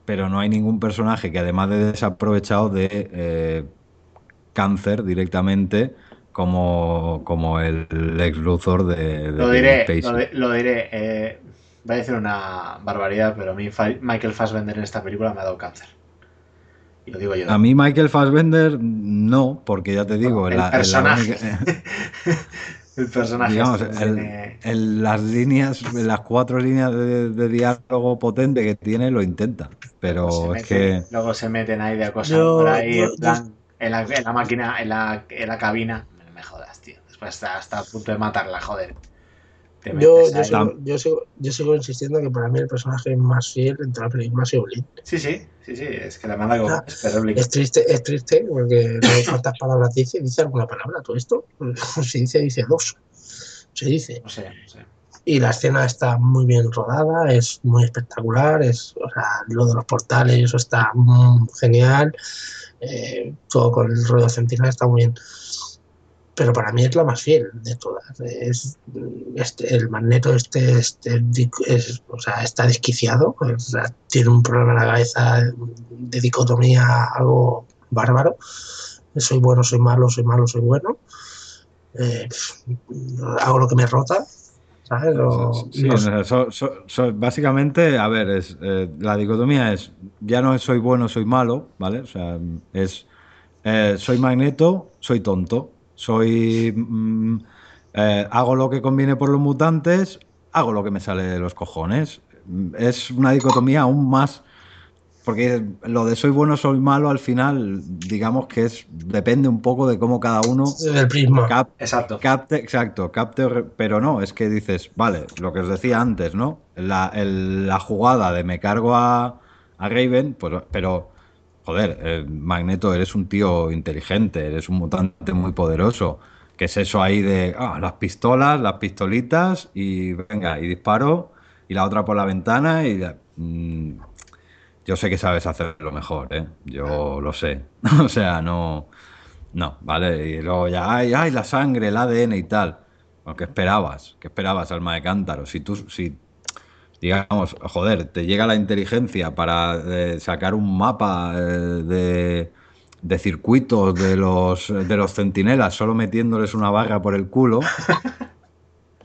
pero no hay ningún personaje que además de desaprovechado de eh, cáncer directamente como, como el ex Luthor de, de Lo diré, lo, di- lo diré. eh, voy a decir una barbaridad, pero a mí Michael Fassbender en esta película me ha dado cáncer. Y lo digo yo. A mí Michael Fassbender no, porque ya te digo, en el la- personaje. única- el personaje. digamos, este el- tiene- el- las líneas, las cuatro líneas de, de diálogo potente que tiene lo intenta, pero Se es mete- que... Luego se meten ahí de cosas Yo- por ahí, yo- en plan, en la, en la máquina, en la, en la cabina. Me jodas, tío. Después está hasta a punto de matarla, joder. Te Yo, yo, sigo, yo, sigo, yo sigo insistiendo que para mí el personaje más fiel entre la película ha sido Blin. Sí, sí, sí, sí, es que la manda como Ah, es triste, es triste porque no sé cuántas palabras dice. ¿Dice alguna palabra todo esto? Si dice, dice dos. Se dice. No sé, no sé. Y la escena está muy bien rodada, es muy espectacular, es, o sea, lo de los portales, eso está mm, genial, eh, todo con el rollo centinela está muy bien. Pero para mí es la más fiel de todas. Es, este, el magneto este, este es- o sea, está desquiciado, o sea, tiene un problema en la cabeza de dicotomía algo bárbaro. Soy bueno, soy malo, soy malo, soy bueno. Eh, hago lo que me rota, ¿sabes? O- Sí, no o sé. sea, so- so- so- básicamente, a ver, es, eh, la dicotomía es, ya no es soy bueno, soy malo, ¿vale? O sea, es, eh, soy magneto, soy tonto, soy, mm, eh, hago lo que conviene por los mutantes, hago lo que me sale de los cojones. Es una dicotomía aún más, porque lo de soy bueno, soy malo, al final, digamos que es, depende un poco de cómo cada uno del prisma. cap- Exacto. capte, exacto, capte, pero no, es que dices, vale, lo que os decía antes, ¿no? La, el- la jugada de me cargo a, a Raven, pues, pero, joder, eh, Magneto, eres un tío inteligente, eres un mutante muy poderoso. ¿Qué es eso ahí de ah, las pistolas, las pistolitas y venga, y disparo y la otra por la ventana y mm, yo sé que sabes hacerlo mejor, ¿eh? Yo lo sé. o sea, no. No, ¿vale? Y luego ya, ay, ay, la sangre, el ADN y tal. ¿qué esperabas? ¿Qué esperabas, alma de cántaro? Si tú, si, digamos, joder, te llega la inteligencia para eh, sacar un mapa eh, de, circuitos de los, de los centinelas solo metiéndoles una barra por el culo,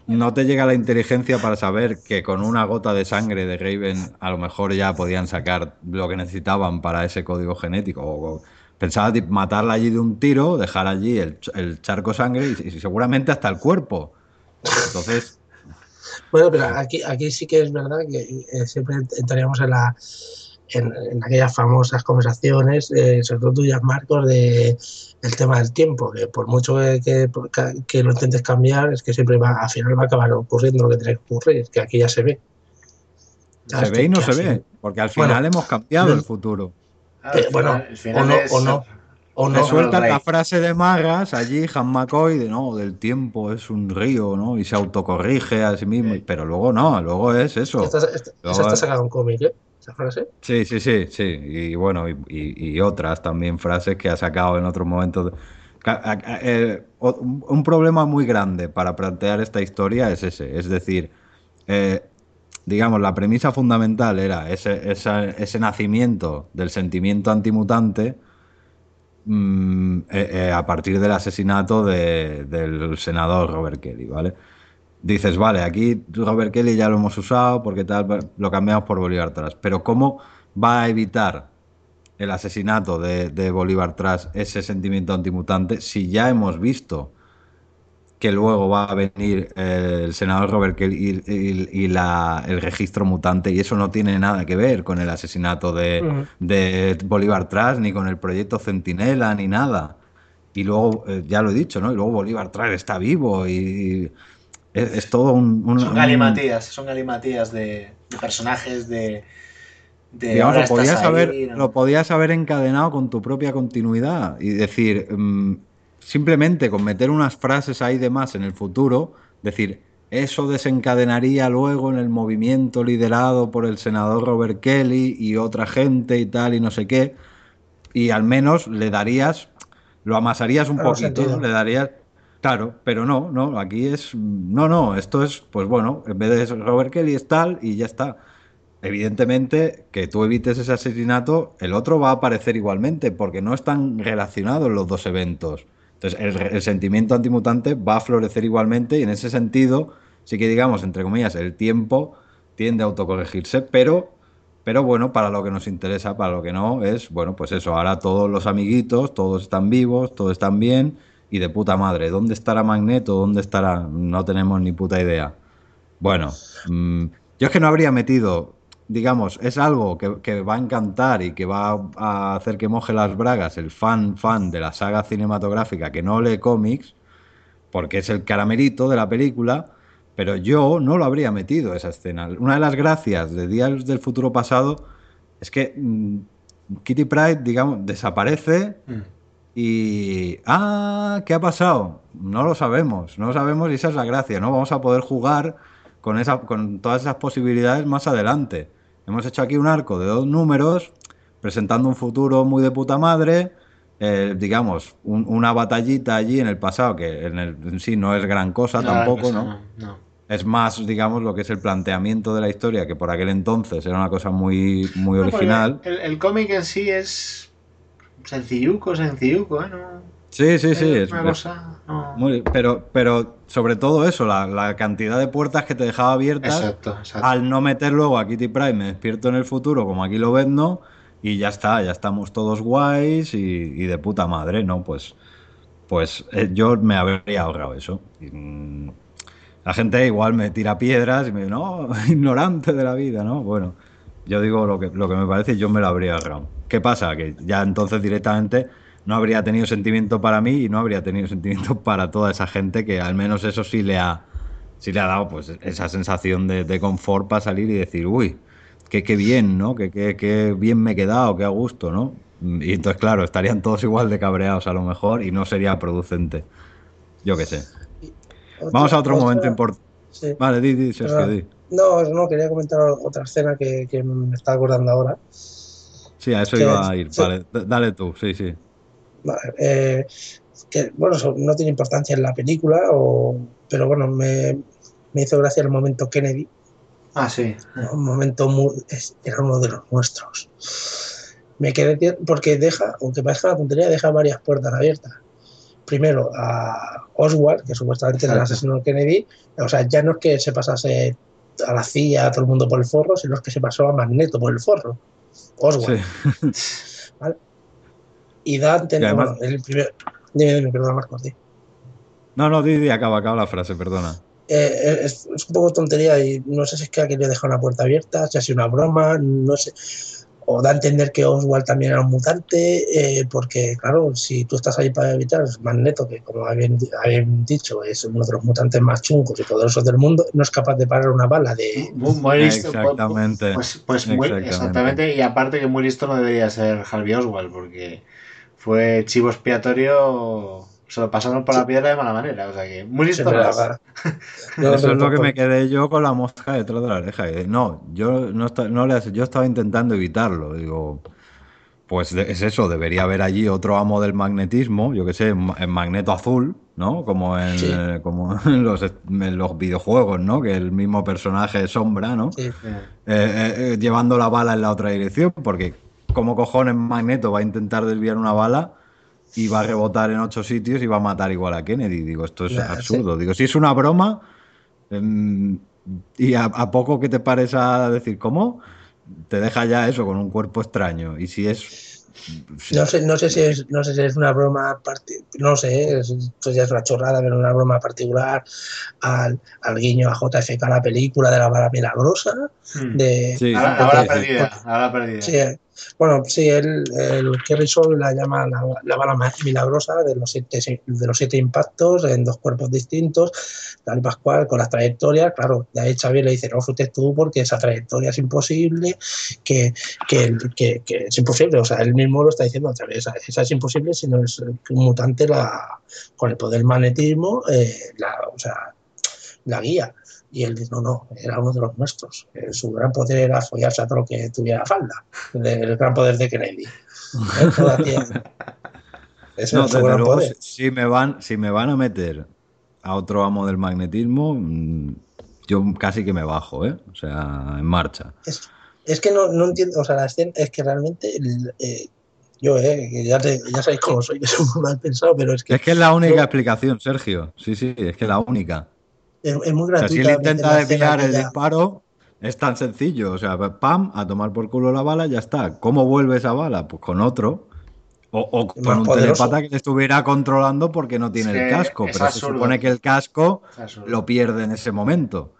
no te llega la inteligencia para saber que con una gota de sangre de Raven a lo mejor ya podían sacar lo que necesitaban para ese código genético. Pensaba matarla allí de un tiro, dejar allí el charco sangre y, y seguramente hasta el cuerpo. Entonces, Bueno, pero aquí, aquí sí que es verdad que eh, siempre entraríamos en, la, en, en aquellas famosas conversaciones, eh, sobre todo tuyas, Marcos, de el tema del tiempo, que por mucho que, que, que lo intentes cambiar, es que siempre va, al final va a acabar ocurriendo lo que tiene que ocurrir, que aquí ya se ve. se ve y no se ve, porque al final Bueno, hemos cambiado no- el futuro. Al Eh, bueno, final o no, es- o no, o no. sueltan la frase de Magas allí, Han McCoy, de no, del tiempo es un río, ¿no? Y se autocorrige a sí mismo. Pero luego no, luego es eso. Esta, esta- Luego es- sacada en cómic, ¿eh? Esa frase. Sí, sí, sí, sí. Y bueno, y, y- y otras también frases que ha sacado en otros momentos. Eh, un un problema muy grande para plantear esta historia es ese. Es decir, eh, digamos, la premisa fundamental era ese, esa- ese nacimiento del sentimiento antimutante mm, eh, eh, a partir del asesinato de- del senador Robert Kelly, ¿vale? Dices, vale, aquí Robert Kelly ya lo hemos usado porque tal, lo cambiamos por Bolívar Tras. Pero ¿cómo va a evitar el asesinato de, de Bolívar Tras ese sentimiento antimutante si ya hemos visto que luego va a venir eh, el senador Robert Kelly y, y- y la- el registro mutante y eso no tiene nada que ver con el asesinato de, Ujú. de Bolívar Tras ni con el proyecto Centinela ni nada. Y luego, eh, ya lo he dicho, ¿no? Y luego Bolívar Tras está vivo y es, es todo un... un- Son un- galimatías, son galimatías de, de personajes de. de Digamos, lo, podías haber, ¿no? lo podías haber encadenado con tu propia continuidad y decir, mm, simplemente con meter unas frases ahí de más en el futuro, decir, eso desencadenaría luego en el movimiento liderado por el senador Robert Kelly y otra gente y tal y no sé qué, y al menos le darías, lo amasarías un poquito, le darías... Claro, pero no, no, aquí es, no, no, esto es, pues bueno, en vez de Robert Kelly es tal y ya está. Evidentemente, que tú evites ese asesinato, el otro va a aparecer igualmente, porque no están relacionados los dos eventos. Entonces, el, sentimiento antimutante va a florecer igualmente y en ese sentido, sí que digamos, entre comillas, el tiempo tiende a autocorregirse, pero, pero bueno, para lo que nos interesa, para lo que no, es, bueno, pues eso, ahora todos los amiguitos, todos están vivos, todos están bien y de puta madre. ¿Dónde estará Magneto? ¿Dónde estará? No tenemos ni puta idea. Bueno, mm, yo es que no habría metido digamos, es algo que, que va a encantar y que va a hacer que moje las bragas el fan fan de la saga cinematográfica que no lee cómics, porque es el caramelito de la película, pero yo no lo habría metido esa escena. Una de las gracias de Días del Futuro Pasado es que mm, Kitty Pride, digamos, desaparece Mm. y... Ah, ¿qué ha pasado? No lo sabemos, no lo sabemos y esa es la gracia, ¿no? Vamos a poder jugar con, esa, con todas esas posibilidades más adelante. Hemos hecho aquí un arco de dos números presentando un futuro muy de puta madre, eh, digamos, un- una batallita allí en el pasado que en, el- en sí no es gran cosa No, tampoco, no, ¿no? no. Es más, digamos, lo que es el planteamiento de la historia, que por aquel entonces era una cosa muy, muy No, original. El, el cómic en sí es sencilluco, sencilluco, ¿eh? No, Sí, sí, sí. es es- una es- cosa. No. muy- pero, pero sobre todo eso, la, la cantidad de puertas que te dejaba abiertas Exacto, exacto. al no meter luego a Kitty Pride, me despierto en el futuro, como aquí lo ves, ¿no? Y ya está, ya estamos todos guays y, y de puta madre, ¿no? Pues, pues eh, yo me habría ahorrado eso. Y, mm, la gente igual me tira piedras y me dice, no, ignorante de la vida, ¿no? Bueno, yo digo lo que, lo que me parece y yo me lo habría ahorrado. ¿Qué pasa? Que ya entonces directamente no habría tenido sentimiento para mí y no habría tenido sentimiento para toda esa gente que al menos eso sí le ha, sí le ha dado pues esa sensación de, de confort para salir y decir, uy, qué, qué bien, ¿no? Qué, qué, qué bien me he quedado, qué a gusto, ¿no? Y entonces, claro, estarían todos igual de cabreados a lo mejor y no sería producente. Yo qué sé. Vamos a otro otra- momento importante. sí. Vale, di, di, Sergio, di. No, no, quería comentar otra escena que, que me está acordando ahora. Sí, a eso Que- iba a ir. sí. Vale, dale tú, sí, sí. Eh, que bueno, eso no tiene importancia en la película, o, pero bueno, me, me hizo gracia el momento Kennedy, Ah, sí. un momento muy, es- era uno de los nuestros. Me quedé porque deja, aunque parezca una tontería, deja varias puertas abiertas. Primero a Oswald, que supuestamente es el asesino de Kennedy, o sea, ya no es que se pasase a la CIA, a todo el mundo por el forro, sino es que se pasó a Magneto por el forro. Oswald. Sí. ¿vale? Y da a entender, Y además- bueno, el primer, dime, dime, perdón, Marcos. No, no, di, di, acaba, acaba la frase, perdona. Eh, es, es un poco tontería y no sé si es que ha querido dejar una puerta abierta, si ha sido una broma, no sé. O da a entender que Oswald también era un mutante, eh, porque claro, si tú estás ahí para evitar Magneto, que como habían, habían dicho es uno de los mutantes más chungos y poderosos del mundo, no es capaz de parar una bala de... Muy, muy listo. Exactamente. Pues, pues muy, Exactamente. exactamente. Y aparte que muy listo no debería ser Harvey Oswald, porque fue chivo expiatorio. Se lo pasaron por la piedra de mala manera. O sea que muy listo Eso es lo que me quedé yo con la mosca detrás de la oreja. Y No, yo no, no le, yo estaba intentando evitarlo. Digo, pues de- es eso, debería haber allí otro amo del magnetismo, yo que sé, en magneto azul, ¿no? Como en, Sí. eh, como en los, en los videojuegos, ¿no? Que el mismo personaje sombra, ¿no? sí. Eh, eh, llevando la bala en la otra dirección, porque como cojones Magneto va a intentar desviar una bala y va a rebotar en ocho sitios y va a matar igual a Kennedy. Digo, esto es absurdo. Digo, si es una broma em, y a, a poco que te pares a decir, ¿cómo? Te deja ya eso con un cuerpo extraño. Y si es... No sé, no sé si es, no sé si es una broma, no sé, es- esto ya es una chorrada, pero una broma particular al, al guiño a JFK, la película de la bala milagrosa, hmm. de, Sí, Ahora, sí, ahora sí. perdida. Ahora perdida. Sí, bueno, sí, él, el Kerry Sol la llama la, la bala milagrosa de los, siete, de los siete impactos en dos cuerpos distintos, tal Pascual, con las trayectorias, claro, de ahí Xavier le dice, no fuiste tú porque esa trayectoria es imposible, que, que, que- que es imposible, o sea, él mismo lo está diciendo, Xavier, esa, es imposible si no es un mutante la, con el poder magnetismo, eh, la, o sea, la guía. Y él dice, no, no, era uno de los nuestros. Eh, Su gran poder era follarse a todo lo que tuviera falda. El gran poder de Kennedy. Ese No, su gran luego, poder. si, me van, si me van a meter a otro amo del magnetismo, mm, yo casi que me bajo, ¿eh? O sea, en marcha. Es, es que no, no entiendo, o sea, la escena es que realmente eh, yo, eh, que ya, te- ya sabéis cómo soy, que soy muy mal pensado, pero es que Es que es la única yo- explicación, Sergio. Sí, sí, es que la única. Es, es muy O sea, gratuita. si él intenta desviar el disparo, es tan sencillo. O sea, pam, a tomar por culo la bala, ya está. ¿Cómo vuelve esa bala? Pues con otro. O, o con un poderoso. telepata que le estuviera controlando porque no tiene el casco. Pero se supone que el casco lo pierde en ese momento.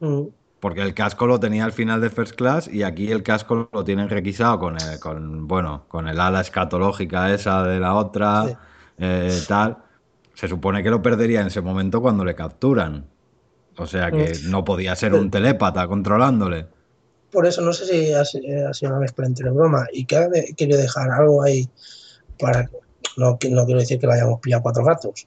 Mm. Porque el casco lo tenía al final de First Class y aquí el casco lo tienen requisado con el, con, bueno, con el ala escatológica esa de la otra, Sí. eh, tal. Se supone que lo perdería en ese momento cuando le capturan. O sea que Mm. no podía ser un telépata controlándole. Por eso no sé si ha, ha sido una mezcla entre broma y que ha de- querido dejar algo ahí para. No, que- no quiero decir que lo hayamos pillado cuatro gatos,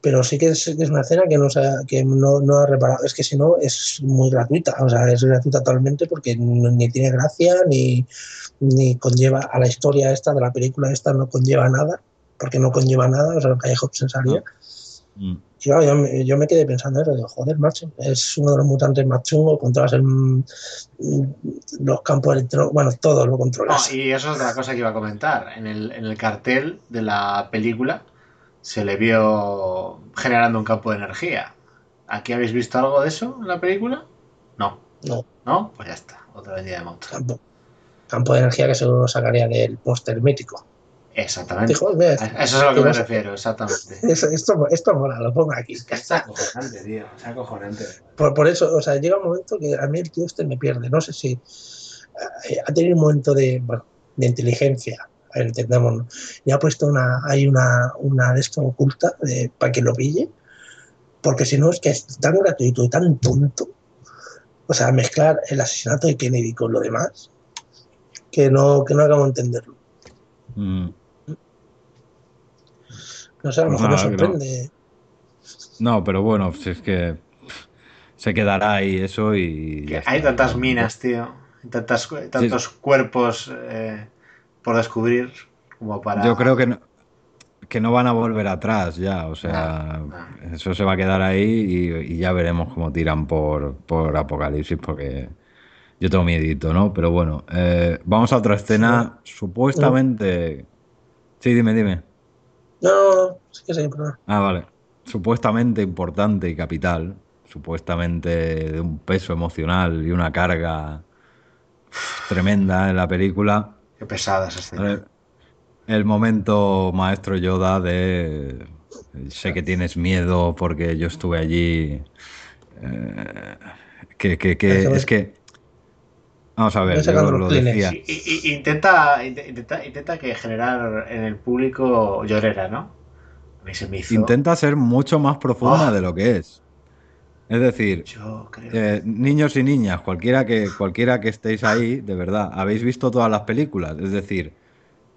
pero sí que es, que es una escena que, no, se ha- que no, no ha reparado. Es que si no, es muy gratuita. O sea, es gratuita totalmente porque no- ni tiene gracia ni, ni conlleva a la historia esta de la película esta, no conlleva nada, porque no conlleva nada. O sea, que Hobson salía. Mm. Yo, me- yo me quedé pensando eso, digo, joder, macho, es uno de los mutantes más chungos, controlas el, los campos electrónicos, bueno, todo lo controlas. y eso es otra cosa que iba a comentar. En el, en el cartel de la película se le vio generando un campo de energía. ¿Aquí habéis visto algo de eso en la película? No. No. ¿No? Pues ya está. Otra vendida de moto. Campo, campo de energía que seguro sacaría del póster mítico. Exactamente. Dijo, "Mira, A eso es a lo que me refiero, exactamente. Esto, esto, esto mola, lo pongo aquí. Es que es acojonante, tío. Es acojonante. Por, por eso, o sea, llega un momento que a mí el tío este me pierde. No sé si eh, ha tenido un momento de, bueno, de inteligencia, a ver, entendámonos. Y ha puesto una, hay una, una de esto oculta de- para que lo pille, porque si no es que es tan gratuito y tan tonto. O sea, mezclar el asesinato de Kennedy con lo demás, que no, que no acabo de entenderlo. Mm. No sé, a lo mejor me nada, sorprende. No, pero bueno, si es que se quedará ahí eso y. ya Hay está. tantas minas, tío. Tantas, tantos cuerpos eh, por descubrir como para... Yo creo que no, que no van a volver atrás ya, o sea, eso se va a quedar ahí y, y ya veremos cómo tiran por, por Apocalipsis porque yo tengo miedito, ¿no? Pero bueno, eh, vamos a otra escena, supuestamente... Sí, dime, dime. No, sí que sí, pero Ah, vale. Supuestamente importante y capital, supuestamente de un peso emocional y una carga tremenda en la película. Qué pesada esa escena. El momento maestro Yoda de sé que tienes miedo porque yo estuve allí. eh, que, que, que- es. es que. Vamos a ver, yo lo decía. Y- y- intenta, int- intenta, intenta que generar en el público llorera, ¿no? A mí se me hizo... Intenta ser mucho más profunda Ah. de lo que es. Es decir, Yo creo... eh, niños y niñas, cualquiera que, cualquiera que estéis ahí, de verdad, habéis visto todas las películas. Es decir,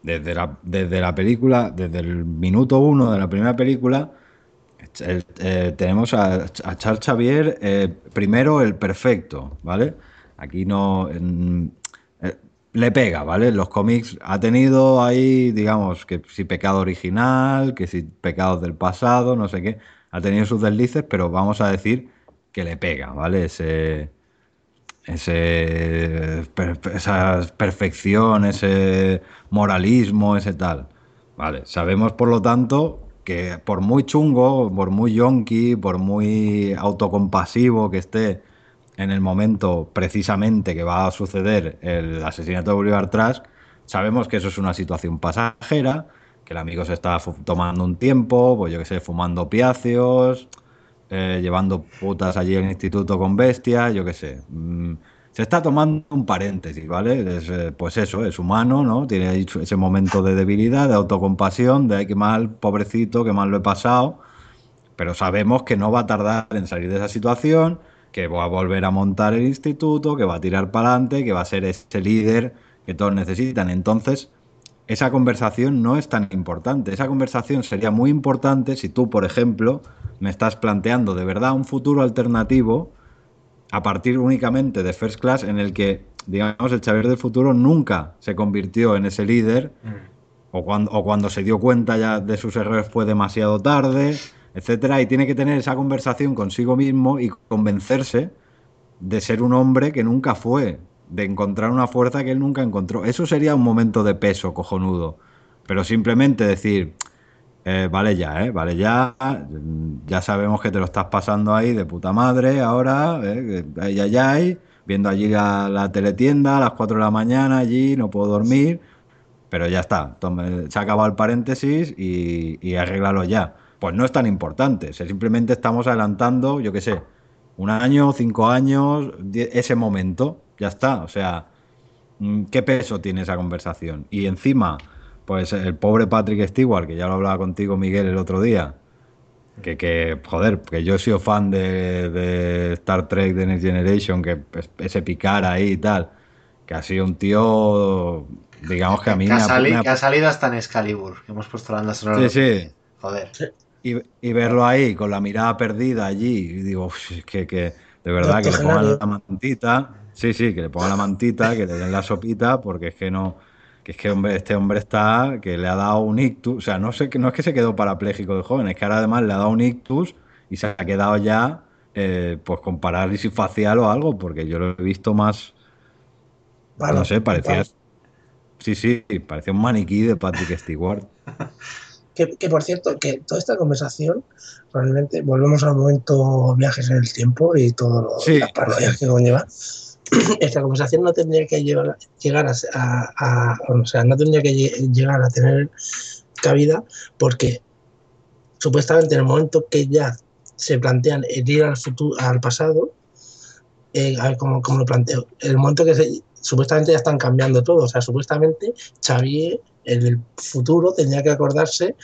desde la, desde la película, desde el minuto uno de la primera película, el- eh, tenemos a, a Charles Xavier, eh, primero el perfecto, ¿vale? Aquí no. eh, le pega, ¿vale? Los cómics ha tenido ahí, digamos, que si pecado original, que si pecados del pasado, no sé qué. Ha tenido sus deslices, pero vamos a decir que le pega, ¿vale? Ese, ese, esa perfección, ese moralismo, ese tal. Vale, sabemos por lo tanto que por muy chungo, por muy yonki, por muy autocompasivo que esté en el momento precisamente que va a suceder el asesinato de Bolívar Trash, sabemos que eso es una situación pasajera, que el amigo se está tomando un tiempo, pues yo que sé, fumando piacios, eh, llevando putas allí al instituto con bestias, yo qué sé. Mm, se está tomando un paréntesis, ¿vale? Eh, pues eso, es humano, ¿no? Tiene ese momento de debilidad, de autocompasión, de ay, qué mal, pobrecito, qué mal lo he pasado. Pero sabemos que no va a tardar en salir de esa situación, que va a volver a montar el instituto, que va a tirar para adelante, que va a ser ese líder que todos necesitan. Entonces, esa conversación no es tan importante. Esa conversación sería muy importante si tú, por ejemplo, me estás planteando de verdad un futuro alternativo a partir únicamente de First Class en el que, digamos, el Xavier del futuro nunca se convirtió en ese líder o cuando, o cuando se dio cuenta ya de sus errores fue demasiado tarde, etcétera, y tiene que tener esa conversación consigo mismo y convencerse de ser un hombre que nunca fue, de encontrar una fuerza que él nunca encontró. Eso sería un momento de peso cojonudo. Pero simplemente decir, eh, vale ya, ¿eh? Vale ya, ya sabemos que te lo estás pasando ahí de puta madre ahora, ¿eh? ay, ay, viendo allí la, la teletienda a las 4 de la mañana allí, no puedo dormir, pero ya está, tome- se ha acabado el paréntesis y, y arréglalo ya. Pues no es tan importante, si simplemente estamos adelantando, yo qué sé, Un año, cinco años, ese momento, ya está. O sea, mm, ¿qué peso tiene esa conversación? Y encima, pues el pobre Patrick Stewart, que ya lo hablaba contigo Miguel el otro día, que, que joder, que yo he sido fan de, de Star Trek de Next Generation, que es- ese picar ahí y tal, que ha sido un tío, digamos que a mí Que ha, me ha- sali- me ha- que ha salido hasta en Excalibur, que hemos puesto la banda sonora. Sí, sí. Joder. Y, y verlo ahí con la mirada perdida allí, y digo, "Uf, es que, que de verdad que le pongan la mantita, sí, sí, que le pongan la mantita, que le den la sopita, porque es que no, que es que hombre, este hombre está, que le ha dado un ictus, o sea, no sé, que no es que se quedó parapléjico de joven, es que ahora además le ha dado un ictus y se ha quedado ya, eh, pues con parálisis facial o algo, porque yo lo he visto más, Vale, no sé, parecía, vale. sí, sí, parecía un maniquí de Patrick Stewart. Que, que, por cierto, que toda esta conversación, realmente, volvemos al momento viajes en el tiempo y todas Sí. las paranoias que conlleva. Esta conversación no tendría que llevar, llegar a, a- a- o sea, no tendría que lle- llegar a tener cabida porque supuestamente en el momento que ya se plantean el ir al futuro, al pasado, eh, a ver cómo, cómo lo planteo, el momento que se- supuestamente ya están cambiando todo, o sea, supuestamente Xavier en el futuro tendría que acordarse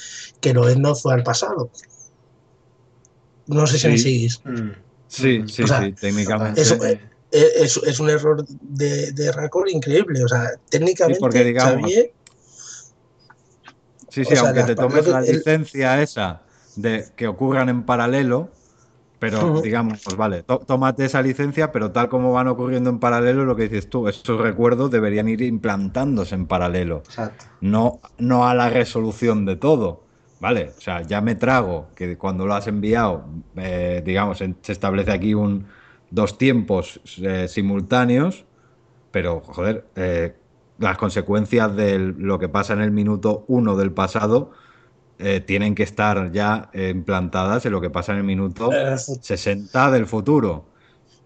que Loendo fue al pasado. No sé si me Sí. seguís. Mm. Sí, sí, O sea, sí, técnicamente. Eso, eh, es, es un error de, de Raccord increíble. O sea, técnicamente, Sí, porque digamos- Xavier, Sí, sí, sea, aunque te tomes lo la el- licencia esa de que ocurran en paralelo, pero digamos, pues vale, tó- tómate esa licencia, pero tal como van ocurriendo en paralelo, lo que dices tú, esos recuerdos deberían ir implantándose en paralelo, Exacto. no, no a la resolución de todo. Vale, o sea, ya me trago que cuando lo has enviado, eh, digamos, se establece aquí un dos tiempos eh, simultáneos, pero joder, eh, las consecuencias de lo que pasa en el minuto uno del pasado eh, tienen que estar ya eh, implantadas en lo que pasa en el minuto Eh, fu- 60 del futuro.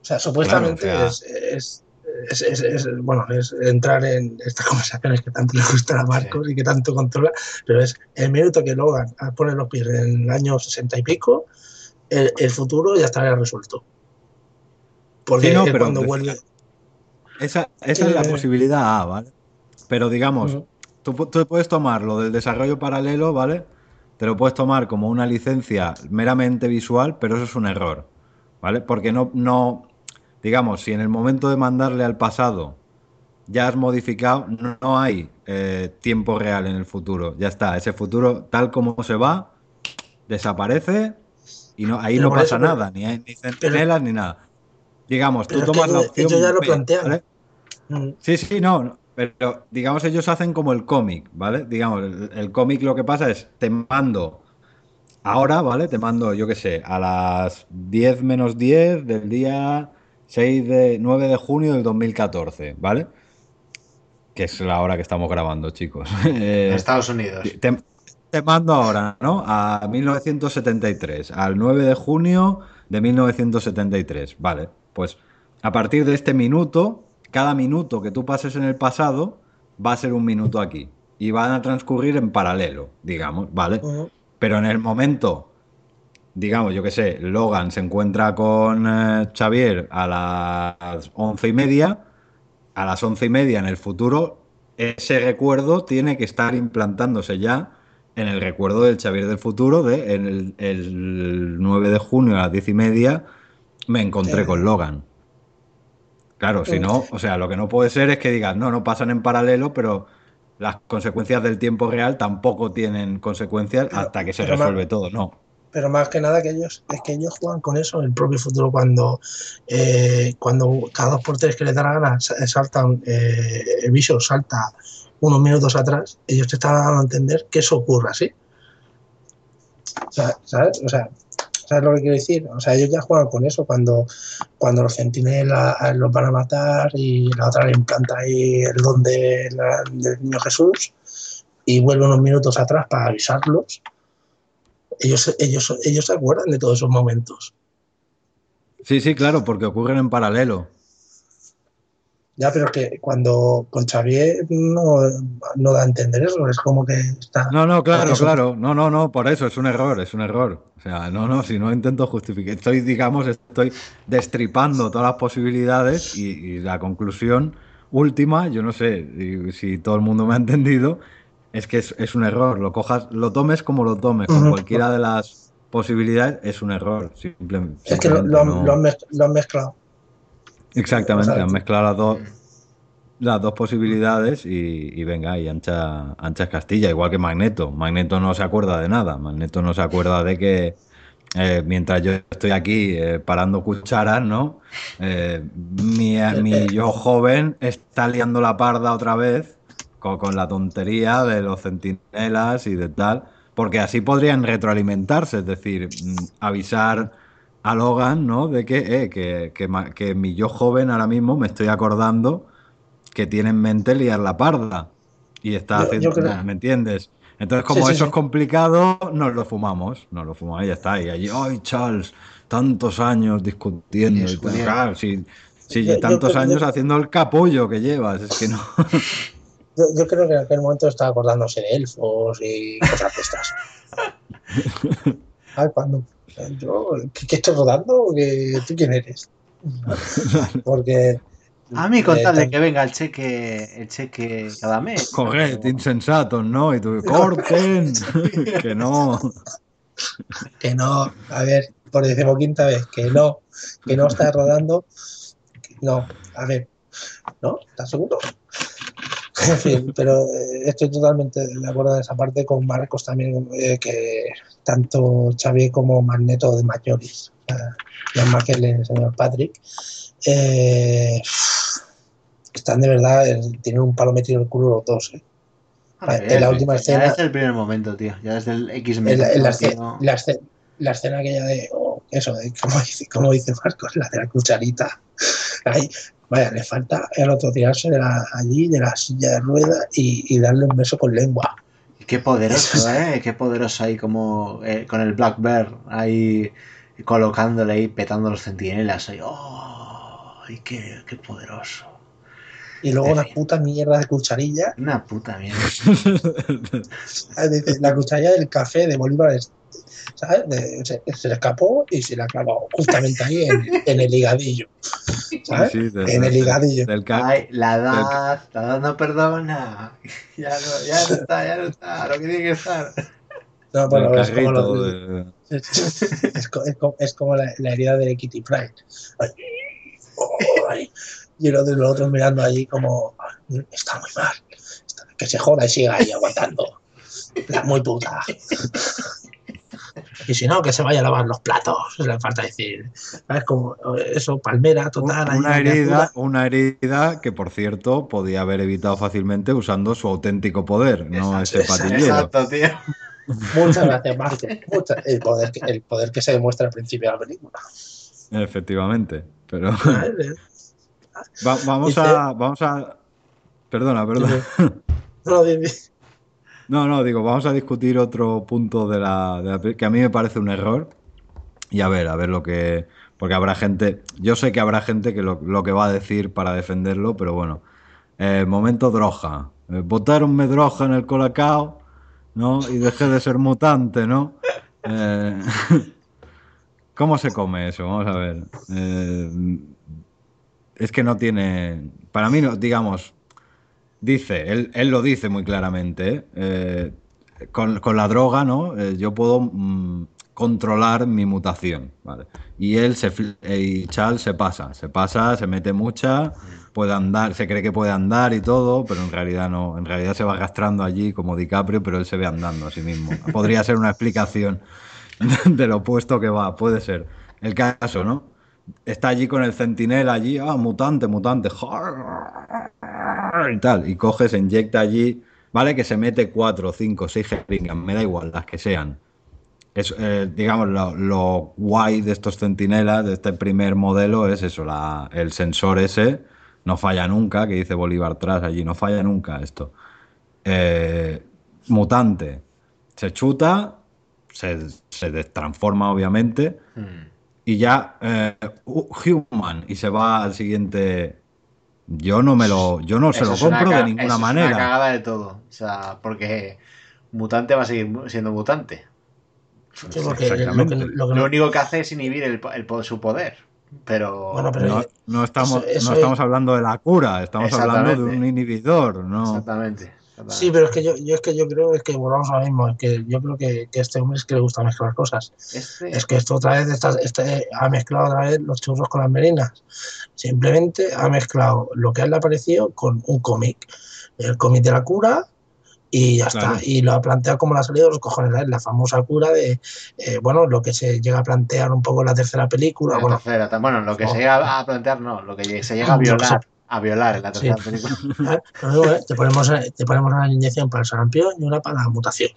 o sea, supuestamente Claro, o es, es, es- es- es- bueno, es entrar en estas conversaciones que tanto le gustan a Marcos y que tanto controla, pero es el minuto que Logan pone los pies en el año 60 y pico, el, el futuro ya estará resuelto. Porque Sí, no, pero cuando decía- vuelve. Esa, esa es la Eh. posibilidad A, ¿vale? Pero digamos, tú, tú puedes tomar lo del desarrollo paralelo, ¿vale? Te lo puedes tomar como una licencia meramente visual, pero eso es un error, ¿vale? Porque no, no, digamos, si en el momento de mandarle al pasado ya has modificado, no, no hay eh, tiempo real en el futuro. Ya está, ese futuro tal como se va, desaparece y no, ahí Pero no pasa eso, pero- nada, ni hay ni centinelas ni nada. Digamos, tú tomas la opción ellos ya lo B, plantean. ¿vale? Mm. Sí, sí, no, pero digamos ellos hacen como el cómic, ¿vale? Digamos, el, el cómic lo que pasa es, te mando ahora, ¿vale? Te mando, yo qué sé, a las 10 menos 10 del día 6 de 9 de junio del 2014, ¿vale? Que es la hora que estamos grabando, chicos. Eh, En Estados Unidos. te, te mando ahora, ¿no? A 1973, al 9 de junio de 1973. Vale, pues a partir de este minuto, cada minuto que tú pases en el pasado va a ser un minuto aquí. Y van a transcurrir en paralelo, digamos, ¿vale? Pero en el momento, digamos, yo qué sé, Logan se encuentra con eh, Xavier a las once y media, a las once y media en el futuro, ese recuerdo tiene que estar implantándose ya en el recuerdo del Xavier del futuro de en el, el 9 de junio a las diez y media me encontré con Logan. Claro, si no, o sea, lo que no puede ser es que digas, no, no pasan en paralelo, pero las consecuencias del tiempo real tampoco tienen consecuencias Pero- hasta que se resuelve todo, no. pero más que nada que ellos es que ellos juegan con eso en el propio futuro cuando eh, cuando cada dos por tres que les da la gana sa- saltan eh, el visor salta unos minutos atrás ellos te están dando a entender que eso ocurra así o sea, ¿sabes? O sea, ¿sabes lo que quiero decir? O sea, ellos ya juegan con eso cuando, cuando los centinelas eh, los van a matar y la otra le implanta ahí el don del niño Jesús y vuelve unos minutos atrás para avisarlos ellos, ellos, ellos se acuerdan de todos esos momentos. Sí, sí, claro, porque ocurren en paralelo. Ya, pero que cuando con Xavier no, no da a entender eso, es como que está. No, no, claro, claro. No, no, no, por eso es un error, es un error. O sea, no, no, si no intento justificar. Estoy, digamos, estoy destripando todas las posibilidades y, y la conclusión última, yo no sé si todo el mundo me ha entendido, es que es, es un error. Lo cojas, lo tomes como lo tomes, con Ujú. cualquiera de las posibilidades, es un error. Simple- Es que lo, simplemente lo no- lo han mezclado. Exactamente, han mezclado las dos, las dos posibilidades y, y venga, y ancha, ancha es Castilla, igual que Magneto. Magneto no se acuerda de nada, Magneto no se acuerda de que eh, mientras yo estoy aquí eh, parando cucharas, ¿no? Eh, mi, mi yo joven está liando la parda otra vez con, con la tontería de los centinelas y de tal, porque así podrían retroalimentarse, es decir, mm, avisar a Logan, ¿no? De que, eh, que, que, mi yo joven ahora mismo me estoy acordando que tiene en mente liar la parda. Y está Yo- haciendo, yo creo- ¿me entiendes? Entonces, como Sí, sí, eso sí. es complicado, nos lo fumamos, nos lo fumamos y ya está. Y allí, ¡ay, Charles! Tantos años discutiendo y tal. Claro, Yo- yo tantos años haciendo el capullo que llevas, es que no. Yo, yo creo que en aquel momento estaba acordándose de elfos y cosas de estas. Ay, cuando yo, ¿qué, qué estoy rodando? ¿Qué- ¿Tú quién eres? Porque. A mí eh, contarle tan- que venga el cheque, el cheque cada mes. Correcto, insensatos, ¿no? Y tú, corten, que no. que no, a ver, por decimoquinta vez, que no, que no está rodando. No, a ver, ¿no? ¿Estás seguro? En fin, pero eh, estoy totalmente de acuerdo en esa parte con Marcos también, eh, que tanto Xavier como Magneto de mayores, Ian McKellen y el señor Patrick, eh, están de verdad, eh, tienen un palo metido en el culo los dos. eh. En la última ya escena- desde el primer momento, tío. Ya desde el X-Men. En la, la escena, la, escena, la escena aquella de, oh, eso, de, como, dice, como dice Marcos, la de la cucharita. Ahí, vaya, le falta el otro tirarse de la, allí de la silla de rueda y, y darle un beso con lengua. Qué poderoso, ¿eh? Qué poderoso ahí como eh, con el Black Bear ahí colocándole ahí, petando los centinelas. Ahí. ¡Oh! ¡Ay, qué, qué poderoso! Y luego En una fin. puta mierda de cucharilla. Una puta mierda. La cucharilla del café de Bolívar, es- ¿sabes? De- se, se le escapó y se le ha clavado justamente ahí en, en el higadillo. ¿Sabes? Sí, en el higadillo. del Ay, la edad, la edad no perdona. Ya no, ya no está, ya no está, lo que tiene que estar. No, bueno, es como, lo- de- es, co- es co- es como la, la herida de Kitty Pride. Ay, ay, y los de los otros mirando allí como, "Ay, está muy mal. Está- que se joda y siga ahí aguantando. La muy puta. Y si no, que se vaya a lavar los platos. Le falta decir. ¿Sabes? Como eso, palmera total. Una herida, una herida que, por cierto, podía haber evitado fácilmente usando su auténtico poder, no ese patillero. Exacto, tío. Muchas gracias, Marco. Muchas- el, poder que, el poder que se demuestra al principio de la película. Efectivamente. Pero vamos a. Vamos a. Perdona, perdona. No, dime. No, no, digo, vamos a discutir otro punto de la, que a mí me parece un error. Y a ver, a ver lo que. Porque habrá gente. Yo sé que habrá gente que lo, que va a decir para defenderlo, pero bueno. Eh, momento droga. Eh, botaronme droga en el colacao, ¿no? Y dejé de ser mutante, ¿no? Eh, ¿Cómo se come eso? Vamos a ver. Eh, es que no tiene. Para mí, no, digamos. Dice, él, él lo dice muy claramente, ¿eh? Con, con la droga, ¿no? Eh, yo puedo mm, controlar mi mutación, ¿vale? Y él, se, eh, y Charles se pasa, se pasa, se mete mucha, puede andar, se cree que puede andar y todo, pero en realidad no, en realidad se va arrastrando allí como DiCaprio, pero él se ve andando a sí mismo. Podría ser una explicación del opuesto que va, puede ser. El caso, ¿no? Está allí con el centinela, allí, ah, mutante, mutante, y tal, y coge, se inyecta allí, ¿vale? Que se mete cuatro, cinco, seis jeringas, me da igual, las que sean. Es, eh, digamos, lo, lo guay de estos centinelas, de este primer modelo, es eso, la, el sensor ese, no falla nunca, que dice Bolívar tras allí, no falla nunca esto. Eh, mutante, se chuta, se, se transforma obviamente, y ya eh, hu- human y se va al siguiente Yo no me lo, yo no se lo compro de ninguna eso es manera. una cagada de todo. O sea, porque mutante va a seguir siendo mutante. Sí, porque lo que, Exactamente. lo que Lo no- único que hace es inhibir el, po- el po- su poder. Pero. Bueno, pero- No, no estamos, Eso- eso no estamos hablando de la cura, estamos hablando de un inhibidor, ¿no? Exactamente. Sí, pero es que yo, yo es que yo creo es que volvamos a lo mismo, es que yo creo que, que este hombre es que le gusta mezclar cosas. Este- Es que esto otra vez está, este, ha mezclado otra vez los churros con las merinas. Simplemente ha mezclado lo que a él le ha parecido con un cómic. El cómic de la cura y ya Claro. está. Y lo ha planteado como la ha salido de los cojones. La famosa cura de, eh, bueno, lo que se llega a plantear un poco en la tercera película. la Bueno, tercera, bueno, lo que Oh. se llega a plantear, no. Lo que se llega a violar. A violar en la Sí. tercera película. ¿eh? Te, ponemos, eh, te ponemos una inyección para el sarampión y una para la mutación.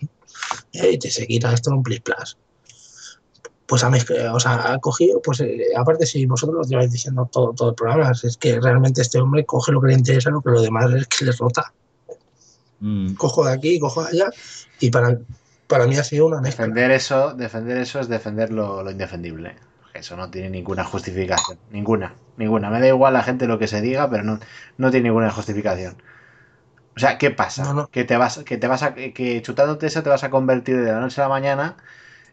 ¿eh? Y te se quita esto en un plis plas. Pues ha, mezclado, o sea, ha cogido, pues eh, aparte si vosotros lo lleváis diciendo todo, todo el programa, es que realmente este hombre coge lo que le interesa, lo que lo demás es que le rota. Mm. Cojo de aquí, cojo de allá, y para, para mí ha sido una mezcla. Defender eso, defender eso es defender lo, lo indefendible. Eso no tiene ninguna justificación. Ninguna, ninguna. Me da igual la gente lo que se diga, pero no, no tiene ninguna justificación. O sea, ¿qué pasa? No, no. Que te vas, que te vas a, que chutándote eso te vas a convertir de la noche a la mañana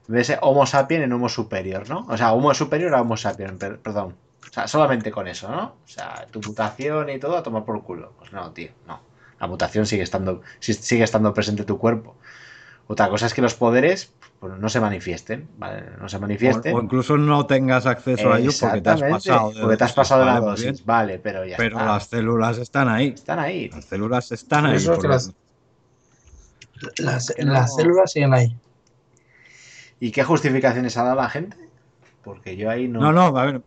de ese Homo sapien en Homo superior, ¿no? O sea, Homo superior a Homo sapien, per- perdón. O sea, solamente con eso, ¿no? O sea, tu mutación y todo a tomar por culo. Pues no, tío, no. La mutación sigue estando, si- sigue estando presente en tu cuerpo. Otra cosa es que los poderes pues, no se manifiesten, ¿vale? No se manifiesten. O, o incluso no tengas acceso a ellos porque te has pasado de porque te has pasado de la dosis. bien, Vale, pero ya Pero está. las células están ahí. Están ahí. Las células están ahí. Eso es por que lo- las, las, que no- las células siguen ahí. ¿Y qué justificaciones ha dado la gente? Porque yo ahí no. No, no, a ver,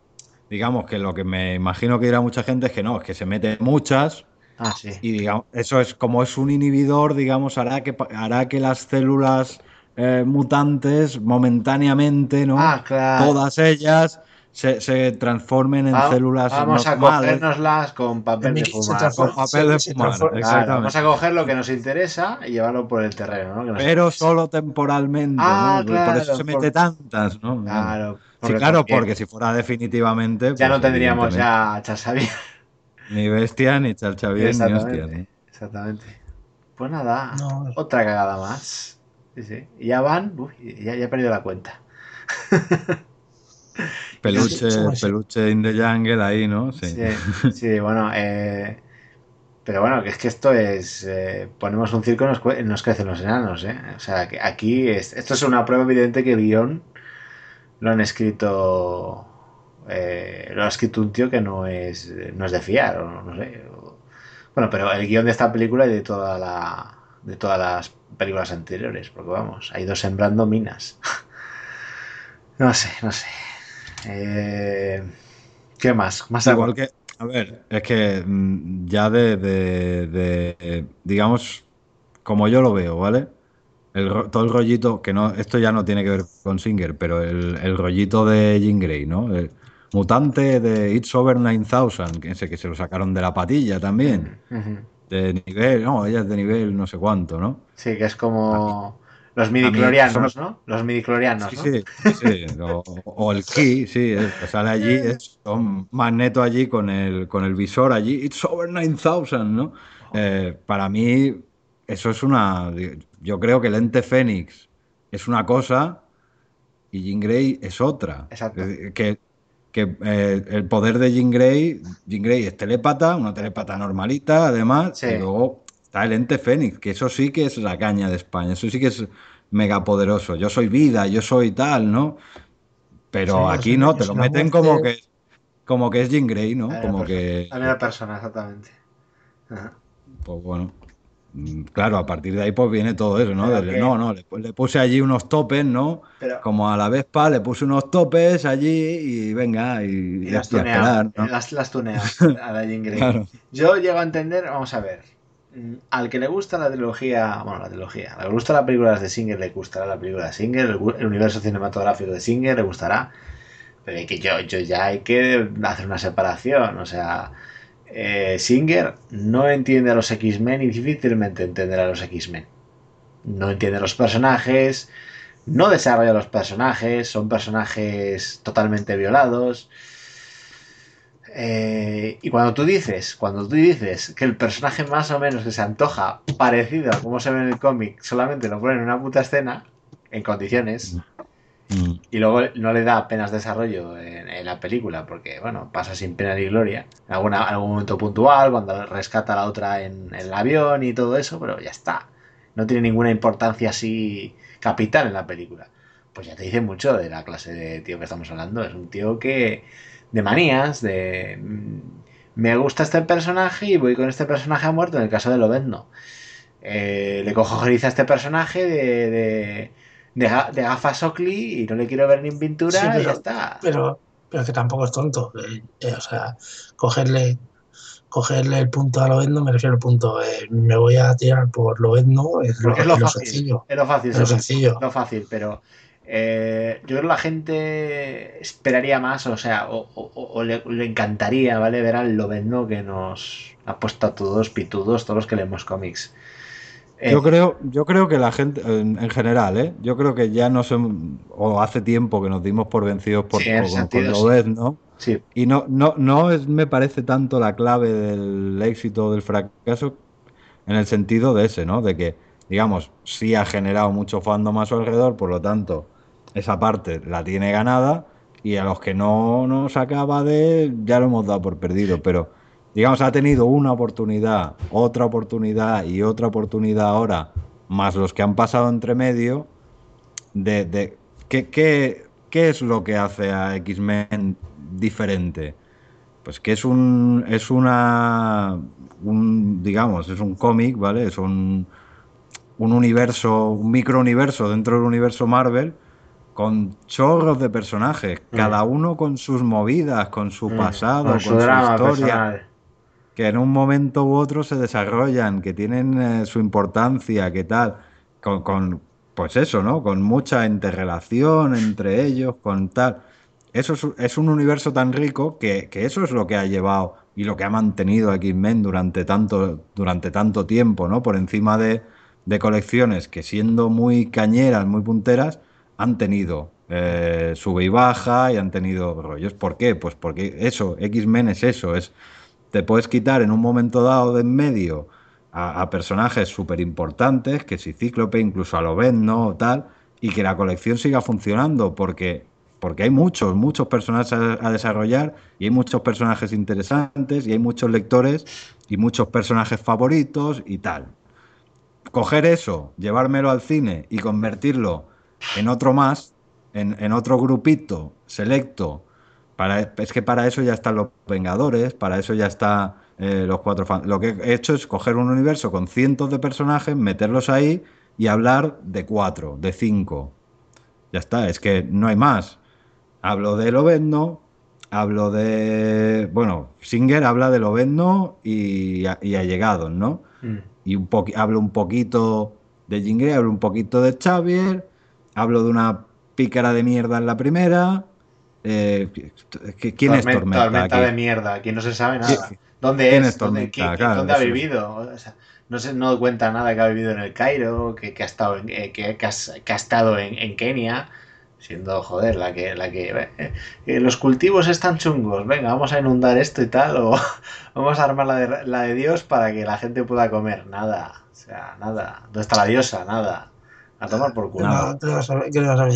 digamos que lo que me imagino que dirá mucha gente es que no, es que se meten muchas Ah, sí. y digamos, eso es como es un inhibidor, digamos, hará que, hará que las células eh, mutantes momentáneamente, ¿no? Ah, claro. Todas ellas se, se transformen en Va- células Vamos a cogérnoslas con papel de fumar. transforma- Con papel de fumar, Claro, vamos a coger lo que nos interesa y llevarlo por el terreno, ¿no? Que nos Pero interesa. solo temporalmente, Ah, ¿no? por eso claro, se mete por- tantas, ¿no? Claro. Sí, claro, porque si fuera definitivamente. ya pues, no tendríamos ya a. Ni bestia, ni chalchavien, ni hostia. Exactamente. Pues nada, No. otra cagada más. Sí, sí. Y ya van, uy, ya, ya he perdido la cuenta. Peluche, peluche in the jungle ahí, ¿no? Sí. Sí, sí, bueno, eh, pero bueno, que es que esto es, eh, ponemos un circo y nos, nos crecen los enanos, ¿eh? O sea, que aquí, es, esto es una prueba evidente que el guion lo han escrito, eh, lo ha escrito un tío que no es, no es de fiar, o no sé. o- bueno, pero el guion de esta película y de toda la, de todas las películas anteriores, porque vamos, ha ido sembrando minas. No sé, no sé. Eh, ¿Qué más? Más Igual que, a ver, es que mm, ya de, de- de, eh, digamos, como yo lo veo, ¿vale? El, todo el rollito, que no, esto ya no tiene que ver con Singer, pero el, el rollito de Jean Grey, ¿no? El mutante de It's Over 9000, que ese que se lo sacaron de la patilla también, de nivel, no, ella es de nivel no sé cuánto, ¿no? Sí, que es como los midiclorianos, eso ¿no? Los midiclorianos, Sí, ¿no? sí, sí. O, o el Key, sí, es- que sale allí, es un magneto allí con el, con el visor allí, it's over 9000, ¿no? Eh, para mí, eso es una. Yo creo que el ente Fénix es una cosa y Jean Grey es otra. Exacto. Que, que eh, el poder de Jean Grey, Jean Grey es telépata, una telépata normalita, además, Sí. y luego está el ente Fénix, que eso sí que es la caña de España, eso sí que es mega poderoso. Yo soy vida, yo soy tal, ¿no? Pero Sí, aquí no, te lo meten muerte. como que como que es Jean Grey, ¿no? Como misma que persona, La misma persona, exactamente. Ajá. pues bueno, claro, a partir de ahí pues viene todo eso, ¿no? No, no, le, le puse allí unos topes, ¿no? Pero, Como a la Vespa le puse unos topes allí y venga, y, y y las tuneas, ¿no? las, las tuneas a la. Claro. Yo llego a entender, vamos a ver, mm, al que le gusta la trilogía, bueno, la trilogía, al que le gusta la película de Singer, le gustará la película de Singer, el, universo cinematográfico de Singer le gustará, pero hay que yo, yo ya hay que hacer una separación, o sea, eh, Singer no entiende a los X-Men y difícilmente entenderá a los X-Men. No entiende los personajes, no desarrolla los personajes, son personajes totalmente violados. Eh, y cuando tú dices, cuando tú dices que el personaje más o menos que se antoja parecido a como se ve en el cómic, solamente lo ponen en una puta escena, en condiciones, Mm. y luego no le da apenas desarrollo en, la película, porque bueno, pasa sin pena ni gloria. En algún momento puntual, cuando rescata a la otra en, el avión y todo eso, pero ya está. No tiene ninguna importancia así capital en la película. Pues ya te dice mucho de la clase de tío que estamos hablando. Es un tío que. de manías, de. mm, Me gusta este personaje y voy con este personaje a muerto. En el caso de Lobezno. Eh, le cojo a este personaje de, de, ga- de gafas Oakley y no le quiero ver ni en pintura Sí, y pero- ya está. Pero, pero que tampoco es tonto. eh, eh, o sea, cogerle, cogerle el punto a Loebno, me refiero al punto, eh, me voy a tirar por Loebno, es lo, es lo es lo fácil. sencillo. Es lo fácil, Es lo sí, sencillo. lo fácil, pero eh, yo creo que la gente esperaría más, o sea, o, o- o le, le encantaría, ¿vale? Ver al Lobezno que nos ha puesto a todos pitudos, todos los que leemos cómics. Eh, Yo creo, yo creo que la gente, en, en general, ¿eh? yo creo que ya no se, o hace tiempo que nos dimos por vencidos por, Sí, por- con, sentido, sí. Lobezno, Sí, y no, no, no es, me parece tanto la clave del éxito o del fracaso en el sentido de ese, ¿no? De que, digamos, sí ha generado mucho fandom a su alrededor, por lo tanto, esa parte la tiene ganada, y a los que no nos acaba de, ya lo hemos dado por perdido, pero digamos, ha tenido una oportunidad, otra oportunidad y otra oportunidad ahora, más los que han pasado entre medio, de, de ¿qué, qué, qué es lo que hace a X-Men diferente? Pues que es un, es una, un, digamos, es un cómic, ¿vale? Es un, un universo, un microuniverso dentro del universo Marvel con chorros de personajes, cada uno con sus movidas, con su Mm, pasado, con con su su, drama historia, personal. Que en un momento u otro se desarrollan, que tienen eh, su importancia, que tal, con, pues eso, ¿no? Con mucha interrelación entre ellos, con tal. Eso es, es un universo tan rico que, que eso es lo que ha llevado y lo que ha mantenido a X-Men durante tanto, durante tanto tiempo, ¿no? Por encima de, de colecciones que siendo muy cañeras, muy punteras, han tenido eh, sube y baja y han tenido rollos. ¿Por qué? Pues porque eso, X-Men es eso, es te puedes quitar en un momento dado de en medio a, personajes súper importantes, que si Cíclope, incluso a Lobezno o tal, y que la colección siga funcionando, porque, porque hay muchos, muchos personajes a, a desarrollar, y hay muchos personajes interesantes, y hay muchos lectores, y muchos personajes favoritos y tal. Coger eso, llevármelo al cine y convertirlo en otro más, en, en otro grupito selecto, para, es que para eso ya están los Vengadores, para eso ya está eh, los cuatro fan- Lo que he hecho es coger un universo con cientos de personajes, meterlos ahí y hablar de cuatro, de cinco. Ya está, es que no hay más. Hablo de Lobezno, hablo de. Bueno, Singer habla de Lobezno y, y allegados, ¿no? Mm. y un hablo un poquito de Jean Grey, hablo un poquito de Xavier, hablo de una pícara de mierda en la primera. Eh, ¿qui- ¿Quién es Tormenta? Tormenta aquí? de mierda, aquí no se sabe ¿Qui- nada. ¿Dónde quién es? es ¿Dónde, Tormenta? qué- qué- Claro, dónde ha vivido? O sea, no se no cuenta nada que ha vivido en el Cairo, que, que ha estado en, eh, que, que has- que ha estado en, en Kenia, siendo joder la que la que eh, eh, los cultivos están chungos, venga, vamos a inundar esto y tal, o vamos a armar la de, la de Dios para que la gente pueda comer. Nada, o sea, nada. ¿Dónde está la diosa? Nada. A tomar por ¿Qué culo. le- qué le vas a ver?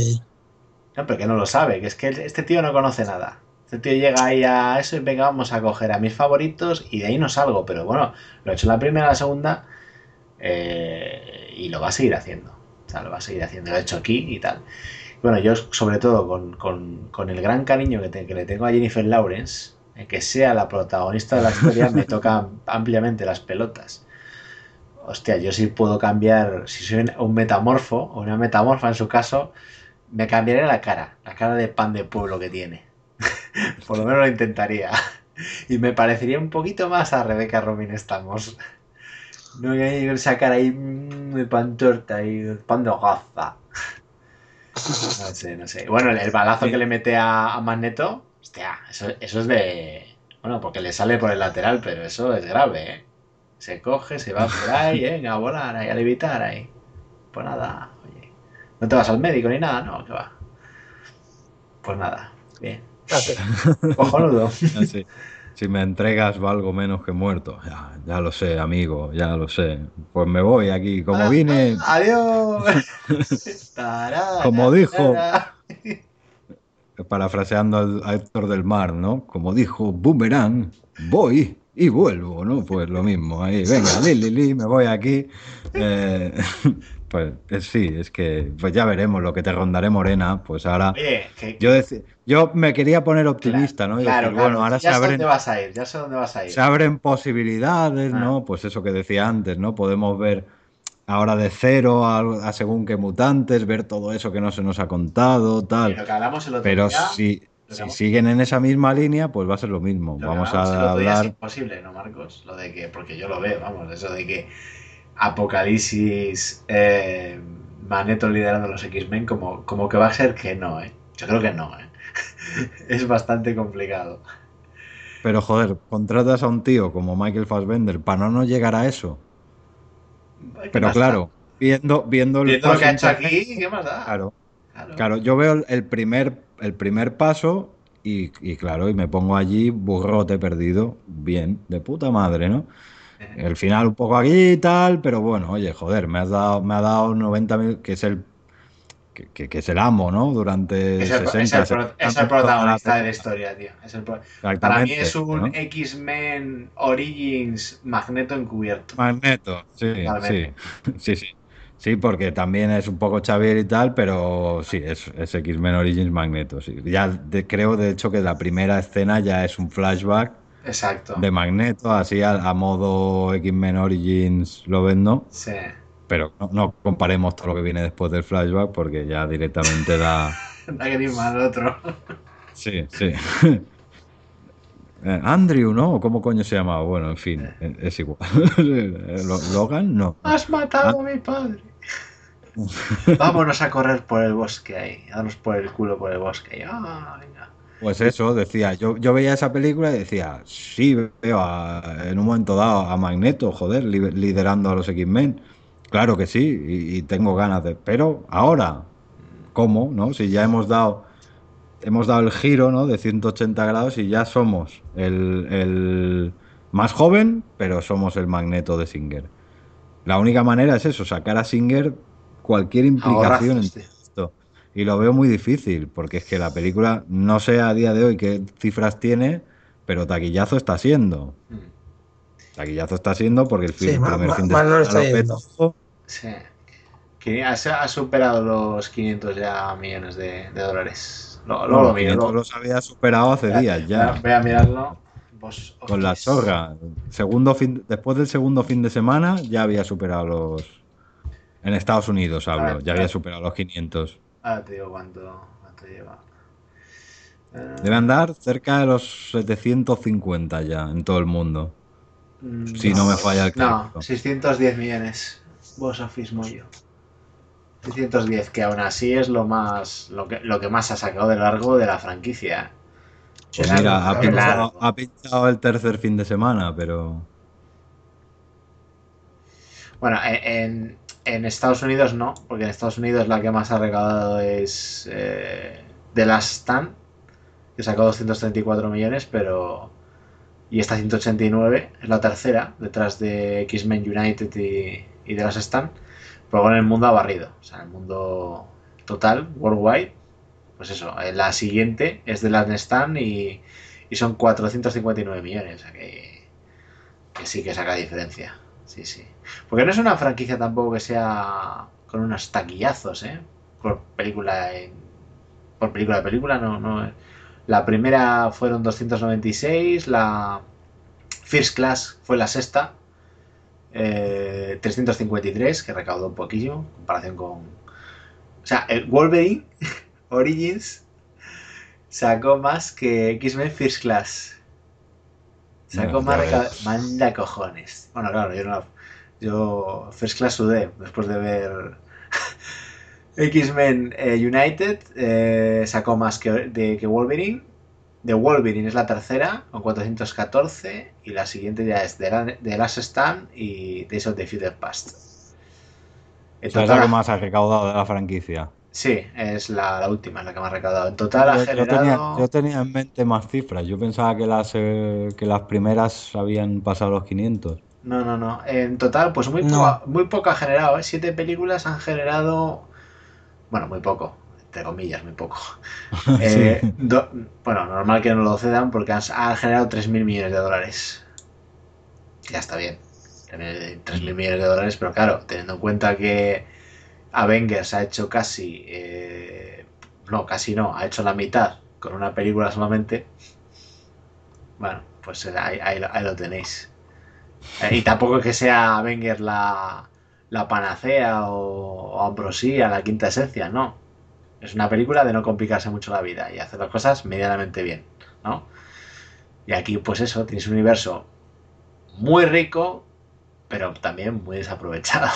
No, pero que no lo sabe, que es que este tío no conoce nada. Este tío llega ahí a eso y venga, vamos a coger a mis favoritos y de ahí no salgo. Pero bueno, lo he hecho la primera, la segunda eh, y lo va a seguir haciendo. O sea, lo va a seguir haciendo. Lo he hecho aquí y tal. Bueno, yo sobre todo con, con- con el gran cariño que, le tengo a Jennifer Lawrence, eh, que sea la protagonista de la historia, me toca ampliamente las pelotas. Hostia, yo sí puedo cambiar, si soy un metamorfo o una metamorfa en su caso, me cambiaré la cara, la cara de pan de pueblo que tiene. Por lo menos lo intentaría. Y me parecería un poquito más a Rebeca Robin Estamos. No hay esa cara ahí mm, de pan torta y pan de hogaza. No sé, no sé. Bueno, el, balazo que le mete a, a Magneto, hostia, eso, eso es de. Bueno, porque le sale por el lateral, pero eso es grave, ¿eh? Se coge, se va por ahí, ¿eh? a volar, ahí, a levitar ahí. Pues nada. No te vas al médico ni nada, no, que va. Pues nada, bien. Cojonudo. Ah, sí. Si me entregas valgo menos que muerto. Ya, ya lo sé, amigo, ya lo sé. Pues me voy aquí. Como vine, Adiós. Tarara, Como dijo- parafraseando al- a Héctor del Mar, ¿no? Como dijo Boomerang, voy y vuelvo, ¿no? Pues lo mismo, ahí, venga, li, li, li, me voy aquí. Eh, pues eh, sí, es que pues ya veremos lo que te rondaré morena, pues ahora... Oye, que, Yo, yo me quería poner optimista, ¿no? Y claro, decir, claro, bueno, ahora se ya sé dónde vas a ir, ya sé dónde vas a ir. se abren posibilidades, Ah. ¿no? Pues eso que decía antes, ¿no? Podemos ver ahora de cero a, a según qué mutantes, ver todo eso que no se nos ha contado, tal. Y lo que hablamos el otro Pero día, si, siguen en esa misma línea, pues va a ser lo mismo. lo Vamos a día Es hablar. imposible, ¿no, Marcos? Lo de que, porque yo lo veo, vamos, eso de que Apocalipsis, eh, Magneto liderando los X-Men, como, como que va a ser que no, ¿eh? Yo creo que no, ¿eh? es bastante complicado. Pero joder, contratas a un tío como Michael Fassbender para no llegar a eso. ¿Qué Pero más claro, viendo, viendo da? el Viendo lo que ha hecho aquí, ¿qué más da? Claro, Claro. claro, yo veo el- el primer, el primer paso y, y claro, y me pongo allí burrote perdido, bien, de puta madre, ¿no? El final un poco aquí y tal, pero bueno, oye, joder, me has dado, me ha dado 90 mil, que es el que, que- que es el amo, ¿no? Durante Es el, 60, es el pro- 70 es el minutos de la protagonista de la historia, tío. Es el pro- Para mí es un ¿no? X-Men Origins Magneto encubierto. Magneto, sí, sí, sí, sí. Sí, porque también es un poco Xavier y tal, pero sí, es, es X-Men Origins Magneto. Sí. Ya de- creo, de hecho, que la primera escena ya es un flashback Exacto. de Magneto, así a, a modo X-Men Origins lo ven, ¿no? Sí. Pero no, no comparemos todo lo que viene después del flashback porque ya directamente da... Da que mal otro. Sí, sí. Eh, Andrew, ¿no? ¿O ¿Cómo coño se llamaba? Bueno, en fin, eh, es igual. Lo- ¿Logan? No. Has matado a mi padre. Vámonos a correr por el bosque ahí. Darnos por el culo por el bosque. Ah, venga. Pues eso, decía, yo, yo veía esa película y decía, sí, veo a- en un momento dado a Magneto, joder, li- liderando a los X-Men. Claro que sí, y, y tengo ganas de... Pero ahora, ¿cómo? ¿No? Si ya hemos dado, hemos dado el giro, ¿no? De 180 grados y ya somos el, el más joven, pero somos el Magneto de Singer. La única manera es eso, sacar a Singer cualquier implicación esto. Y lo veo muy difícil, porque es que la película, no sé a día de hoy qué cifras tiene, pero taquillazo está siendo. Mm. Taquillazo está siendo porque el, Sí, ma- primer ma- fin de semana está lo. Sí. Que ha, ha superado los 500 ya millones de, de dólares. Lo- Luego No, lo miro. 500 luego- los había superado hace días ya. Voy a mirarlo. Vos- Con la zorra. Segundo fin, después del segundo fin de semana ya había superado los... En Estados Unidos hablo, Ah, ya había superado los 500. Ahora te digo cuánto, cuánto lleva. Eh, Debe andar cerca de los 750 ya en todo el mundo. mm, Si no me falla el No, cálculo. 610 millones. Vos Office yo. 610, que aún así es lo más lo que, lo que más ha sacado de largo de la franquicia. Pues mira, ha pinchado, ha pinchado el tercer fin de semana, pero... Bueno, en, en Estados Unidos no, porque en Estados Unidos la que más ha recaudado es eh, The Last Stand, que sacó 234 millones, pero... Y esta 189 es la tercera, detrás de X-Men United y, y The Last Stand. Pero bueno, el mundo ha barrido. O sea, el mundo total, worldwide. Pues eso, eh, la siguiente es The Last Stand y, y son 459 millones. O sea que, que sí que saca diferencia. Sí, sí. Porque no es una franquicia tampoco que sea con unos taquillazos, ¿eh? Por película en- por película de película, no, no. La primera fueron 296, la First Class fue la sexta, eh, 353, que recaudó un poquillo en comparación con... O sea, el Wolverine Origins sacó más que X-Men First Class. Sacó No, más. Manda cojones. Bueno, claro, yo no. Yo First Class sudé después de ver X-Men eh, United. eh, sacó más que, de, que Wolverine. De Wolverine es la tercera, con 414. Y la siguiente ya es la, de Last Stand y Days of the Future Past. En es la que más ha recaudado de la franquicia. Sí, es la, la última, la que me ha recaudado. En total ha Yo, yo generado. tenía, yo tenía en mente más cifras. Yo pensaba que las, eh, que las primeras habían pasado los 500. No, no, no. En total, pues muy, No. poco, muy poco ha generado, ¿eh? Siete películas han generado. Bueno, muy poco, entre comillas, muy poco. Eh, do- Bueno, normal que no lo cedan porque han, han generado 3.000 millones de dólares. Ya está bien. Tener 3.000 millones de dólares, pero claro, teniendo en cuenta que Avengers ha hecho casi. eh, no, casi no, ha hecho la mitad con una película solamente. Bueno, pues ahí, ahí lo- ahí lo tenéis. Eh, Y tampoco es que sea Avengers la, la panacea o, o ambrosía, la quinta esencia, no. Es una película de no complicarse mucho la vida y hacer las cosas medianamente bien, ¿no? Y aquí, pues eso, tienes un universo muy rico, pero también muy desaprovechado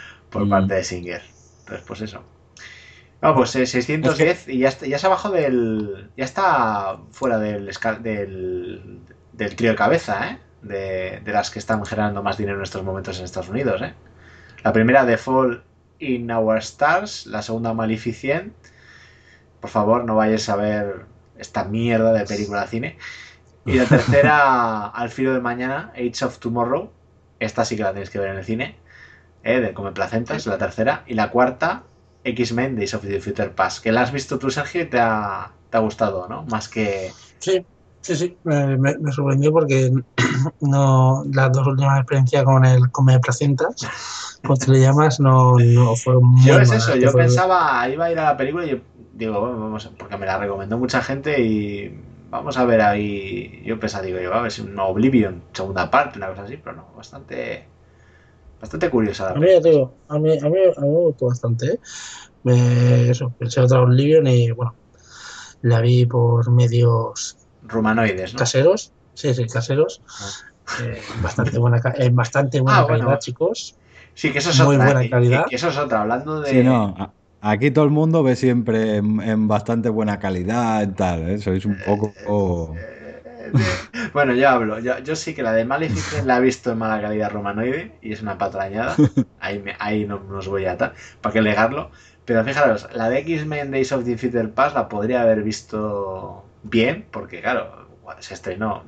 por Mm. parte de Singer. Entonces, pues eso. No, pues eh, 610 y ya, está- ya se bajó del. Ya está fuera del, del, del trío de cabeza, ¿eh? De, de las que están generando más dinero en estos momentos en Estados Unidos, ¿eh? La primera, The Fall in Our Stars. La segunda, Maleficent. Por favor, no vayáis a ver esta mierda de película de cine. Y la tercera, Al filo del mañana, Age of Tomorrow. Esta sí que la tenéis que ver en el cine. ¿eh? De Come Placentas, la tercera. Y la cuarta, X-Men Days of the Future Past. Que la has visto tú, Sergio, y te ha, te ha gustado, ¿no? Más que. Sí, sí, sí, me, sorprendió porque no las dos últimas experiencias con el come placentas, como tú le llamas, no, no fueron muy Yo es malas, eso, yo fue- pensaba, iba a ir a la película y yo digo, bueno, vamos, porque me la recomendó mucha gente y vamos a ver ahí. Yo pensaba, digo, yo, a ver si un Oblivion, segunda parte, una cosa así, pero no, bastante. Bastante curiosa la A mí, te digo, a mí, a mí, a mí me gustó bastante. ¿eh? Me- eso, pensé otra Oblivion y bueno, la vi por medios Rumanoides, ¿no? caseros, sí, sí, caseros. Eh, bastante buena, ca- en bastante buena Ah, bueno. calidad, chicos. Sí, que eso es Muy otra. buena calidad. que eso es otra, hablando de. Sí, no. Aquí todo el mundo ve siempre en, en bastante buena calidad y tal. ¿eh? Sois un poco. Bueno, yo hablo. Yo, yo sí que la de Maleficent la he visto en mala calidad romanoide y es una patrañada. Ahí, me- ahí no, no os voy a atar. ¿Para qué negarlo? Pero fijaros, la de X-Men Days of the Future Past la podría haber visto bien, porque claro, se estrenó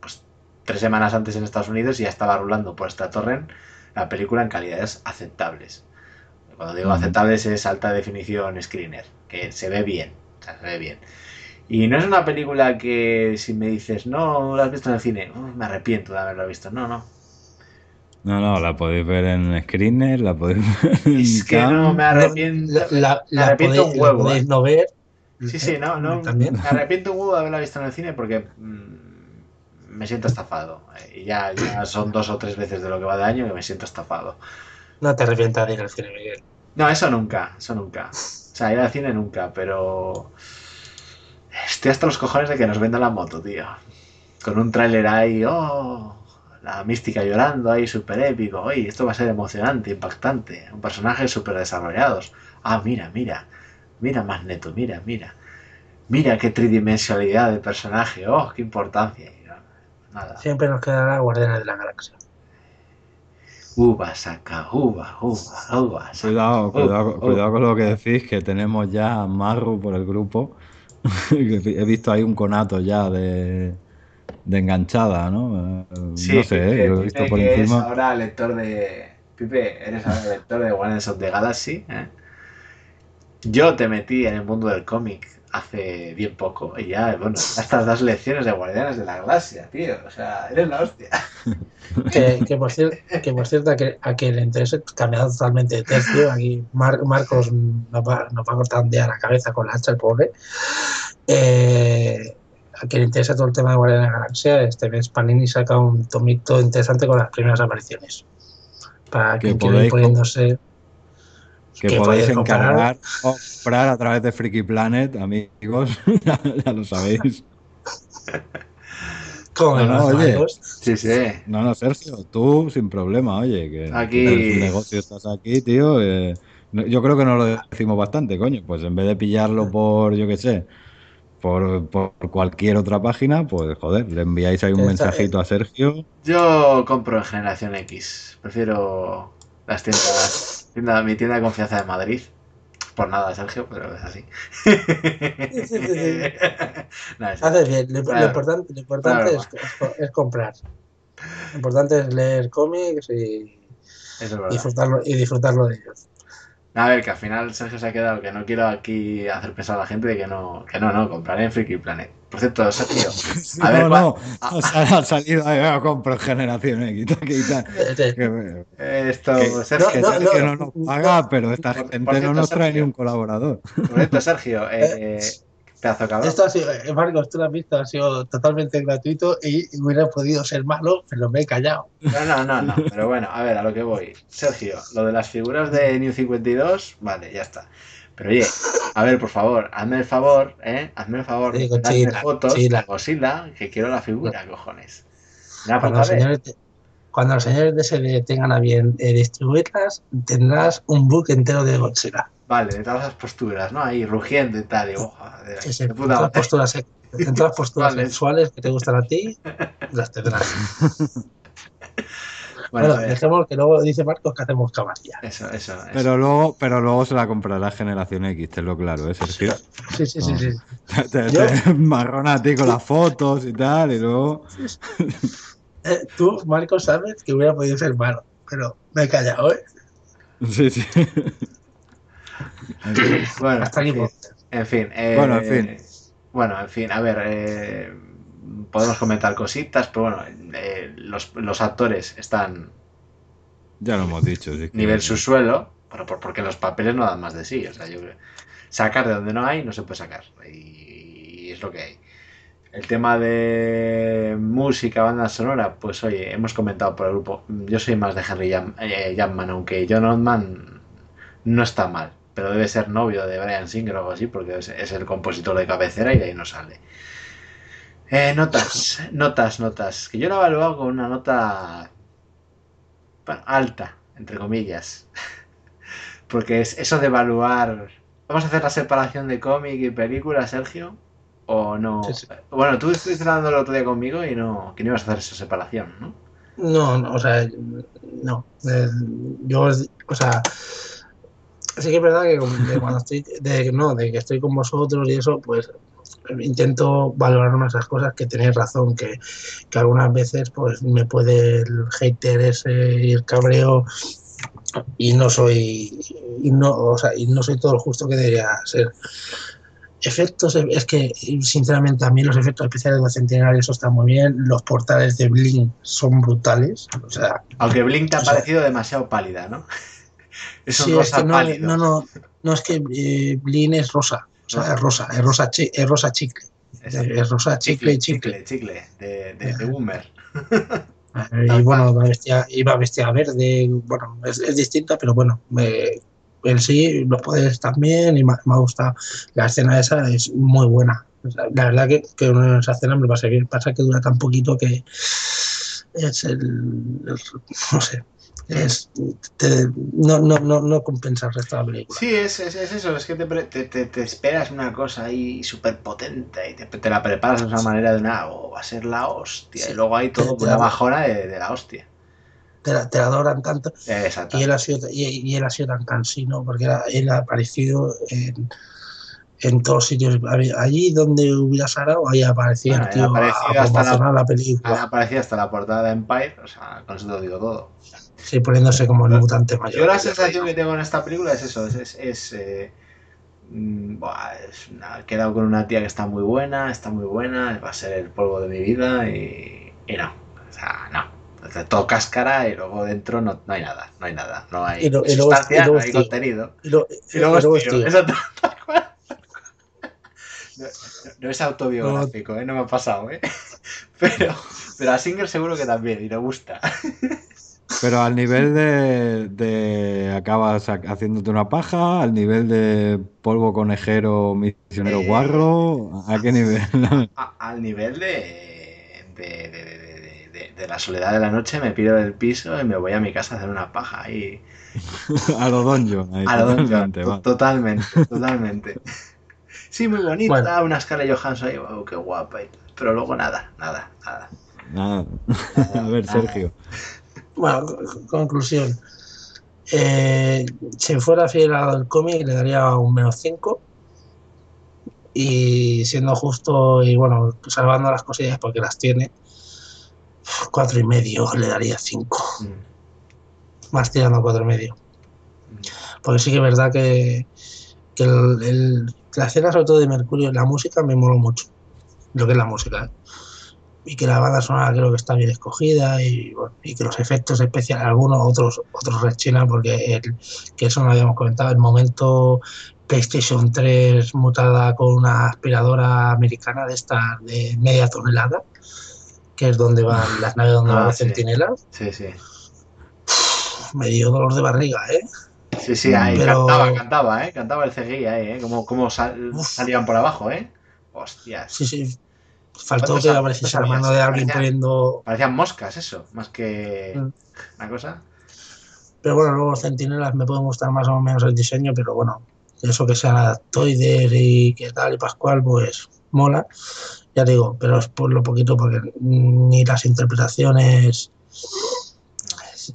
pues, tres semanas antes en Estados Unidos y ya estaba rulando por esta torrent la película en calidades aceptables. Cuando digo aceptables es alta definición screener, que se ve bien, o sea, se ve bien. Y no es una película que si me dices, no, la has visto en el cine, "Oh, me arrepiento de haberla visto. No, no. No, no, la podéis ver en Screener, la podéis ver en Es que no, me arrepiento. La, la- me la arrepiento podéis, un la huevo. podéis ¿eh? no ver. Sí, sí, no, no. También. Me arrepiento un de haberla visto en el cine porque mm, me siento estafado. Eh, Y ya, ya son dos o tres veces de lo que va de año que me siento estafado. No te arrepientas de ir al cine, Miguel. No, eso nunca, eso nunca. O sea, ir al cine nunca, pero. Estoy hasta los cojones de que nos vendan la moto, tío. Con un tráiler ahí, oh, la mística llorando ahí, súper épico. Oye, esto va a ser emocionante, impactante. Un personaje súper desarrollados. Ah, mira, mira. Mira, Magneto, mira, mira. Mira qué tridimensionalidad de personaje. Oh, qué importancia. Y no, Nada. Siempre nos quedará Guardianes de la Galaxia. Uva, saca, uva, uva, uva. saca. Cuidado, cuidado, cuidado con lo que decís, que tenemos ya a Marru por el grupo. He visto ahí un conato ya de, de enganchada, ¿no? Eh, Sí, no sé, ¿eh? Lo he visto Pipe, por que encima. ahora lector de. Pipe, eres ahora lector de Guardians of the Galaxy. ¿eh? Yo te metí en el mundo del cómic hace bien poco y ya, bueno, estas dos lecciones de Guardianes de la Galaxia, tío. O sea, eres la hostia. Que, que por cierto, que por cierto a, que, a que le interese, cambiado totalmente de tercio, aquí Mar- Marcos nos va, nos va a día la cabeza con la hacha, el pobre. Eh, a quien le interesa todo el tema de Guardianes de la Galaxia, este mes Panini saca un tomito interesante con las primeras apariciones. Para Que quien quiera ir poniéndose. Que que podéis encargar o comprar a través de Freaky Planet, amigos. ya, ya lo sabéis. Con No, no, oye. Sí, sí. No, no, Sergio, tú sin problema, oye, que Aquí- un negocio, estás aquí, tío. eh, yo creo que no lo decimos bastante, coño. Pues en vez de pillarlo por, yo qué sé, por, por cualquier otra página, pues joder, le enviáis ahí un Está- mensajito a Sergio. Yo compro en Generación X. Prefiero las tiendas. Tienda- mi tienda de confianza de Madrid. por nada, Sergio, pero es así. Sí, sí, sí, sí. No, es- Haces bien. Lo, importante, lo importante Claro. es, comprar. Lo importante es leer cómics y es disfrutarlo, y disfrutarlo de ellos. A ver, que al final Sergio se ha quedado, que no quiero aquí hacer pensar a la gente de que no, que no, no, compraré en Freaky Planet. Por cierto, Sergio, a ver, no, cua- no, Ah, o sea, ha salido ahí, ah, compro Generación X, que, Eh, que, eh, esto, Sergio, no, no, que no nos paga, pero esta Por- gente por no nos trae ni Sergio. un colaborador. por cierto, Sergio, eh, pedazo cabrón. Esto ha sido, eh, Marcos, tú lo has visto, ha sido totalmente gratuito y hubiera podido ser malo, pero me he callado. No, no, no, no, pero bueno, a ver, a lo que voy. Sergio, lo de las figuras de New 52, vale, ya está. Pero oye, a ver, por favor, hazme el favor, ¿eh? Hazme el favor, Sí, fotos de Godzilla, que quiero la figura, cojones. Puta los, vez. señores de, cuando los señores de SD tengan a bien eh, distribuirlas, tendrás un book entero de Godzilla. Vale, de todas las posturas, ¿no? Ahí rugiendo y tal, y oh, Sí, sí, de en todas las posturas, en todas las posturas Vale. sexuales que te gustan a ti, las tendrás. Bueno, dejemos que luego dice Marcos que hacemos camarilla. eso, eso, eso. Pero luego, pero luego se la comprará Generación X, tenlo claro, ¿eh, Sergio? Sí, sí, sí, sí. Te, te marrona a ti con las fotos y tal, y luego. Eh, tú, Marcos, sabes que hubiera podido ser malo, pero me he callado, ¿eh? Sí, sí. Bueno, Hasta aquí. en fin, eh, Bueno, en fin. Bueno, en fin, a ver, eh, podemos comentar cositas, pero bueno, eh, los, los actores están Ya lo hemos dicho. sí nivel subsuelo, pero por- porque los papeles no dan más de sí. O sea, yo sacar de donde no hay no se puede sacar. Y, es lo que hay. El tema de música, banda sonora, pues oye, hemos comentado por el grupo. Yo soy más de Henry Jam- eh, aunque John Ottman no está mal, pero debe ser novio de Brian Singer o algo así, porque es, el compositor de cabecera y de ahí no sale. Eh, notas, notas, notas. Que yo lo he evaluado con una nota alta, entre comillas. Porque es eso de evaluar. ¿Vamos a hacer la separación de cómic y película, Sergio? ¿O no? Sí, sí. Bueno, tú estuviste hablando el otro día conmigo y no, que no ibas a hacer esa separación, ¿no? No, no, o sea, no. Eh, yo, o sea, sí que es verdad que cuando estoy, de, no, de que estoy con vosotros y eso, pues intento valorar esas cosas que tenéis razón, que, que algunas veces pues me puede el hater ese y el cabreo y no soy y no, o sea, y no soy todo lo justo que debería ser. Efectos, es que sinceramente a mí los efectos especiales de Centenario eso está muy bien, los portales de Blink son brutales, o sea, Aunque Blink te ha sea- parecido demasiado pálida, ¿no? Sí, es que no, no, no, no es que eh, Blink es rosa, o sea, es rosa, es rosa, chi- es rosa chicle, es rosa chicle, chicle. chicle, chicle, de, de, de Boomer. Y bueno, iba vestida verde, bueno, es, es distinta, pero bueno, me- en sí los poderes también y me, me ha gustado. La escena esa es muy buena. O la verdad que, que una- esa escena me va a seguir. Pasa que dura tan poquito que es el, el- no sé, es, te- no, no, no, no compensa el resto de la película. Sí, es, es, es eso, es que te, te, te- esperas una cosa ahí súper potente y te, la preparas de una manera de una, oh, va a ser la hostia, Sí. y luego hay todo una bajona de, de la hostia. Te, la- te la adoran tanto Exacto. y él ha sido, y, y él ha sido tan cansino porque era- él ha aparecido en, en todos sitios. Allí donde hubiera sarado, ahí aparecía Bueno, el tío a, a hasta la- la película. aparecido hasta la portada de Empire, o sea, con eso te lo digo todo. Sí, poniéndose como el mutante mayor. Yo la sensación que tengo en esta película es eso, es, es, es, eh, mm, buah, es una- he quedado con una tía que está muy buena, está muy buena, va a ser el polvo de mi vida y, y no, todo cáscara y luego dentro no, no hay nada, no hay nada, no hay Y lo- sustancia, y no hay contenido. Y, lo- Y luego y luego es es tío, tío. exacto, tal cual. No, no es autobiográfico, ¿eh? no me ha pasado, ¿eh? Pero, pero a Singer seguro que también, y le gusta. Pero al nivel de, de acabas ha- haciéndote una paja, al nivel de polvo conejero, misionero Eh. guarro, ¿a qué nivel? A- al nivel de de, de- de- la soledad de la noche me piro del piso y me voy a mi casa a hacer una paja y a lo donjon. ahí, a lo donde totalmente, totalmente totalmente sí muy bonita Bueno. una Scarlett Johansson ahí wow, qué guapa pero luego nada nada nada Nada. nada, A ver, nada. Sergio. Bueno, co- conclusión. Eh, si fuera fiel al cómic, le daría un menos 5. Y siendo justo y bueno, salvando las cosillas porque las tiene, cuatro y medio le daría 5. Mm. Más tirando a cuatro y medio. Porque sí que es verdad que, el- el- la escena, sobre todo de Mercurio, la música me moló mucho. Lo que es la música. ¿eh? Y que la banda sonora creo que está bien escogida y, que los efectos especiales, algunos, otros, otros rechinan, porque el- que eso no habíamos comentado, el momento PlayStation 3 mutada con una aspiradora americana de esta de media tonelada, que es donde van las naves donde Ah, van los sí. centinelas, Sí, sí. me dio dolor de barriga, ¿eh? Sí, sí, ahí Pero- cantaba, cantaba, ¿eh? Cantaba el CGI ahí, ¿eh? Como, como sal- salían por abajo, ¿eh? Hostias. Sí, sí. Faltó ¿Cuántos que apareciese la mano de alguien Parecían- poniendo. Parecían moscas, eso, más que Mm. una cosa. Pero bueno, luego los centinelas me pueden gustar más o menos el diseño, pero bueno, eso que sean adaptoides y que tal y Pascual, pues mola. Ya digo, pero es por lo poquito porque ni las interpretaciones.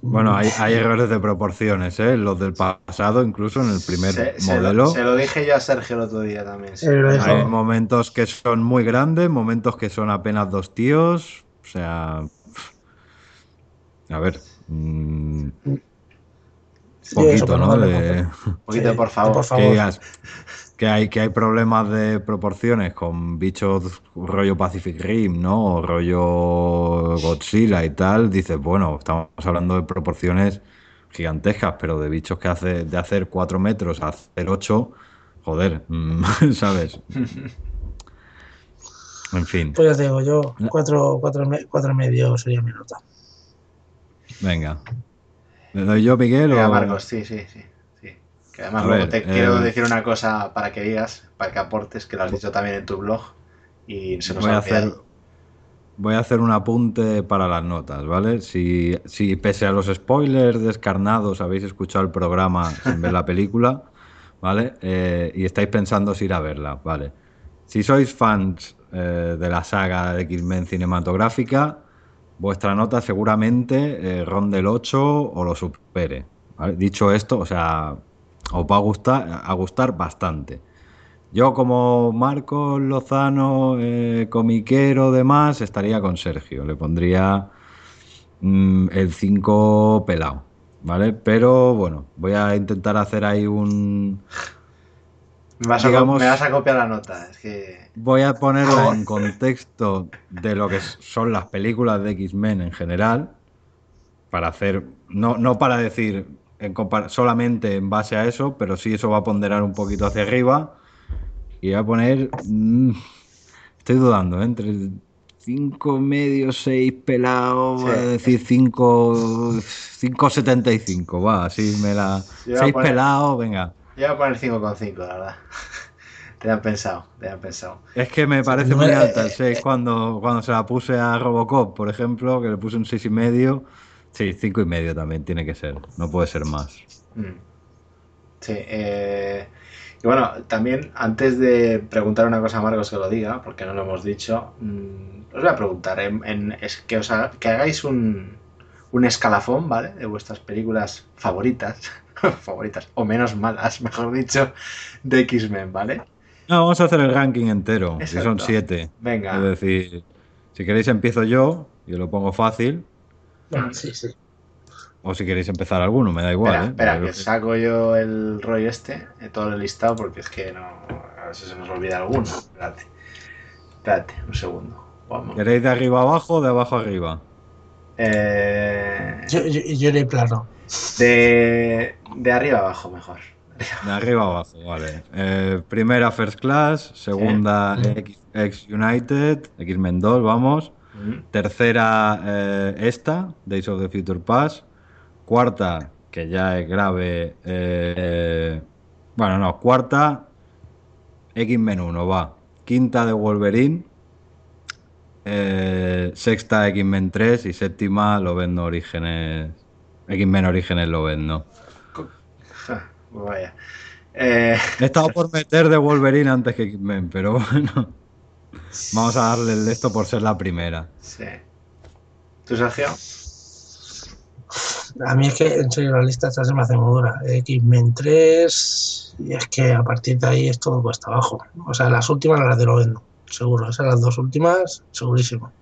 Bueno, hay, hay errores de proporciones, ¿eh? Los del pasado, incluso en el primer Se, se modelo. lo, se lo dije yo a Sergio el otro día también. sí. Hay momentos que son muy grandes, momentos que son apenas dos tíos. O sea. A ver. mm, Sí, poquito, ¿no? De- Un poquito, Sí, por favor. por que, favor. digas que hay, que hay problemas de proporciones con bichos rollo Pacific Rim, ¿no? O rollo Godzilla y tal. Dices, bueno, estamos hablando de proporciones gigantescas, pero de bichos que hace de hacer 4 metros a hacer 8, joder, ¿sabes? En fin, Pues ya te digo, yo cuatro, cuatro, y me- cuatro y medio sería mi nota. venga. ¿Le doy yo, Miguel? Venga, o- Marcos, sí, sí, sí. Que además luego te quiero eh, decir una cosa para que digas, para que aportes, que lo has dicho también en tu blog y se nos voy ha a hacer voy a hacer un apunte para las notas, ¿vale? Si, si pese a los spoilers descarnados habéis escuchado el programa sin ver la película, ¿vale? Eh, y estáis pensando si ir a verla, ¿vale? Si sois fans eh, de la saga de X-Men cinematográfica, vuestra nota seguramente ronde el 8 o lo supere. ¿vale? Dicho esto, o sea, os va a gustar, a gustar bastante. Yo como Marcos Lozano, eh, comiquero, demás, estaría con Sergio. Le pondría mm, el 5 pelado, ¿vale? Pero bueno, voy a intentar hacer ahí un... Me vas, a, me vas a copiar la nota, es que... Voy a ponerla en contexto de lo que son las películas de X-Men en general, para hacer, no, no para decir en solamente en base a eso, pero sí eso va a ponderar un poquito hacia arriba. Y voy a poner, mm, estoy dudando, ¿eh? entre 5 medio, 6 pelado, Sí. voy a decir 5, 5,75, va, así me la... Yo voy a 6 poner- pelado, venga. Yo voy a poner 5,5, la verdad. te han pensado, te han pensado. Es que me parece no muy me- alta el 6 cuando, cuando se la puse a Robocop, por ejemplo, que le puse un 6 y medio. Sí, 5 y medio también tiene que ser, no puede ser más. Mm. Sí, eh, y bueno, también antes de preguntar una cosa a Marcos que lo diga, porque no lo hemos dicho, mm, os voy a preguntar, en, en- es que, os que hagáis un, un escalafón, ¿vale? De vuestras películas favoritas, favoritas, o menos malas, mejor dicho, de X-Men, ¿vale? No, vamos a hacer el ranking entero, si son Exacto. 7. Venga. Es decir, si queréis empiezo yo, yo lo pongo fácil, Bueno, sí, sí. o si queréis empezar alguno, me da igual. espera, ¿eh? espera, Pero- que saco yo el rollo este, eh, todo el listado, porque es que no, a ver si se nos olvida alguno. Espérate, espérate, un segundo. Vamos. ¿Queréis de arriba abajo o de abajo arriba? Eh, Yo, yo, yo iré plano. de, de arriba abajo, mejor. De arriba abajo, vale. Eh, primera First Class, segunda X, X United, X-Men 2, vamos. Mm. Tercera, eh, esta, Days of the Future Past. Cuarta, que ya es grave. eh, bueno, no, cuarta, X-Men 1, va. Quinta de Wolverine. eh, sexta, X-Men 3. Y séptima, Lovendo Orígenes. X-Men Orígenes Lovendo. Ja, pues vaya. Eh, He estado por meter de Wolverine antes que X-Men, pero bueno. Vamos a darle el de esto por ser la primera. sí. ¿Tú, Sergio? A mí es que, en serio, la lista esta se me hace muy dura. X-Men 3, y es que a partir de ahí es todo cuesta abajo. O sea, las últimas las de lo vendo, seguro. Esas las dos últimas, segurísimo.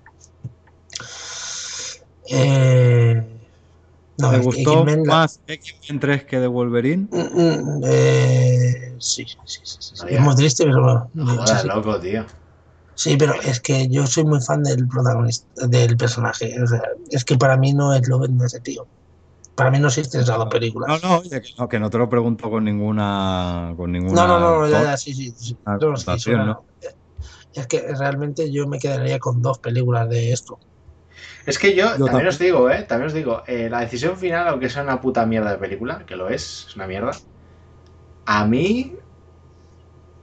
Eh, no, ¿Te gustó X-Men la- más X-Men 3 que de Wolverine? Mm, eh, sí, sí, sí, sí. Es muy triste, pero bueno. No sí. loco, tío. Sí, pero es que yo soy muy fan del protagonista, del personaje. O sea, es que para mí no es lo de ese tío. Para mí no existen esas dos películas. No, no, oye, que no, que no te lo pregunto con ninguna. Con ninguna no, no, no, ya, ya, sí, sí. No, ¿no? Es que realmente yo me quedaría con dos películas de esto. Es que yo, también también. os digo, ¿eh? También os digo, eh, la decisión final, aunque sea una puta mierda de película, que lo es, es una mierda, a mí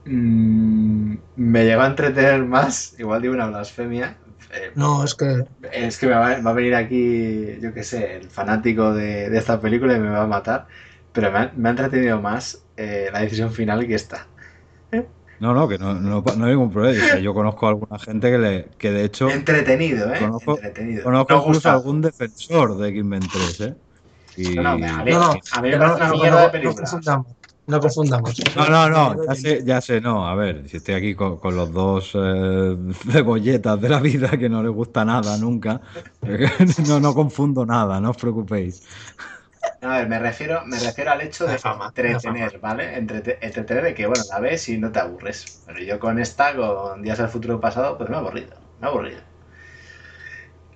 mm, me llegó a entretener más, igual digo una blasfemia, eh, No, es que es que me va, va a venir aquí, yo qué sé, el fanático de, de esta película y me va a matar, pero me ha, me ha entretenido más eh, la decisión final que esta. No, no, que no, no, no hay ningún problema. O sea, yo conozco a alguna gente que, le, que de hecho. Entretenido, ¿eh? Conozco- Entretenido. Conozco No incluso gusta. algún defensor de X-Men 3, ¿eh? Y- No, no, a mí, no, no, a mí me parece no, una no, mierda no, de no película. No confundamos. No, no, no, ya sé, ya sé, no. A ver, si estoy aquí con, con los dos eh, cebolletas de la vida que no les gusta nada nunca, no, no confundo nada, no os preocupéis. A ver, me refiero, me refiero al hecho de fama, entretener, ¿vale? Entrete- entretener de que, bueno, la ves y no te aburres. Pero yo con esta, con Días del Futuro Pasado, pues me he aburrido, me he aburrido.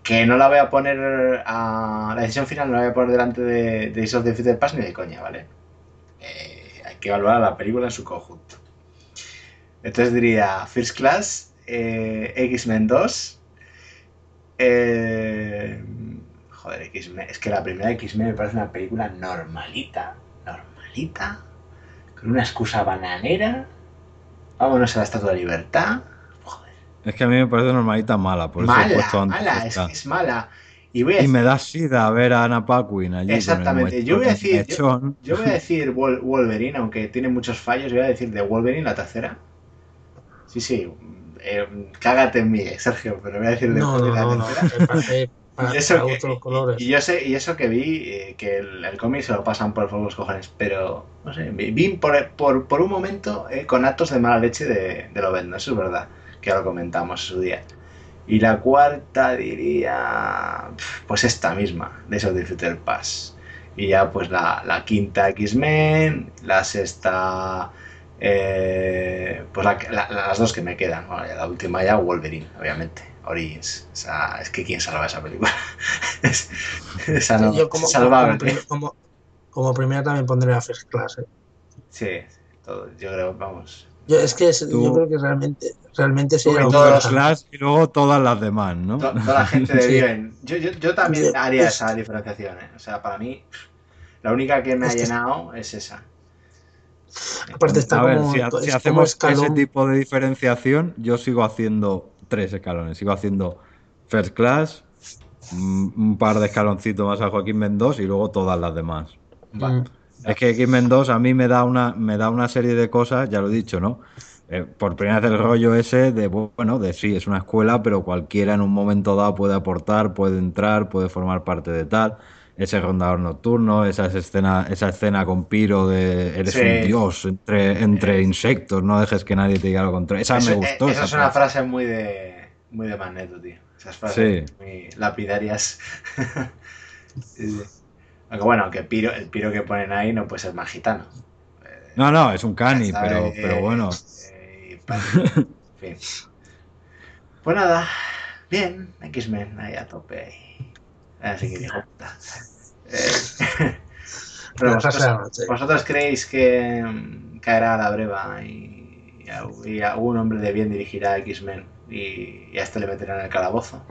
Que no la voy a poner a... La decisión final no la voy a poner delante de, de Days of the Future Past ni de coña, ¿vale? Eh, que evaluar la película en su conjunto. Entonces diría First Class, eh, X-Men 2, eh, joder, X-Men. Es que la primera X-Men me parece una película normalita, normalita, con una excusa bananera. Vámonos a la Estatua de Libertad. Es que a mí me parece normalita mala, por eso he mala, puesto antes mala, es que es mala. Y voy a Y decir, me da sida ver a Anna Paquin allí. Exactamente, yo voy a decir- yo- voy a decir Wol- Wolverine, aunque tiene muchos fallos, voy a decir de Wolverine la tercera. Sí, sí, eh, cágate en mí, Sergio, pero voy a decir de No, no, Wolverine no, la no. tercera. Para, Y eso, para que, gustos colores. y, y yo sé, y eso que vi, eh, que el, el cómic se lo pasan por el fuego los cojones, pero no sé, vi, vi por, por, por un momento eh, con actos de mala leche de, de Lovendo, eso es verdad, que ya lo comentamos en su día. Y la cuarta diría, pues esta misma, de esos de Future Pass. Y ya pues la, la quinta X-Men, la sexta, eh, pues la- la- las dos que me quedan, bueno, la última ya Wolverine, obviamente. Origins. O sea, es que quién salva esa película. Es- esa no, Yo como, es salvable. como, prim- como- como primera también pondré a First Class. ¿eh? Sí, todo, yo creo, vamos. Yo, es que es- Tú- yo creo que realmente, realmente First First Class y luego todas las demás, ¿no? To- Toda la gente de Sí. bien. Yo, yo, yo también Sí, haría es- esa diferenciación. ¿eh? O sea, para mí, la única que me ha Es que- llenado es esa. Aparte está a ver, como, si, hacemos ese tipo de diferenciación, yo sigo haciendo tres escalones. Sigo haciendo First Class, mm, un par de escaloncitos más a Joaquín Mendoz y luego todas las demás. Vale. Mm. Es que X-Men 2 a mí me da una, me da una serie de cosas, ya lo he dicho, ¿no? Eh, por primera vez el rollo ese de, bueno, de sí, es una escuela, pero cualquiera en un momento dado puede aportar, puede entrar, puede formar parte de tal. Ese rondador nocturno, esa escena, esa escena con Piro de eres Sí. un dios entre, entre insectos, no dejes que nadie te diga lo contrario. Esa Eso- me eh, gustó. esa esa es una frase. frase muy de, muy de Magneto, tío. Esas frases muy lapidarias. Sí, sí. Aunque bueno, aunque Piro, el Piro que ponen ahí no puede ser más gitano. No, no, es un cani, ¿sabes? pero, pero bueno. Eh, en fin. Pues nada, bien, X-Men ahí a tope. Así que dijo puta. Eh, pero vosotros, frase de la noche. ¿vosotros creéis que caerá a la breva y, y algún hombre de bien dirigirá a X-Men y, y a este le meterán en el calabozo?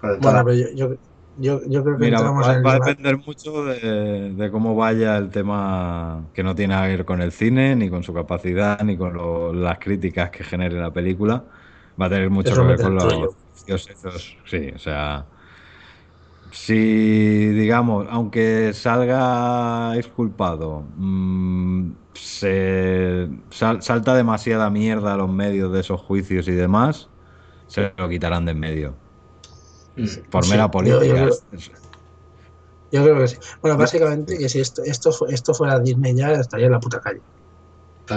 Con el Bueno, pero yo, yo, yo, yo creo que Mira, va, a depender mucho de, de cómo vaya el tema que no tiene que ver con el cine, ni con su capacidad, ni con lo- las críticas que genere la película. Va a tener mucho Eso que ver con los esos. Sí, o sea. Si, digamos, aunque salga exculpado, mm, se sal- salta demasiada mierda a los medios de esos juicios y demás, se lo quitarán de en medio. Mm. Por Sí, mera política. yo creo- Yo creo que sí. Bueno, básicamente que si esto, esto, esto fuera Disney ya estaría en la puta calle.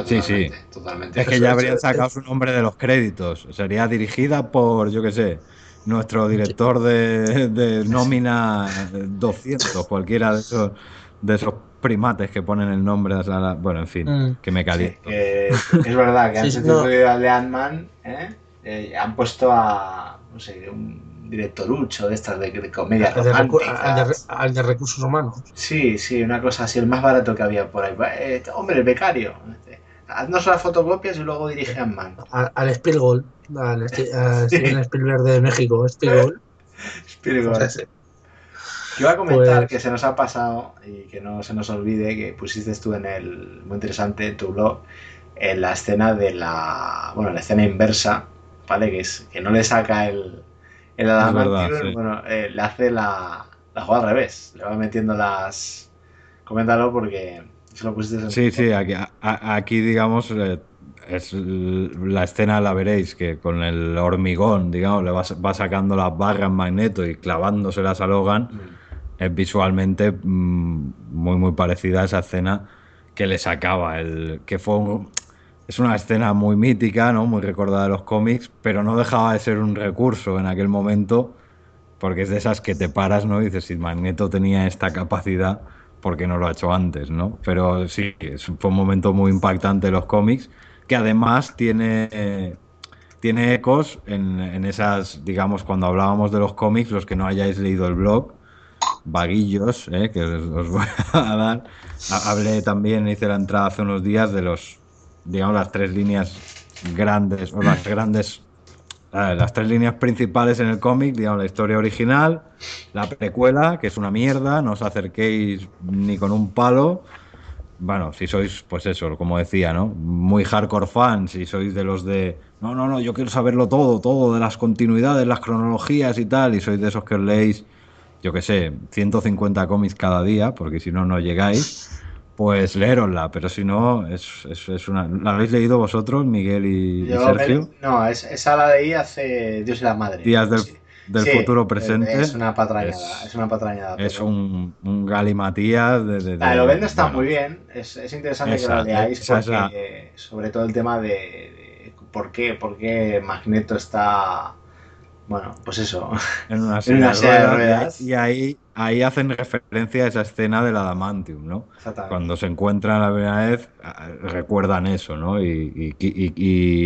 Sí, sí. Totalmente. Es que ya habrían sacado su nombre de los créditos. Sería dirigida por, yo qué sé, nuestro director de, de nómina 200, cualquiera de esos, de esos primates que ponen el nombre. a la- Bueno, en fin, Mm. que me caliento. Que es verdad que Sí, han sí, sustituido a Lean Man, ¿eh? Eh, han puesto a, no sé, un directorucho de estas de, de comedia Al de, recu- romántica. al de re- al de recursos humanos. Sí, sí, una cosa así, el más barato que había por ahí. Eh, hombre, el becario. Haznos las fotocopias y luego dirige a Man. Al, al Spielberg, al, a Steven Spielberg de México, Spielberg. Spielberg. O sea, sí. Que iba a comentar Pues- que se nos ha pasado y que no se nos olvide que pusiste tú en el muy interesante en tu blog en la escena de la bueno la escena inversa vale que es que no le saca el el adamantium, verdad, sí. bueno eh, le hace la la jugada al revés le va metiendo las coméntalo porque se lo pusiste en Sí, sí, aquí, a- aquí digamos, eh, es la escena la veréis, que con el hormigón, digamos, le va, va sacando las barras magneto y clavándoselas a Logan, Mm. es visualmente mm, muy, muy parecida a esa escena que le sacaba, el, que fue un- es una escena muy mítica, ¿no? Muy recordada de los cómics, pero no dejaba de ser un recurso en aquel momento, porque es de esas que te paras, ¿no? Y dices, si Magneto tenía esta capacidad, ¿por qué no lo ha hecho antes, ¿no? Pero sí, fue un momento muy impactante de los cómics, que además tiene, eh, tiene ecos en, esas, digamos, cuando hablábamos de los cómics, los que no hayáis leído el blog, vaguillos, ¿eh? que os, voy a dar. Ha- Hablé también, hice la entrada hace unos días de los, digamos, las tres líneas grandes, o las grandes, las tres líneas principales en el cómic, digamos, la historia original, la precuela, que es una mierda, no os acerquéis ni con un palo. Bueno, si sois, pues eso, como decía, ¿no? Muy hardcore fans, si sois de los de, no, no, no, yo quiero saberlo todo, todo, de las continuidades, las cronologías y tal, y sois de esos que os leéis, yo qué sé, 150 cómics cada día, porque si no, no llegáis, pues leerosla, pero si no, es, es, es una... ¿La habéis leído vosotros, Miguel y, y Yo Sergio? no es- esa la leí hace Dios y la madre Días del, Sí. del Sí, futuro presente. es una patrañada es, una patrañada Es un, un galimatías de, de- La de de- Lovendo está bueno, muy bien, es, es interesante que la leáis porque, sobre todo el tema de, de por, qué, por qué Magneto está, bueno, pues eso, en una en una de silla de ruedas. Y ahí, ahí hacen referencia a esa escena del adamantium, ¿no? Cuando se encuentran la primera vez, recuerdan eso, ¿no? Y, y- y-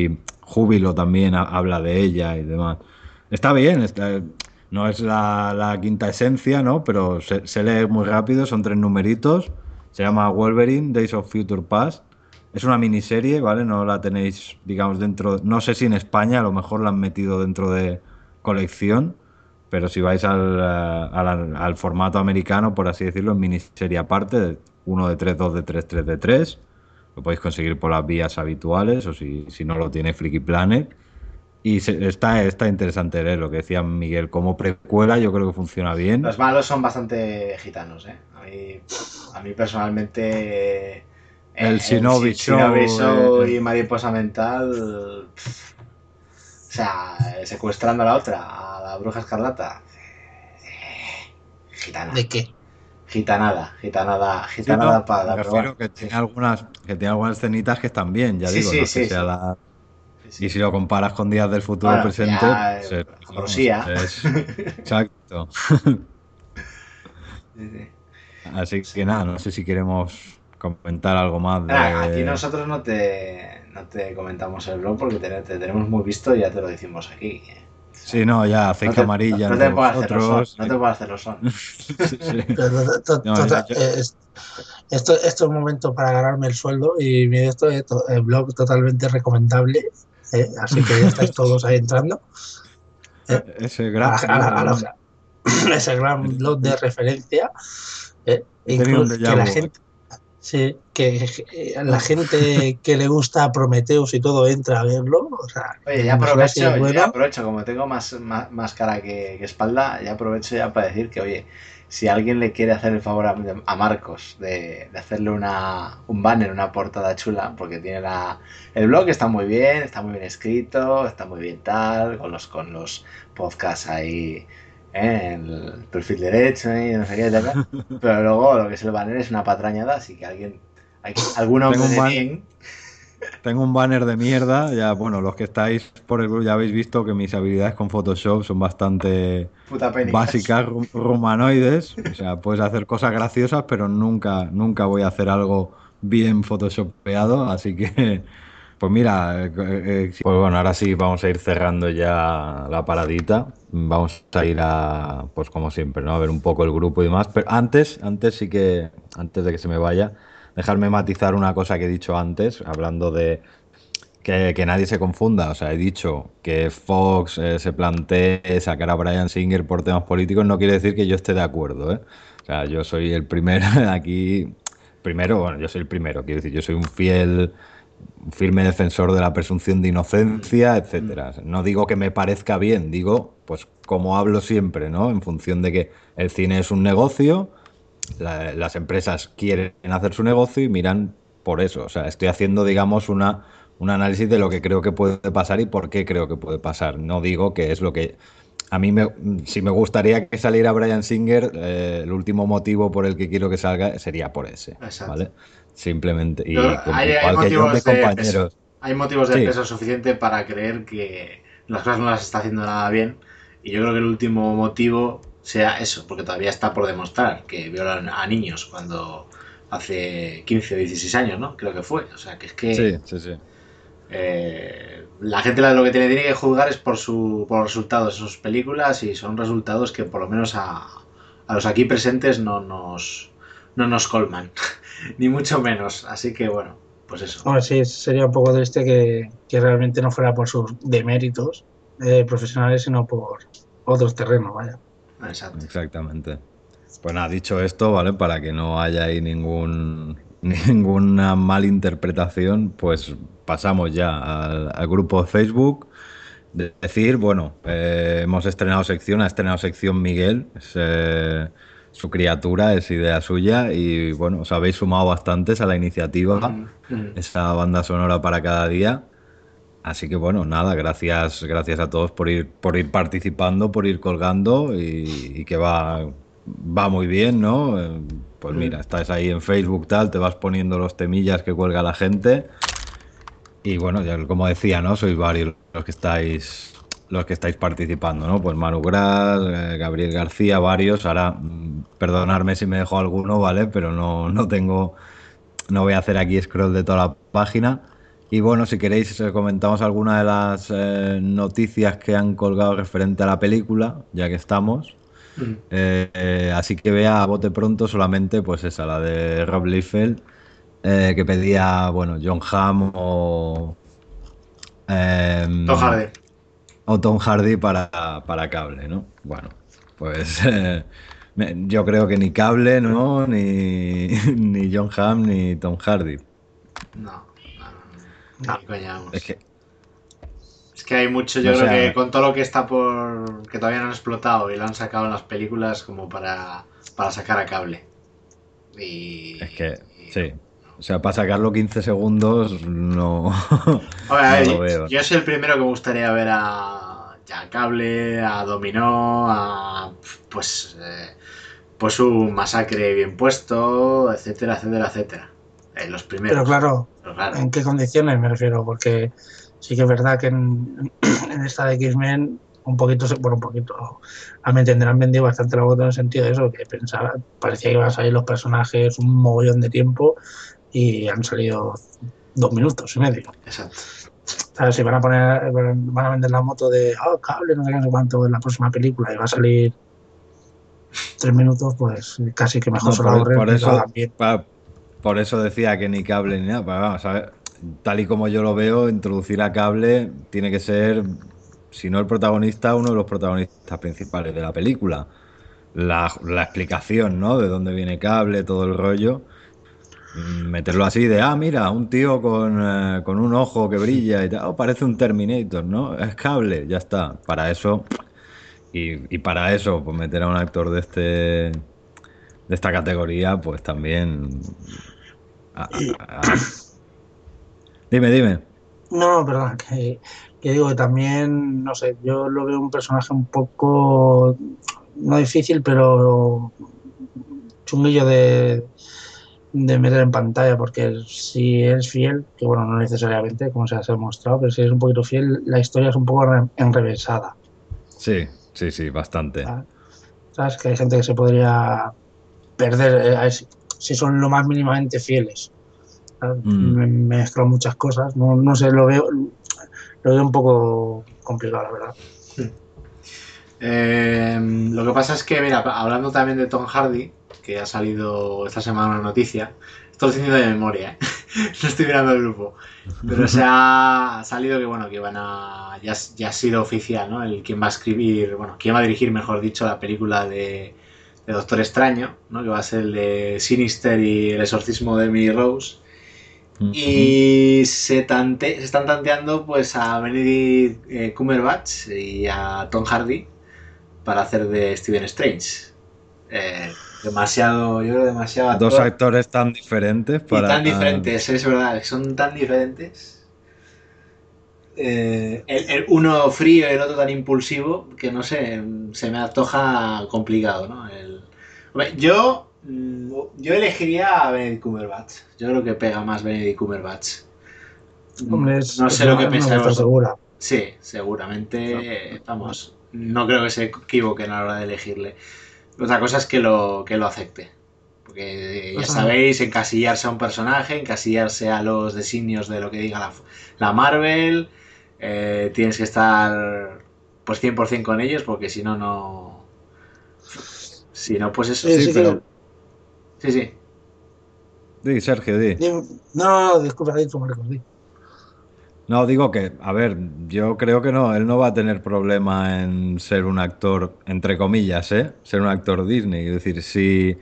y Júbilo también ha- habla de ella y demás. Está bien, está- no es la, la quinta esencia, ¿no? Pero se, se lee muy rápido, son tres numeritos. Se llama Wolverine, Days of Future Past. Es una miniserie, ¿vale? No la tenéis, digamos, dentro. No sé si en España a lo mejor la han metido dentro de colección, pero si vais al, eh, al- al formato americano, por así decirlo, en miniserie aparte, 1 de 3, 2 de 3, 3 de 3. Lo podéis conseguir por las vías habituales o si, si no lo tiene Flicky Planet. Y se- está, está interesante leer lo que decía Miguel. Como precuela, yo creo que funciona bien. Los malos son bastante gitanos, ¿eh? A mí, a mí personalmente... eh, El Shinobi Shi- Shinobi Show, eh. y Mariposa Mental... pff, o sea, secuestrando a la otra, la bruja escarlata. eh, Gitana. ¿De qué? Gitanada, gitanada, Sí, gitanada no, para me refiero que tiene algunas, que tiene algunas escenitas que están bien, ya Sí, digo, sí, no sea sí. la- Sí, sí. Y si lo comparas con Días del Futuro Bueno, Presente, ya, pues, eh, eh, es- exacto. Sí, sí. Así que nada, no sé si queremos comentar algo más de... Nada, aquí nosotros no te, no te comentamos el blog porque te, te tenemos muy visto y ya te lo decimos aquí. ¿eh? Sí, no, ya aceite No te- amarilla no, entre te puedo hacer los son, vosotros. no te puedo hacer los son. Sí, sí. Pero, to- to- No, yo- eh, es- esto, esto es un momento para ganarme el sueldo y mi esto es to- el blog totalmente recomendable. eh, así que ya estáis todos ahí entrando. Ese A gran... la- a la- a la- ese gran blog de referencia. eh, incluso que la gente, sí, que eh, la gente que le gusta Prometheus y todo entra a verlo. O sea, Oye, ya aprovecho, bueno, ya aprovecho, como tengo más, más, más cara que, que espalda, ya aprovecho ya para decir que, oye, si alguien le quiere hacer el favor a, a Marcos de, de hacerle una, un banner, una portada chula, porque tiene la, el blog está muy bien, está muy bien escrito, está muy bien tal, con los, con los podcasts ahí ¿eh? en el perfil derecho y no sé qué, tal, pero luego lo que es el banner es una patrañada, así que alguien, hay, hombre Tengo un ban- bien, Tengo un banner de mierda. Ya, bueno, los que estáis por el grupo ya habéis visto que mis habilidades con Photoshop son bastante básicas, ru- rumanoides. O sea, puedes hacer cosas graciosas, pero nunca, nunca voy a hacer algo bien photoshopeado. Así que, pues mira, eh, eh, pues bueno, ahora sí vamos a ir cerrando ya la paradita. Vamos a ir a, pues como siempre, ¿no? A ver un poco el grupo y demás. Pero antes, antes sí que, antes de que se me vaya, dejarme matizar una cosa que he dicho antes, hablando de que, que nadie se confunda. O sea, he dicho que Fox eh, se plantee sacar a Brian Singer por temas políticos, no quiere decir que yo esté de acuerdo, ¿eh? O sea, yo soy el primero aquí. Primero, bueno, yo soy el primero, quiero decir, yo soy un fiel, firme defensor de la presunción de inocencia, etcétera. No digo que me parezca bien, digo, pues como hablo siempre, ¿no? En función de que el cine es un negocio, la- las empresas quieren hacer su negocio y miran por eso. O sea, estoy haciendo, digamos, una, un análisis de lo que creo que puede pasar y por qué creo que puede pasar. No digo que es lo que... A mí, me, si me gustaría que saliera Brian Singer, eh, el último motivo por el que quiero que salga sería por ese. Exacto. ¿Vale? Simplemente. Y como hay, hay motivos de compañeros. peso. Hay motivos de Sí. peso suficiente para creer que las cosas no las está haciendo nada bien. Y yo creo que el último motivo sea eso, porque todavía está por demostrar que violan a niños cuando hace 15 o 16 años, ¿no? Creo que fue. O sea, que es que Sí, sí, sí. eh, la gente lo que tiene, tiene que juzgar es por, su, por los resultados de sus películas y son resultados que por lo menos a, a los aquí presentes no nos, no nos colman, ni mucho menos. Así que bueno, pues eso. Hombre, sí, sería un poco triste que, que realmente no fuera por sus deméritos eh, profesionales, sino por otros terrenos, vaya. Exacto. Exactamente. Pues nada, dicho esto, ¿vale? Para que no haya ahí ningún, ninguna malinterpretación, pues pasamos ya al, al grupo de Facebook. De decir, bueno, eh, hemos estrenado sección, ha estrenado sección Miguel, es eh, su criatura, es idea suya y bueno, os habéis sumado bastantes a la iniciativa, Mm. esa banda sonora para cada día. Así que bueno, nada, gracias, gracias a todos por ir, por ir participando, por ir colgando y, y que va, va muy bien, ¿no? Pues mira, estás ahí en Facebook tal, te vas poniendo los temillas que cuelga la gente. Y bueno, ya como decía, ¿no? Sois varios los que estáis los que estáis participando, ¿no? Pues Manu Gras, eh, Gabriel García, varios. Ahora, mm, perdonadme si me dejo alguno, ¿vale? Pero no, no tengo, no voy a hacer aquí scroll de toda la página. Y bueno, si queréis, comentamos alguna de las eh, noticias que han colgado referente a la película, ya que estamos. Mm. Eh, eh, así que vea a bote pronto solamente, pues esa, la de Rob Liefeld, que pedía, bueno, John Hamm o. em, Tom Hardy. O Tom Hardy para, para cable, ¿no? Bueno, pues eh, yo creo que ni cable, ¿no? Ni, ni John Hamm ni Tom Hardy. No, no, no. Es que, Es que hay mucho, yo creo que con todo lo que está por. que todavía no han explotado y lo han sacado en las películas como para, para sacar a cable. Y. es que, sí. O sea, para sacarlo 15 segundos, no, A ver, a ver, no lo yo- veo. yo soy el primero que me gustaría ver a, ya a Cable, a Dominó, a pues eh, pues un masacre bien puesto, etcétera, etcétera, etcétera. Eh, los primeros. Pero claro, Pero claro. ¿en qué condiciones me refiero? Porque sí que es verdad que en, en esta de X-Men un poquito, se- bueno, un poquito, a mi entender, han vendido bastante la moto en el sentido de eso, que pensaba, parecía que iban a salir los personajes un mogollón de tiempo y han salido dos minutos y medio. Exacto. O sea, si van a poner, van a vender la moto de, oh, cable, no sé qué, cuánto en la próxima película y va a salir tres minutos, pues casi que mejor No, se lo por, por eso, pa- por eso decía que ni cable ni nada. pero vamos a ver, tal y como yo lo veo, introducir a cable tiene que ser, si no el protagonista, uno de los protagonistas principales de la película. La, la explicación, ¿no? De dónde viene cable, todo el rollo. Meterlo así de, ah, mira, un tío con, eh, con un ojo que brilla y tal. Oh, parece un Terminator, ¿no? Es cable, ya está. Para eso, y, y para eso, pues meter a un actor de este de esta categoría, pues también. Dime, dime. No, perdón, que, que digo que también, no sé, yo lo veo un personaje un poco, no difícil, pero chunguillo de, de meter en pantalla, porque si es fiel, que bueno, no necesariamente, como se ha demostrado, pero si es un poquito fiel, la historia es un poco re- enrevesada. Sí, sí, sí, bastante. Ah. ¿Sabes? Que hay gente que se podría perder eh, si, son lo más mínimamente fieles. Mm. Me, me mezclan muchas cosas, no, no sé, lo veo, lo veo un poco complicado, la verdad. Eh, lo que pasa es que, mira, hablando también de Tom Hardy, que ha salido esta semana una noticia, estoy diciendo de memoria, ¿eh? no estoy mirando el grupo, pero se ha salido que, bueno, que van a, ya, ya ha sido oficial, ¿no? El quien va a escribir, bueno, quien va a dirigir, mejor dicho, la película de, de Doctor Extraño, ¿no? Que va a ser el de Sinister y el exorcismo de Emily Rose. Y se, tante- se están tanteando pues a Benedict eh, Cumberbatch y a Tom Hardy para hacer de Stephen Strange. Eh, demasiado, yo creo demasiado Dos actor. actores tan diferentes Y para. tan diferentes, es verdad, son tan diferentes. Eh, el, el uno frío y el otro tan impulsivo que no sé, se me antoja complicado, ¿no? El- Hombre, yo, mm, yo elegiría a Benedict Cumberbatch. Yo creo que pega más Benedict Cumberbatch. Hombre, es- no sé lo una- que pensáis segura. Sí, seguramente, vamos, no creo que se equivoquen a la hora de elegirle. Otra cosa es que lo, que lo acepte. Porque ya Ajá. sabéis, encasillarse a un personaje, encasillarse a los designios de lo que diga la, la Marvel, eh, tienes que estar pues 100% con ellos porque si no, no... Si no, pues eso. Sí, Sí, sí pero. Sí, sí. Di, Sergio, di. No, disculpa, di Marcos, di. No, digo que, a ver, yo creo que no, él no va a tener problema en ser un actor, entre comillas, ¿eh? Ser un actor Disney. Es decir, si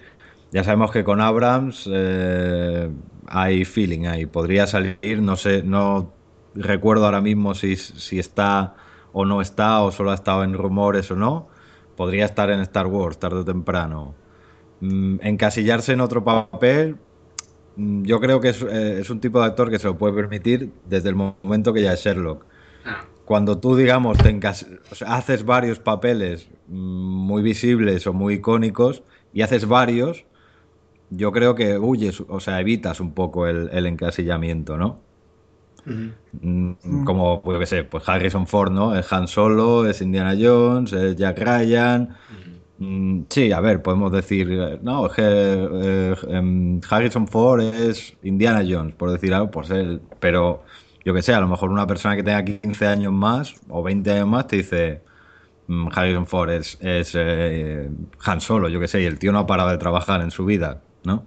ya sabemos que con Abrams eh, hay feeling ahí, podría salir, no sé, no recuerdo ahora mismo si, si está o no está, o solo ha estado en rumores o no. Podría estar en Star Wars tarde o temprano. Mm, encasillarse en otro papel, Yo creo que es, eh, es un tipo de actor que se lo puede permitir desde el momento que ya es Sherlock. Ah, Cuando tú, digamos, te encas- o sea, haces varios papeles mm, muy visibles o muy icónicos y haces varios, yo creo que huyes, o sea, evitas un poco el, el encasillamiento, ¿no? Mm, Como, pues, qué sé, pues Harrison Ford, ¿no? Es Han Solo, es Indiana Jones, es Jack Ryan. Mm, Sí, a ver, podemos decir, eh, no, que eh, em, Harrison Ford es Indiana Jones, por decir algo, pues él, pero yo que sé, a lo mejor una persona que tenga 15 años más o 20 años más te dice, mm, Harrison Ford es, es eh, Han Solo, yo que sé, y el tío no ha parado de trabajar en su vida, ¿no?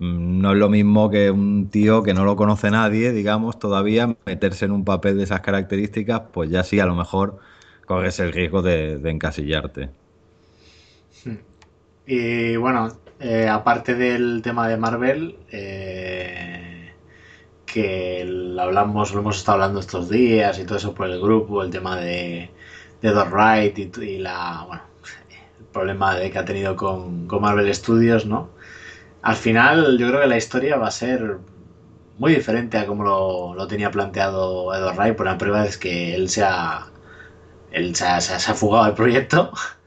Mm, No es lo mismo que un tío que no lo conoce nadie, digamos, todavía meterse en un papel de esas características, pues ya sí, a lo mejor corres el riesgo de encasillarte. Y bueno, eh, aparte del tema de Marvel, eh, que lo hablamos, lo hemos estado hablando estos días y todo eso por el grupo, el tema de, de Dot Wright y, la, bueno, el problema de que ha tenido con, con Marvel Studios, ¿no? Al final yo creo que la historia va a ser muy diferente a como lo, lo tenía planteado Edward Wright, por la prueba es que él se ha, él se se ha- se ha fugado del proyecto.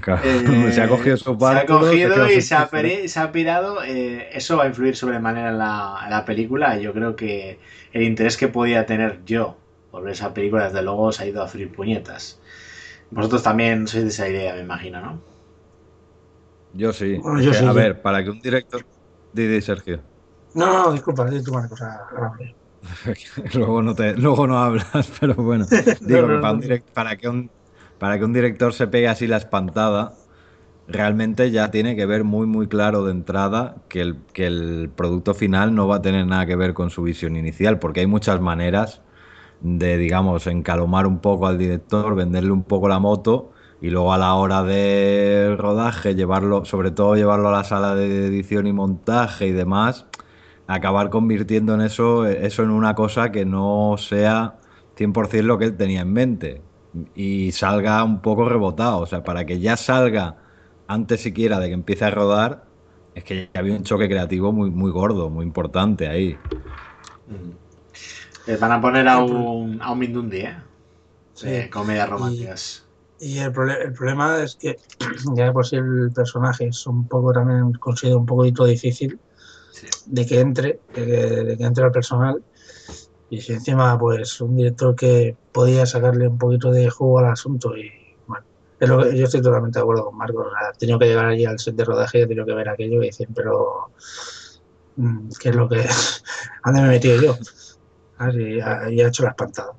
Claro, Eh, se ha cogido su se ha se cogido y se ha, se ha pirado. eh, eso va a influir sobremanera en la, en la película. Yo creo que el interés que podía tener yo por ver esa película, desde luego, se ha ido a freír puñetas. Vosotros también sois de esa idea, me imagino, ¿no? Yo sí. Bueno, Es yo que, sí, a ver, para que un director. Didi, Sergio. No, no, disculpa, di tú, ahora hablo. luego, no te, luego no hablas, pero bueno. Digo No, que no, para, un direct- para que un, para que un director se pegue así la espantada, realmente ya tiene que ver muy, muy claro de entrada que el, que el producto final no va a tener nada que ver con su visión inicial, porque hay muchas maneras de, digamos, encalomar un poco al director, venderle un poco la moto y luego a la hora de rodaje llevarlo, sobre todo llevarlo a la sala de edición y montaje y demás, acabar convirtiendo en eso, eso en una cosa que no sea 100% lo que él tenía en mente y salga un poco rebotado, o sea, para que ya salga antes siquiera de que empiece a rodar, es que ya había un choque creativo muy, muy gordo, muy importante ahí. Les van a poner a un, a un Mindundi, ¿eh? Sí. De comedias románticas. Y el, prole- el problema es que ya de por sí el personaje es un poco también considero un poquito difícil Sí. de que entre, de que, de que entre al personal. Y si encima, pues, un director que podía sacarle un poquito de jugo al asunto y bueno, es lo que- yo estoy totalmente de acuerdo con Marcos. He tenido que llegar allí al set de rodaje y he tenido que ver aquello y decir, pero mm, ¿qué es lo que ¿Dónde me he metido yo? Ah, sí, ya ya he hecho la espantada.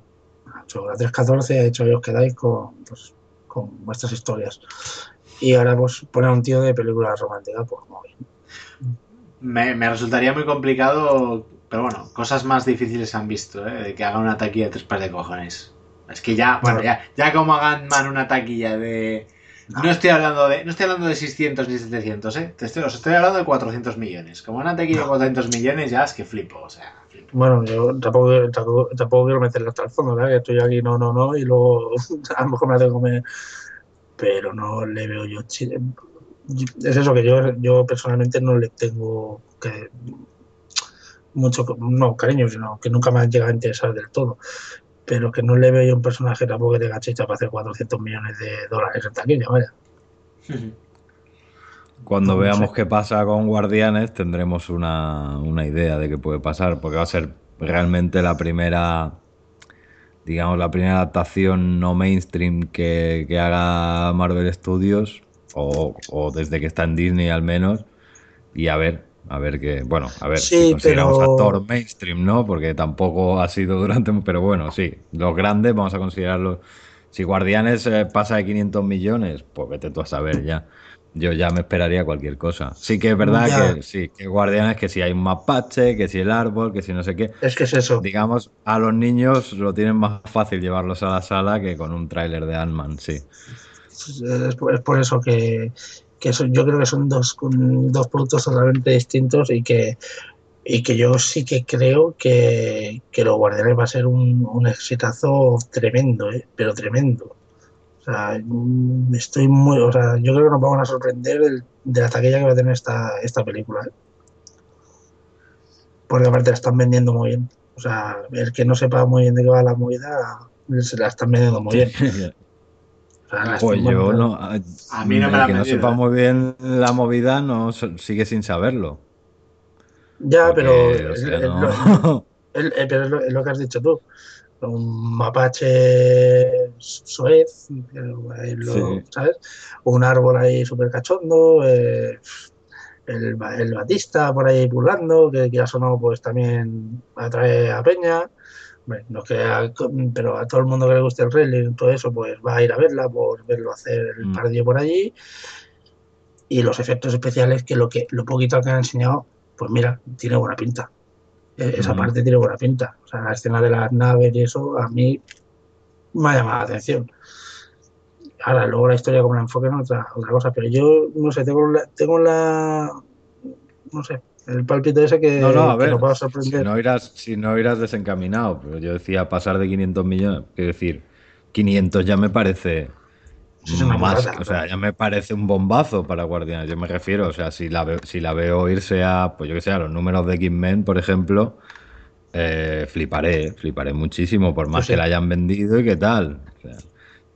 Ha hecho la 314, ha hecho yo os quedáis con, pues, con vuestras historias. Y ahora pues poner a un tío de película romántica, pues muy bien. Me resultaría muy complicado, pero bueno, cosas más difíciles han visto, ¿eh? De que haga una taquilla de tres pares de cojones. Es que ya, bueno, ya, ya como hagan man una taquilla de... No estoy hablando de, no estoy hablando de 600 ni 700, ¿eh? Te estoy, os estoy hablando de 400 millones. Como una taquilla de No. 400 millones ya es que flipo, o sea, flipo. Bueno, yo tampoco, tampoco, tampoco quiero meterlo hasta el fondo, ¿verdad? Que estoy aquí, no, no, no, y luego a lo mejor me la tengo que comer. Pero no le veo yo. chi- Es eso que yo, yo personalmente no le tengo que mucho, no cariño, sino que nunca me ha llegado a interesar del todo. Pero que no le veo yo un personaje tampoco que tenga chicha para hacer 400 millones de dólares en taquilla, vaya. Cuando No veamos sé. qué pasa con Guardianes tendremos una, una idea de qué puede pasar, porque va a ser realmente la primera, digamos, la primera adaptación no mainstream que, que haga Marvel Studios, o, o desde que está en Disney al menos, y a ver, a ver qué, bueno, a ver Sí, si consideramos pero- actor mainstream, ¿no? Porque tampoco ha sido durante, pero bueno, sí, los grandes vamos a considerarlos. Si Guardianes eh, pasa de 500 millones, pues vete tú a saber ya. Yo ya me esperaría cualquier cosa. Sí que es verdad Ya. que sí, que Guardianes, que si hay un mapache, que si el árbol, que si no sé qué. Es que es eso. Digamos, a los niños lo tienen más fácil llevarlos a la sala que con un tráiler de Ant-Man, sí. Es por, es por eso que, que son- yo creo que son dos, dos productos totalmente distintos y que, y que yo sí que creo que, que Los Guardianes va a ser un, un exitazo tremendo, ¿eh? pero tremendo. O sea, mm, estoy muy, o sea, yo creo que nos vamos a sorprender de la taquilla que va a tener esta, esta película. ¿eh? Porque aparte la están vendiendo muy bien. O sea, el que no sepa muy bien de qué va la movida, se la están vendiendo muy bien. Pues están- yo no. A, A mí no me la el que no sepa ¿eh? muy bien la movida no sigue sin saberlo. Ya, Porque, pero, o sea, no- es- pero es lo- es lo que has dicho tú. Un mapache soez, eh, lo- Sí. ¿sabes? Un árbol ahí súper cachondo, eh, el, Ba- el Batista por ahí pulando, que quieras o no, pues también atrae a Peña. No pero a todo el mundo que le guste el wrestling, todo eso, pues va a ir a verla por verlo hacer el Mm. partido por allí. Y los efectos especiales, que lo que lo poquito que han enseñado, pues mira, tiene buena pinta. E- Esa Ujú. parte tiene buena pinta. O sea, la escena de las naves y eso, a mí me ha llamado la atención. Ahora, luego la historia como la enfoquen otra, otra cosa, pero yo no sé, tengo la, tengo la no sé, el palpito ese que, No, no, a que nos va a si sorprender. no, irás, si no irás desencaminado, pero yo decía pasar de 500 millones, quiero decir, 500 ya me parece es una más, o sea, ya me parece un bombazo para Guardianes, yo me refiero, o sea, si la veo, si la veo irse a, pues yo que sé, a los números de X-Men, por ejemplo, eh, fliparé, fliparé muchísimo, por más sí. que la hayan vendido y qué tal. O sea,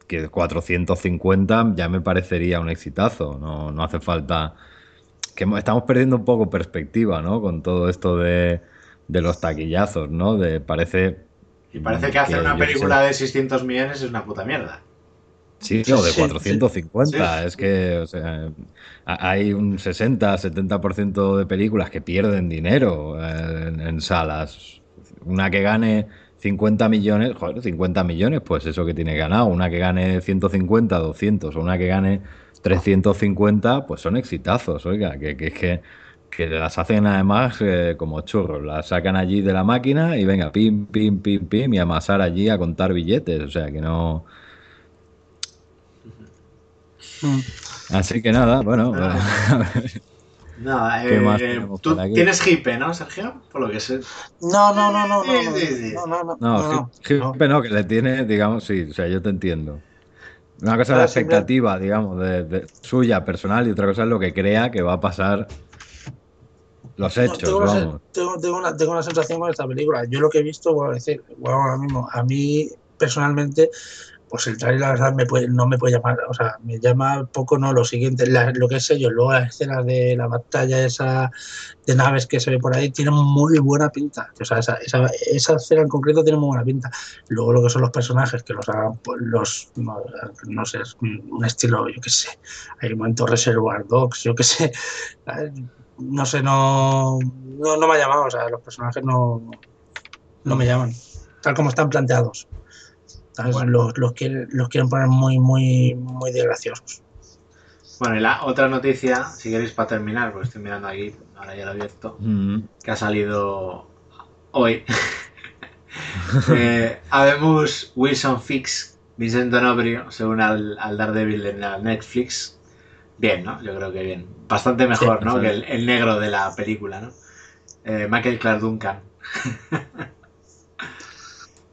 que 450 ya me parecería un exitazo, no, no hace falta que estamos perdiendo un poco perspectiva, ¿no? Con todo esto de, de los taquillazos, ¿no? De parece. Y parece que hacer una película sé. de 600 millones es una puta mierda. Sí, o de Sí, 450. sí. Es que, o sea, hay un 60-70% de películas que pierden dinero eh, en, en salas. Una que gane 50 millones, joder, 50 millones, pues eso que tiene ganado. Una que gane 150, 200, o una que gane 350, pues son exitazos, oiga, que, que, que, que las hacen además eh, como churros. Las sacan allí de la máquina y venga, pim, pim, pim, pim, y amasar allí a contar billetes. O sea, que no. Así que nada, bueno. Ah. No, ¿Qué eh, más tenemos tú tienes hipe, ¿no, Sergio? Por lo que sé. No, no, no, no, no, no, no, no, no, No, no, no, no. No, que le tiene, digamos, sí, o sea, yo te entiendo. Una cosa es la simple- expectativa, digamos, de, de suya personal y otra cosa es lo que crea que va a pasar los No, hechos, tengo, una, sen- vamos. tengo, tengo una, tengo una sensación con esta película. Yo lo que he visto, a decir, vuelvo ahora mismo, a mí personalmente, pues el trailer la verdad me puede, no me puede llamar, o sea, me llama poco no lo siguiente, lo que es ellos, luego las escenas de la batalla esa de naves que se ve por ahí tienen muy buena pinta. O sea, esa, esa, escena en concreto tiene muy buena pinta. Luego lo que son los personajes, que los hagan pues, no, sé, un estilo, yo qué sé, hay un momento Reservoir Dogs, yo qué sé, no sé, no, no, no me ha llamado, o sea, los personajes no, no me llaman, tal como están planteados. ¿Sabes? Bueno. Los, los, quieren, los quieren poner muy, muy, muy de graciosos. Bueno, y la otra noticia, si queréis para terminar, porque estoy mirando aquí, ahora ya lo he abierto, Mm. que ha salido hoy. eh, habemos Wilson Fix, Vincent D'Onofrio, según al, al Daredevil de la Netflix. Bien, ¿no? Yo creo que bien. Bastante mejor, Sí, ¿no? sí. Que el, el negro de la película, ¿no? Eh, Michael Clark Duncan.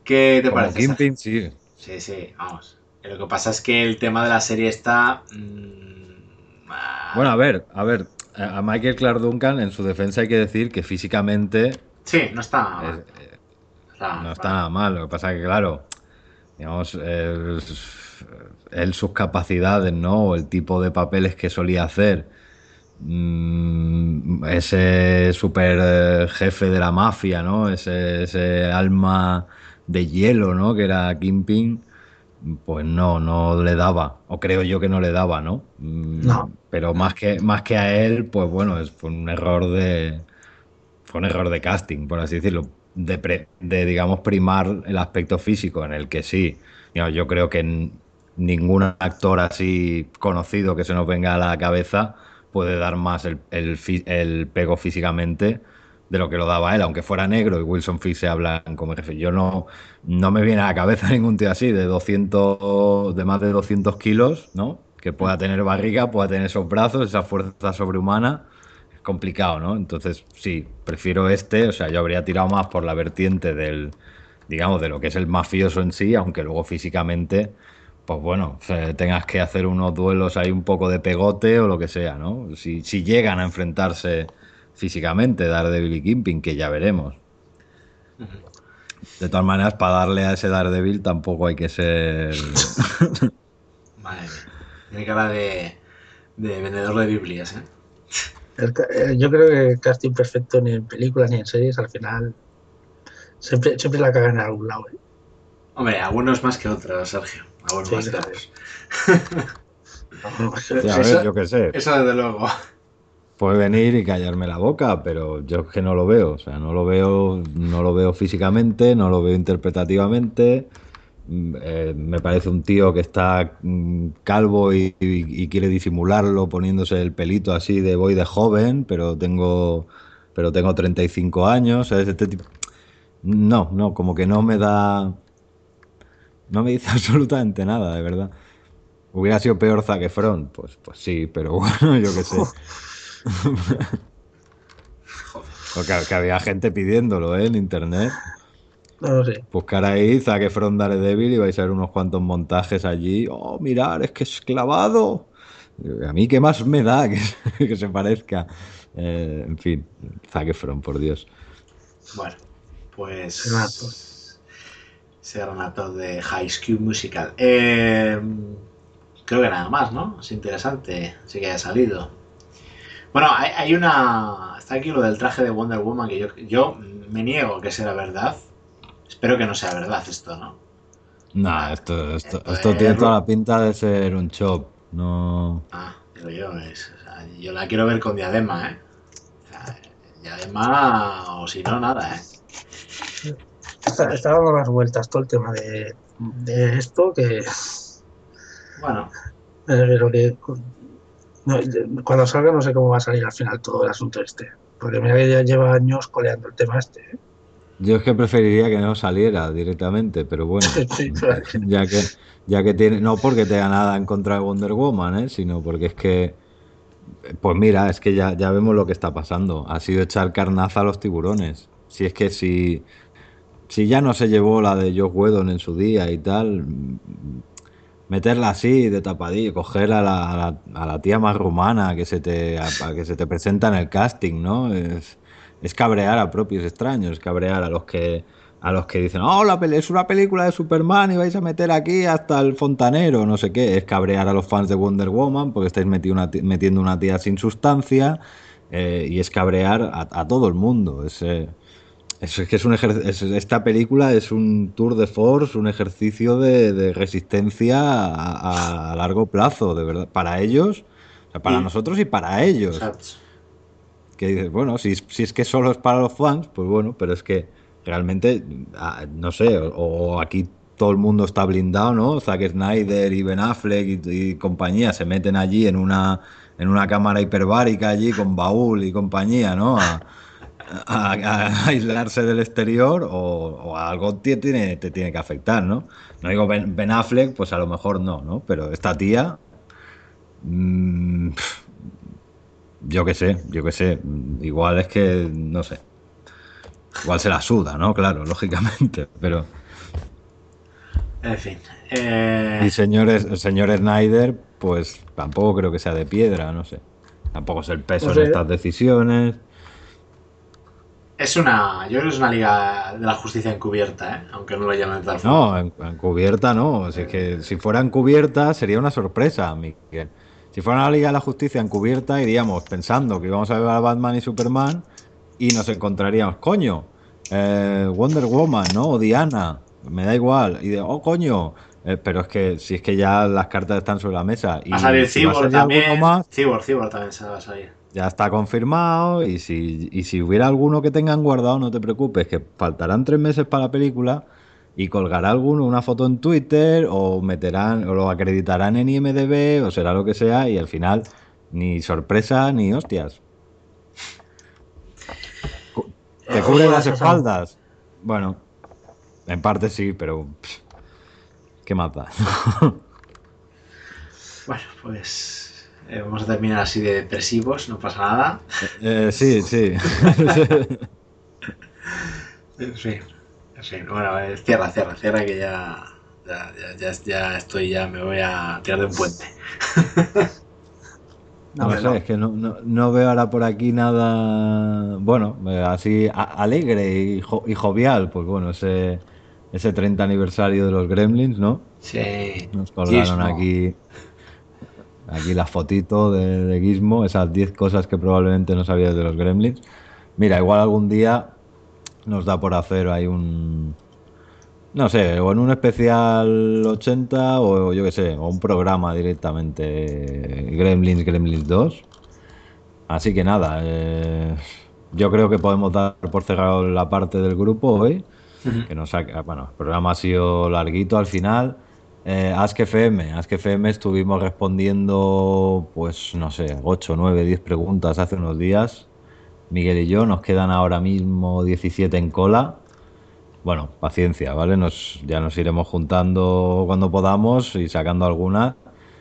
¿Qué te Como parece? Kingpin, sí. Sí, sí, vamos. Lo que pasa es que el tema de la serie está... mm, ah, Bueno, a ver, a ver. A Michael Clark Duncan, en su defensa hay que decir que físicamente sí, no está... mal. eh, Está- no está nada mal. Lo que pasa es que, claro, digamos, él, él sus capacidades, ¿no? O el tipo de papeles que solía hacer. mm, ese super eh, jefe de la mafia, ¿no? Ese, ese alma de hielo, ¿no? Que era Kingpin. Pues no, no le daba, o creo yo que no le daba, ¿no? Mm, No. Pero más que, más que a él, pues bueno, es, fue un error de, fue un error de casting, por así decirlo, de, pre- de, digamos, primar el aspecto físico, en el que sí, yo creo que ningún actor así conocido que se nos venga a la cabeza puede dar más el, el pego físicamente de lo que lo daba él, aunque fuera negro y Wilson Fisk se hablan como jefe. Yo no, no me viene a la cabeza ningún tío así, de 200, de más de 200 kilos, ¿no? Que pueda tener barriga, pueda tener esos brazos, esa fuerza sobrehumana es complicado, ¿no? Entonces, sí, prefiero este, o sea, yo habría tirado más por la vertiente del, digamos, de lo que es el mafioso en sí, aunque luego físicamente, pues bueno, sea, tengas que hacer unos duelos ahí un poco de pegote o lo que sea, ¿no? Si, si llegan a enfrentarse físicamente Daredevil y Kingpin, que ya veremos. De todas maneras, para darle a ese Daredevil tampoco hay que ser... Madre mía. Tiene cara de, de vendedor de Biblias, ¿eh? Eh, yo creo que el casting perfecto ni en películas ni en series al final siempre, siempre la cagan en algún lado. ¿eh? Hombre, algunos más que otros, Sergio. Algunos Sí, más que otros. Sí, a ver, Eso- yo qué sé. Eso desde luego. Puede venir y callarme la boca, pero yo es que no lo veo. O sea, no lo veo, no lo veo físicamente, no lo veo interpretativamente. Mm, eh, me parece un tío que está mm, calvo y, quiere disimularlo poniéndose el pelito así de voy de joven, pero tengo, pero tengo 35 años. ¿sabes? Este tipo- No, no, como que no me da. No me dice absolutamente nada, de verdad. Hubiera sido peor Zac Efron, pues, pues sí, pero bueno, yo qué sé. Porque que había gente pidiéndolo ¿eh? en internet. No lo sé. Buscar ahí Zac Efron Daredevil y vais a ver unos cuantos montajes allí. Oh, mirar, es que es clavado. A mí qué más me da que, se- que se parezca. Eh, en fin, Zac Efron, por Dios. Bueno, pues. Renato. Ese Renato de High School Musical. Eh, creo que nada más, ¿no? Es interesante. Sí que haya salido. Bueno, hay, hay una. Está aquí lo del traje de Wonder Woman que yo, yo me niego que sea verdad. Espero que no sea verdad esto, ¿no? Nah, esto, esto, Esto esto es tiene toda la pinta de ser un chop. No. Ah, digo yo, es- o sea, yo la quiero ver con diadema, ¿eh? O sea, diadema o si no, nada, ¿eh? Está, está dando las vueltas todo el tema de, de esto que Bueno, pero que no, cuando salga no sé cómo va a salir al final todo el asunto este. Porque mira que ya lleva años coleando el tema este. ¿eh? Yo es que preferiría que no saliera directamente, pero bueno. Sí, claro. ya que ya que tiene no porque tenga nada en contra de Wonder Woman ¿eh? sino porque es que pues mira es que ya, ya vemos lo que está pasando ha sido echar carnaza a los tiburones si es que si si ya no se llevó la de Josh Whedon en su día y tal meterla así de tapadillo, coger a la, a la- a la tía más rumana que se te a- que se te presenta en el casting, ¿no? Es, es cabrear a propios extraños, es cabrear a los que a los que dicen, oh, la peli- es una película de Superman y vais a meter aquí hasta el fontanero, no sé qué. Es cabrear a los fans de Wonder Woman porque estáis una ti- metiendo una tía sin sustancia eh, y es cabrear a, a todo el mundo. Es, eh, es, que es un es- esta película es un tour de force, un ejercicio de, de resistencia a, a largo plazo, de verdad, para ellos, o sea, para nosotros y para ellos. Exacto. Que dices, bueno, si, si es que solo es para los fans, pues bueno, pero es que realmente, ah, no sé, o, o aquí todo el mundo está blindado, ¿no? Zack Snyder y Ben Affleck y, y compañía se meten allí en una, en una cámara hiperbárica allí con baúl y compañía, ¿no? A, a- a aislarse del exterior o, o algo te tiene, te tiene que afectar, ¿no? No digo Ben, Ben Affleck, pues a lo mejor no, ¿no? Pero esta tía, mm, yo qué sé, yo qué sé, igual es que, no sé, igual se la suda, ¿no? Claro, lógicamente, pero... En fin. eh, Y señores, el señor Snyder, pues tampoco creo que sea de piedra, no sé. Tampoco es el peso en estas decisiones. Es una. Yo creo que es una liga de la justicia encubierta, ¿eh? Aunque no lo llamen de tal forma. No, en, en cubierta no. Si, es que, si fuera encubierta sería una sorpresa, Miguel. Si fuera la Liga de la Justicia encubierta, iríamos pensando que íbamos a ver a Batman y Superman y nos encontraríamos, coño, eh, Wonder Woman, ¿no? O Diana, me da igual. Y de, oh, coño. Eh, pero es que si es que ya las cartas están sobre la mesa. Y Va a salir Cyborg también. más, Cyborg, Cyborg también se va a salir. Ya está confirmado y si, y si hubiera alguno que tengan guardado, no te preocupes, que faltarán tres meses para la película y colgará alguno una foto en Twitter o meterán o lo acreditarán en IMDB o será lo que sea y al final ni sorpresa ni hostias. ¿Te cubre las espaldas? Bueno, en parte sí, pero pff, ¿qué más da? Bueno, pues. Eh, vamos a terminar así de depresivos, no pasa nada. Eh, sí, sí. En fin. En fin. Bueno, eh, cierra, cierra, cierra que ya. Ya, ya, estoy, ya me voy a tirar de un puente. No, sé, es que no, no, no veo ahora por aquí nada, bueno, eh, así alegre y, jo- y jovial, pues bueno, ese, ese 30 aniversario de los Gremlins, ¿no? Sí. Nos colgaron aquí, aquí la fotito de, de Gizmo, esas 10 cosas que probablemente no sabías de los Gremlins. Mira, igual algún día nos da por hacer ahí un, no sé, o en un especial 80 o yo qué sé, o un programa directamente Gremlins, Gremlins 2. Así que nada, eh, yo creo que podemos dar por cerrado la parte del grupo hoy. Que nos ha- bueno, el programa ha sido larguito al final. Eh, Ask FM, Ask FM estuvimos respondiendo, pues no sé, 8, 9, 10 preguntas hace unos días. Miguel y yo, nos quedan ahora mismo 17 en cola. Bueno, paciencia, ¿vale? Nos, ya nos iremos juntando cuando podamos y sacando algunas,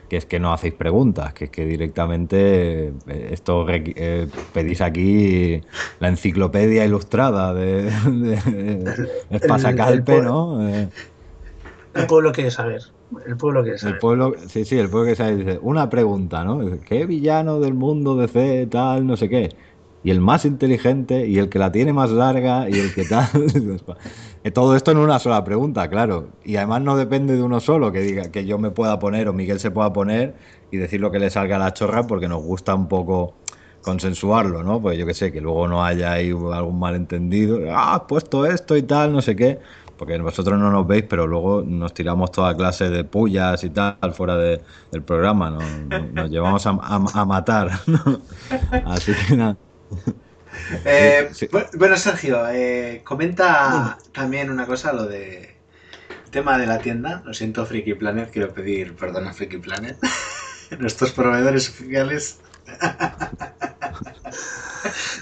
que es que no hacéis preguntas, que es que directamente eh, esto eh, pedís aquí la enciclopedia ilustrada de, de, de Pasacalpe, el- ¿no? Eh, El pueblo quiere saber. El pueblo quiere el saber. pueblo, sí, sí, el pueblo que sabe, dice, una pregunta, ¿no? ¿Qué villano del mundo de C, tal, no sé qué? Y el más inteligente, y el que la tiene más larga, y el que tal. Eh, Todo esto en una sola pregunta, claro. Y además no depende de uno solo, que diga que yo me pueda poner o Miguel se pueda poner y decir lo que le salga a la chorra, porque nos gusta un poco consensuarlo, ¿no? Pues yo que sé, que luego no haya ahí algún malentendido. Ah, has puesto esto y tal, no sé qué. Porque vosotros no nos veis, pero luego nos tiramos toda clase de pullas y tal fuera de- del programa. ¿no? Nos, nos llevamos a, a- a matar. ¿no? Así que nada. Eh, Sí. Bueno, Sergio, eh, comenta también una cosa, lo de tema de la tienda. Lo siento, Freaky Planet, quiero pedir perdón a Freaky Planet. Nuestros proveedores oficiales.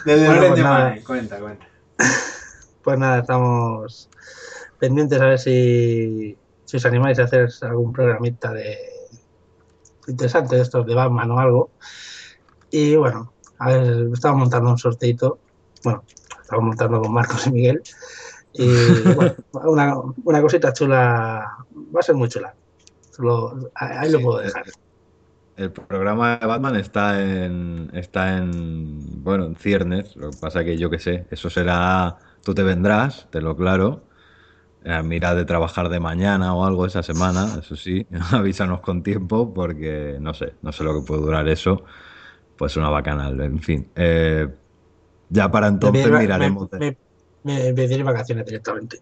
Desde Bueno, nada. Cuenta, cuenta. Pues nada, estamos pendientes a ver si, si os animáis a hacer algún programita de interesante de estos de Batman o algo. Y bueno, a ver, estamos montando un sorteito. Bueno, estamos montando con Marcos y Miguel. Y bueno, una, una cosita chula, va a ser muy chula. Lo- ahí lo puedo dejar. El programa de Batman está en, está en, bueno, en ciernes. Lo que pasa que yo qué sé, eso será, tú te vendrás, te lo claro. Mira de trabajar de mañana o algo esa semana, eso sí, avísanos con tiempo porque no sé, no sé lo que puede durar eso. Pues una bacanal, en fin. Eh, ya para entonces me, miraremos. me, me, me pediré vacaciones directamente.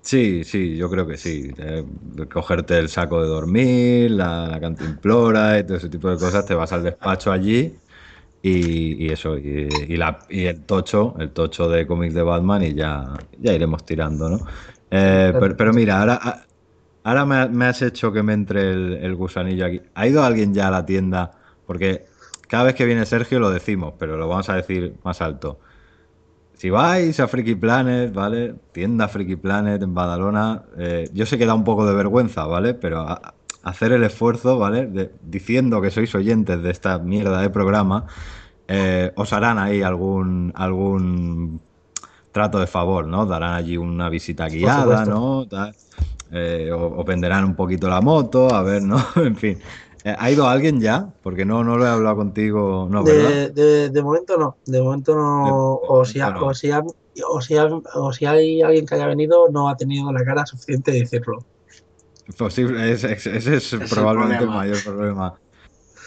Sí, sí, yo creo que sí. Eh, cogerte el saco de dormir, la, la cantimplora y todo ese tipo de cosas, te vas al despacho allí y, y eso, y, y la, y el tocho, el tocho de cómics de Batman y ya, ya iremos tirando, ¿no? Eh, pero, pero mira, ahora, ahora me, ha- me has hecho que me entre el, el gusanillo aquí. ¿Ha ido alguien ya a la tienda? Porque cada vez que viene Sergio lo decimos, pero lo vamos a decir más alto. Si vais a Freaky Planet, ¿vale? Tienda Freaky Planet en Badalona, eh, yo sé que da un poco de vergüenza, ¿vale? Pero a- hacer el esfuerzo, ¿vale? De- diciendo que sois oyentes de esta mierda de programa, eh, os harán ahí algún, algún trato de favor, ¿no? Darán allí una visita guiada. ¿no? Tal. Eh, o, o venderán un poquito la moto, a ver, ¿no? En fin. Eh, ¿Ha ido alguien ya? Porque no, no lo he hablado contigo, no, ¿verdad? De, de, de momento no, de momento no, De o, si ha- no. o, si ha- o, si ha- o si hay alguien que haya venido, no ha tenido la cara suficiente de decirlo. Posible, es- es- ese es, el probablemente el, problema. mayor problema.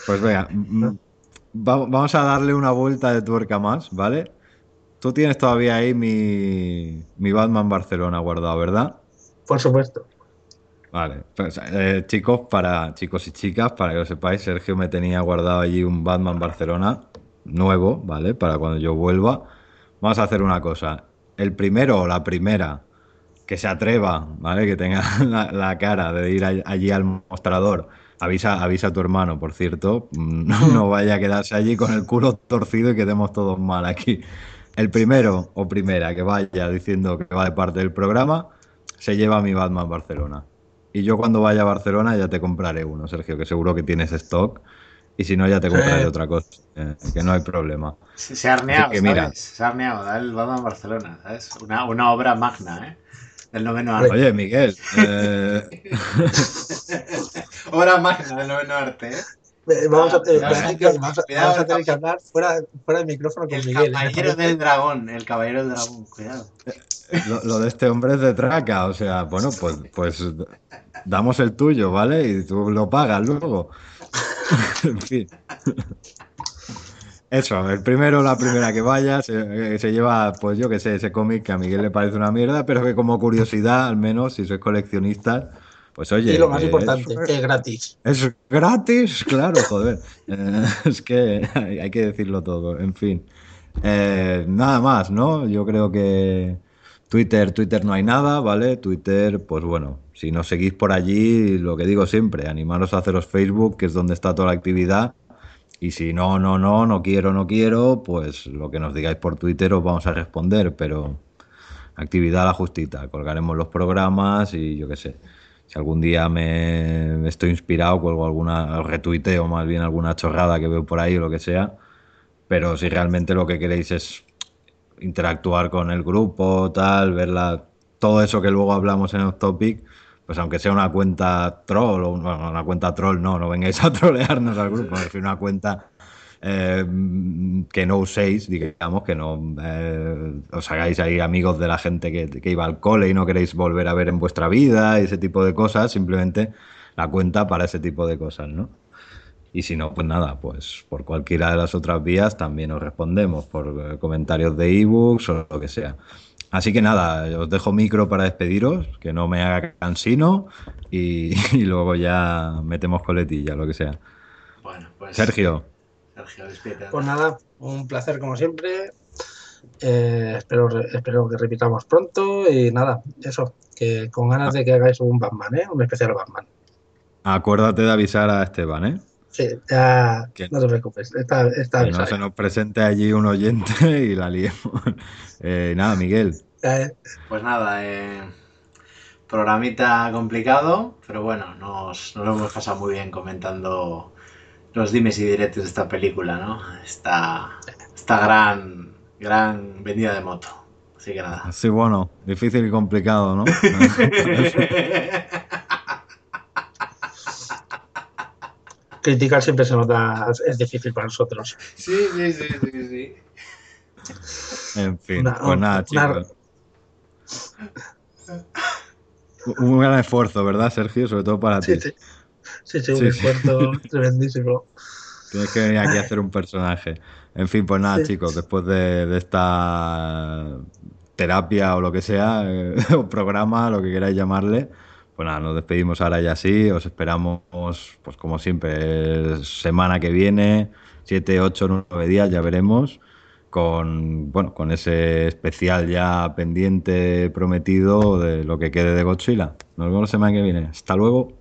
Pues venga, mm, va- vamos a darle una vuelta de tuerca más, ¿vale? Tú tienes todavía ahí mi, mi Batman Barcelona guardado, ¿verdad? Por supuesto. Vale, pues, eh, chicos, para chicos y chicas, para que lo sepáis, Sergio me tenía guardado allí un Batman Barcelona nuevo, ¿vale? Para cuando yo vuelva. Vamos a hacer una cosa. El primero o la primera que se atreva, ¿vale? Que tenga la, la cara de ir all- allí al mostrador. Avisa, avisa a tu hermano, por cierto. No, no vaya a quedarse allí con el culo torcido y quedemos todos mal aquí. El primero o primera que vaya diciendo que va de parte del programa se lleva mi Batman Barcelona. Y yo cuando vaya a Barcelona ya te compraré uno, Sergio, que seguro que tienes stock. Y si no, ya te compraré Sí. otra cosa, eh, que no hay problema. Se, se ha arneado, que mira. Se ha arneado, da el Batman Barcelona, ¿sabes? Una, una obra magna, ¿eh? Del noveno arte. Oye, Miguel, eh, obra magna del noveno arte, ¿eh? Eh, Vamos a, tener- que hablar fuera, fuera del micrófono con El Miguel. ¿eh? caballero del dragón, el caballero del dragón, cuidado. lo, lo de este hombre es de traca, o sea, bueno, pues, pues damos el tuyo, ¿vale? Y tú lo pagas luego. en fin. Eso, el primero, la primera que vaya, se, se lleva, pues yo que sé, ese cómic que a Miguel le parece una mierda, pero que como curiosidad, al menos, si sois coleccionistas, pues oye. Y lo más que importante, es- que es gratis. es gratis, claro, joder. Eh, es que hay, hay que decirlo todo, en fin. Eh, nada más, ¿no? Yo creo que Twitter, Twitter no hay nada, ¿vale? Twitter, pues bueno, si nos seguís por allí, lo que digo siempre, animaros a haceros Facebook, que es donde está toda la actividad. Y si no, no, no, no quiero, no quiero, pues lo que nos digáis por Twitter os vamos a responder, pero actividad a la justita. Colgaremos los programas y yo qué sé. Si algún día me estoy inspirado, cuelgo alguna, retuiteo más bien alguna chorrada que veo por ahí o lo que sea. Pero si realmente lo que queréis es interactuar con el grupo, tal, ver la- todo eso que luego hablamos en el topic, pues aunque sea una cuenta troll o bueno, una cuenta troll, no, no vengáis a trolearnos al grupo, es una cuenta eh, que no uséis, digamos, que no eh, os hagáis ahí amigos de la gente que, que iba al cole y no queréis volver a ver en vuestra vida y ese tipo de cosas, simplemente la cuenta para ese tipo de cosas, ¿no? Y si no, pues nada, pues por cualquiera de las otras vías también os respondemos, por eh, comentarios de ebooks o lo que sea. Así que nada, os dejo micro para despediros, que no me haga cansino y, y luego ya metemos coletilla, lo que sea. Bueno, pues. Sergio, Sergio, despídete. Pues nada, un placer como siempre. Eh, espero, espero que repitamos pronto y nada, eso, que con ganas de que hagáis un Batman, ¿eh? Un especial Batman. acuérdate de avisar a Esteban, ¿eh? Sí, ya, Que- no te preocupes, está, está Que no se nos presente allí un oyente y la liemos. Eh, nada, Miguel, Eh, Pues nada, eh, programita complicado, pero bueno, nos, nos lo hemos pasado muy bien comentando los dimes y diretes de esta película, ¿no? Esta, esta gran, gran vendida de moto. Así que nada. sí, bueno, difícil y complicado, ¿no? criticar siempre se nota, es difícil para nosotros. Sí, sí, sí, sí, sí. En fin, Una- pues nada, una- chicos. Un gran esfuerzo, ¿verdad, Sergio? Sobre todo para Sí, ti. sí. Sí, sí, un esfuerzo tremendísimo. Tienes que venir aquí a hacer un personaje. En fin, pues nada, Sí. chicos, después de, de esta terapia o lo que sea, eh, o programa, lo que queráis llamarle, pues nada, nos despedimos ahora ya sí. Os esperamos, pues como siempre, semana que viene, 7, 8, 9 días, ya veremos. Con, bueno, con ese especial ya pendiente prometido de lo que quede de Godzilla. Nos vemos la semana que viene. Hasta luego.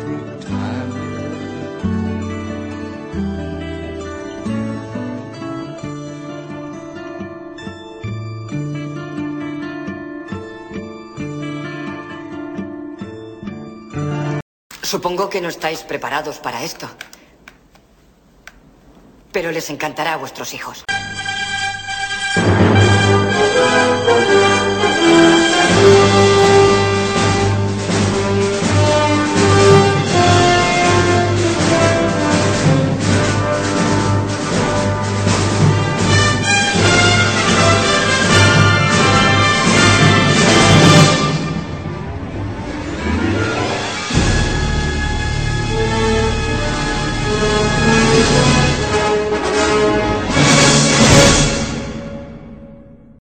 Supongo que no estáis preparados para esto. Pero les encantará a vuestros hijos.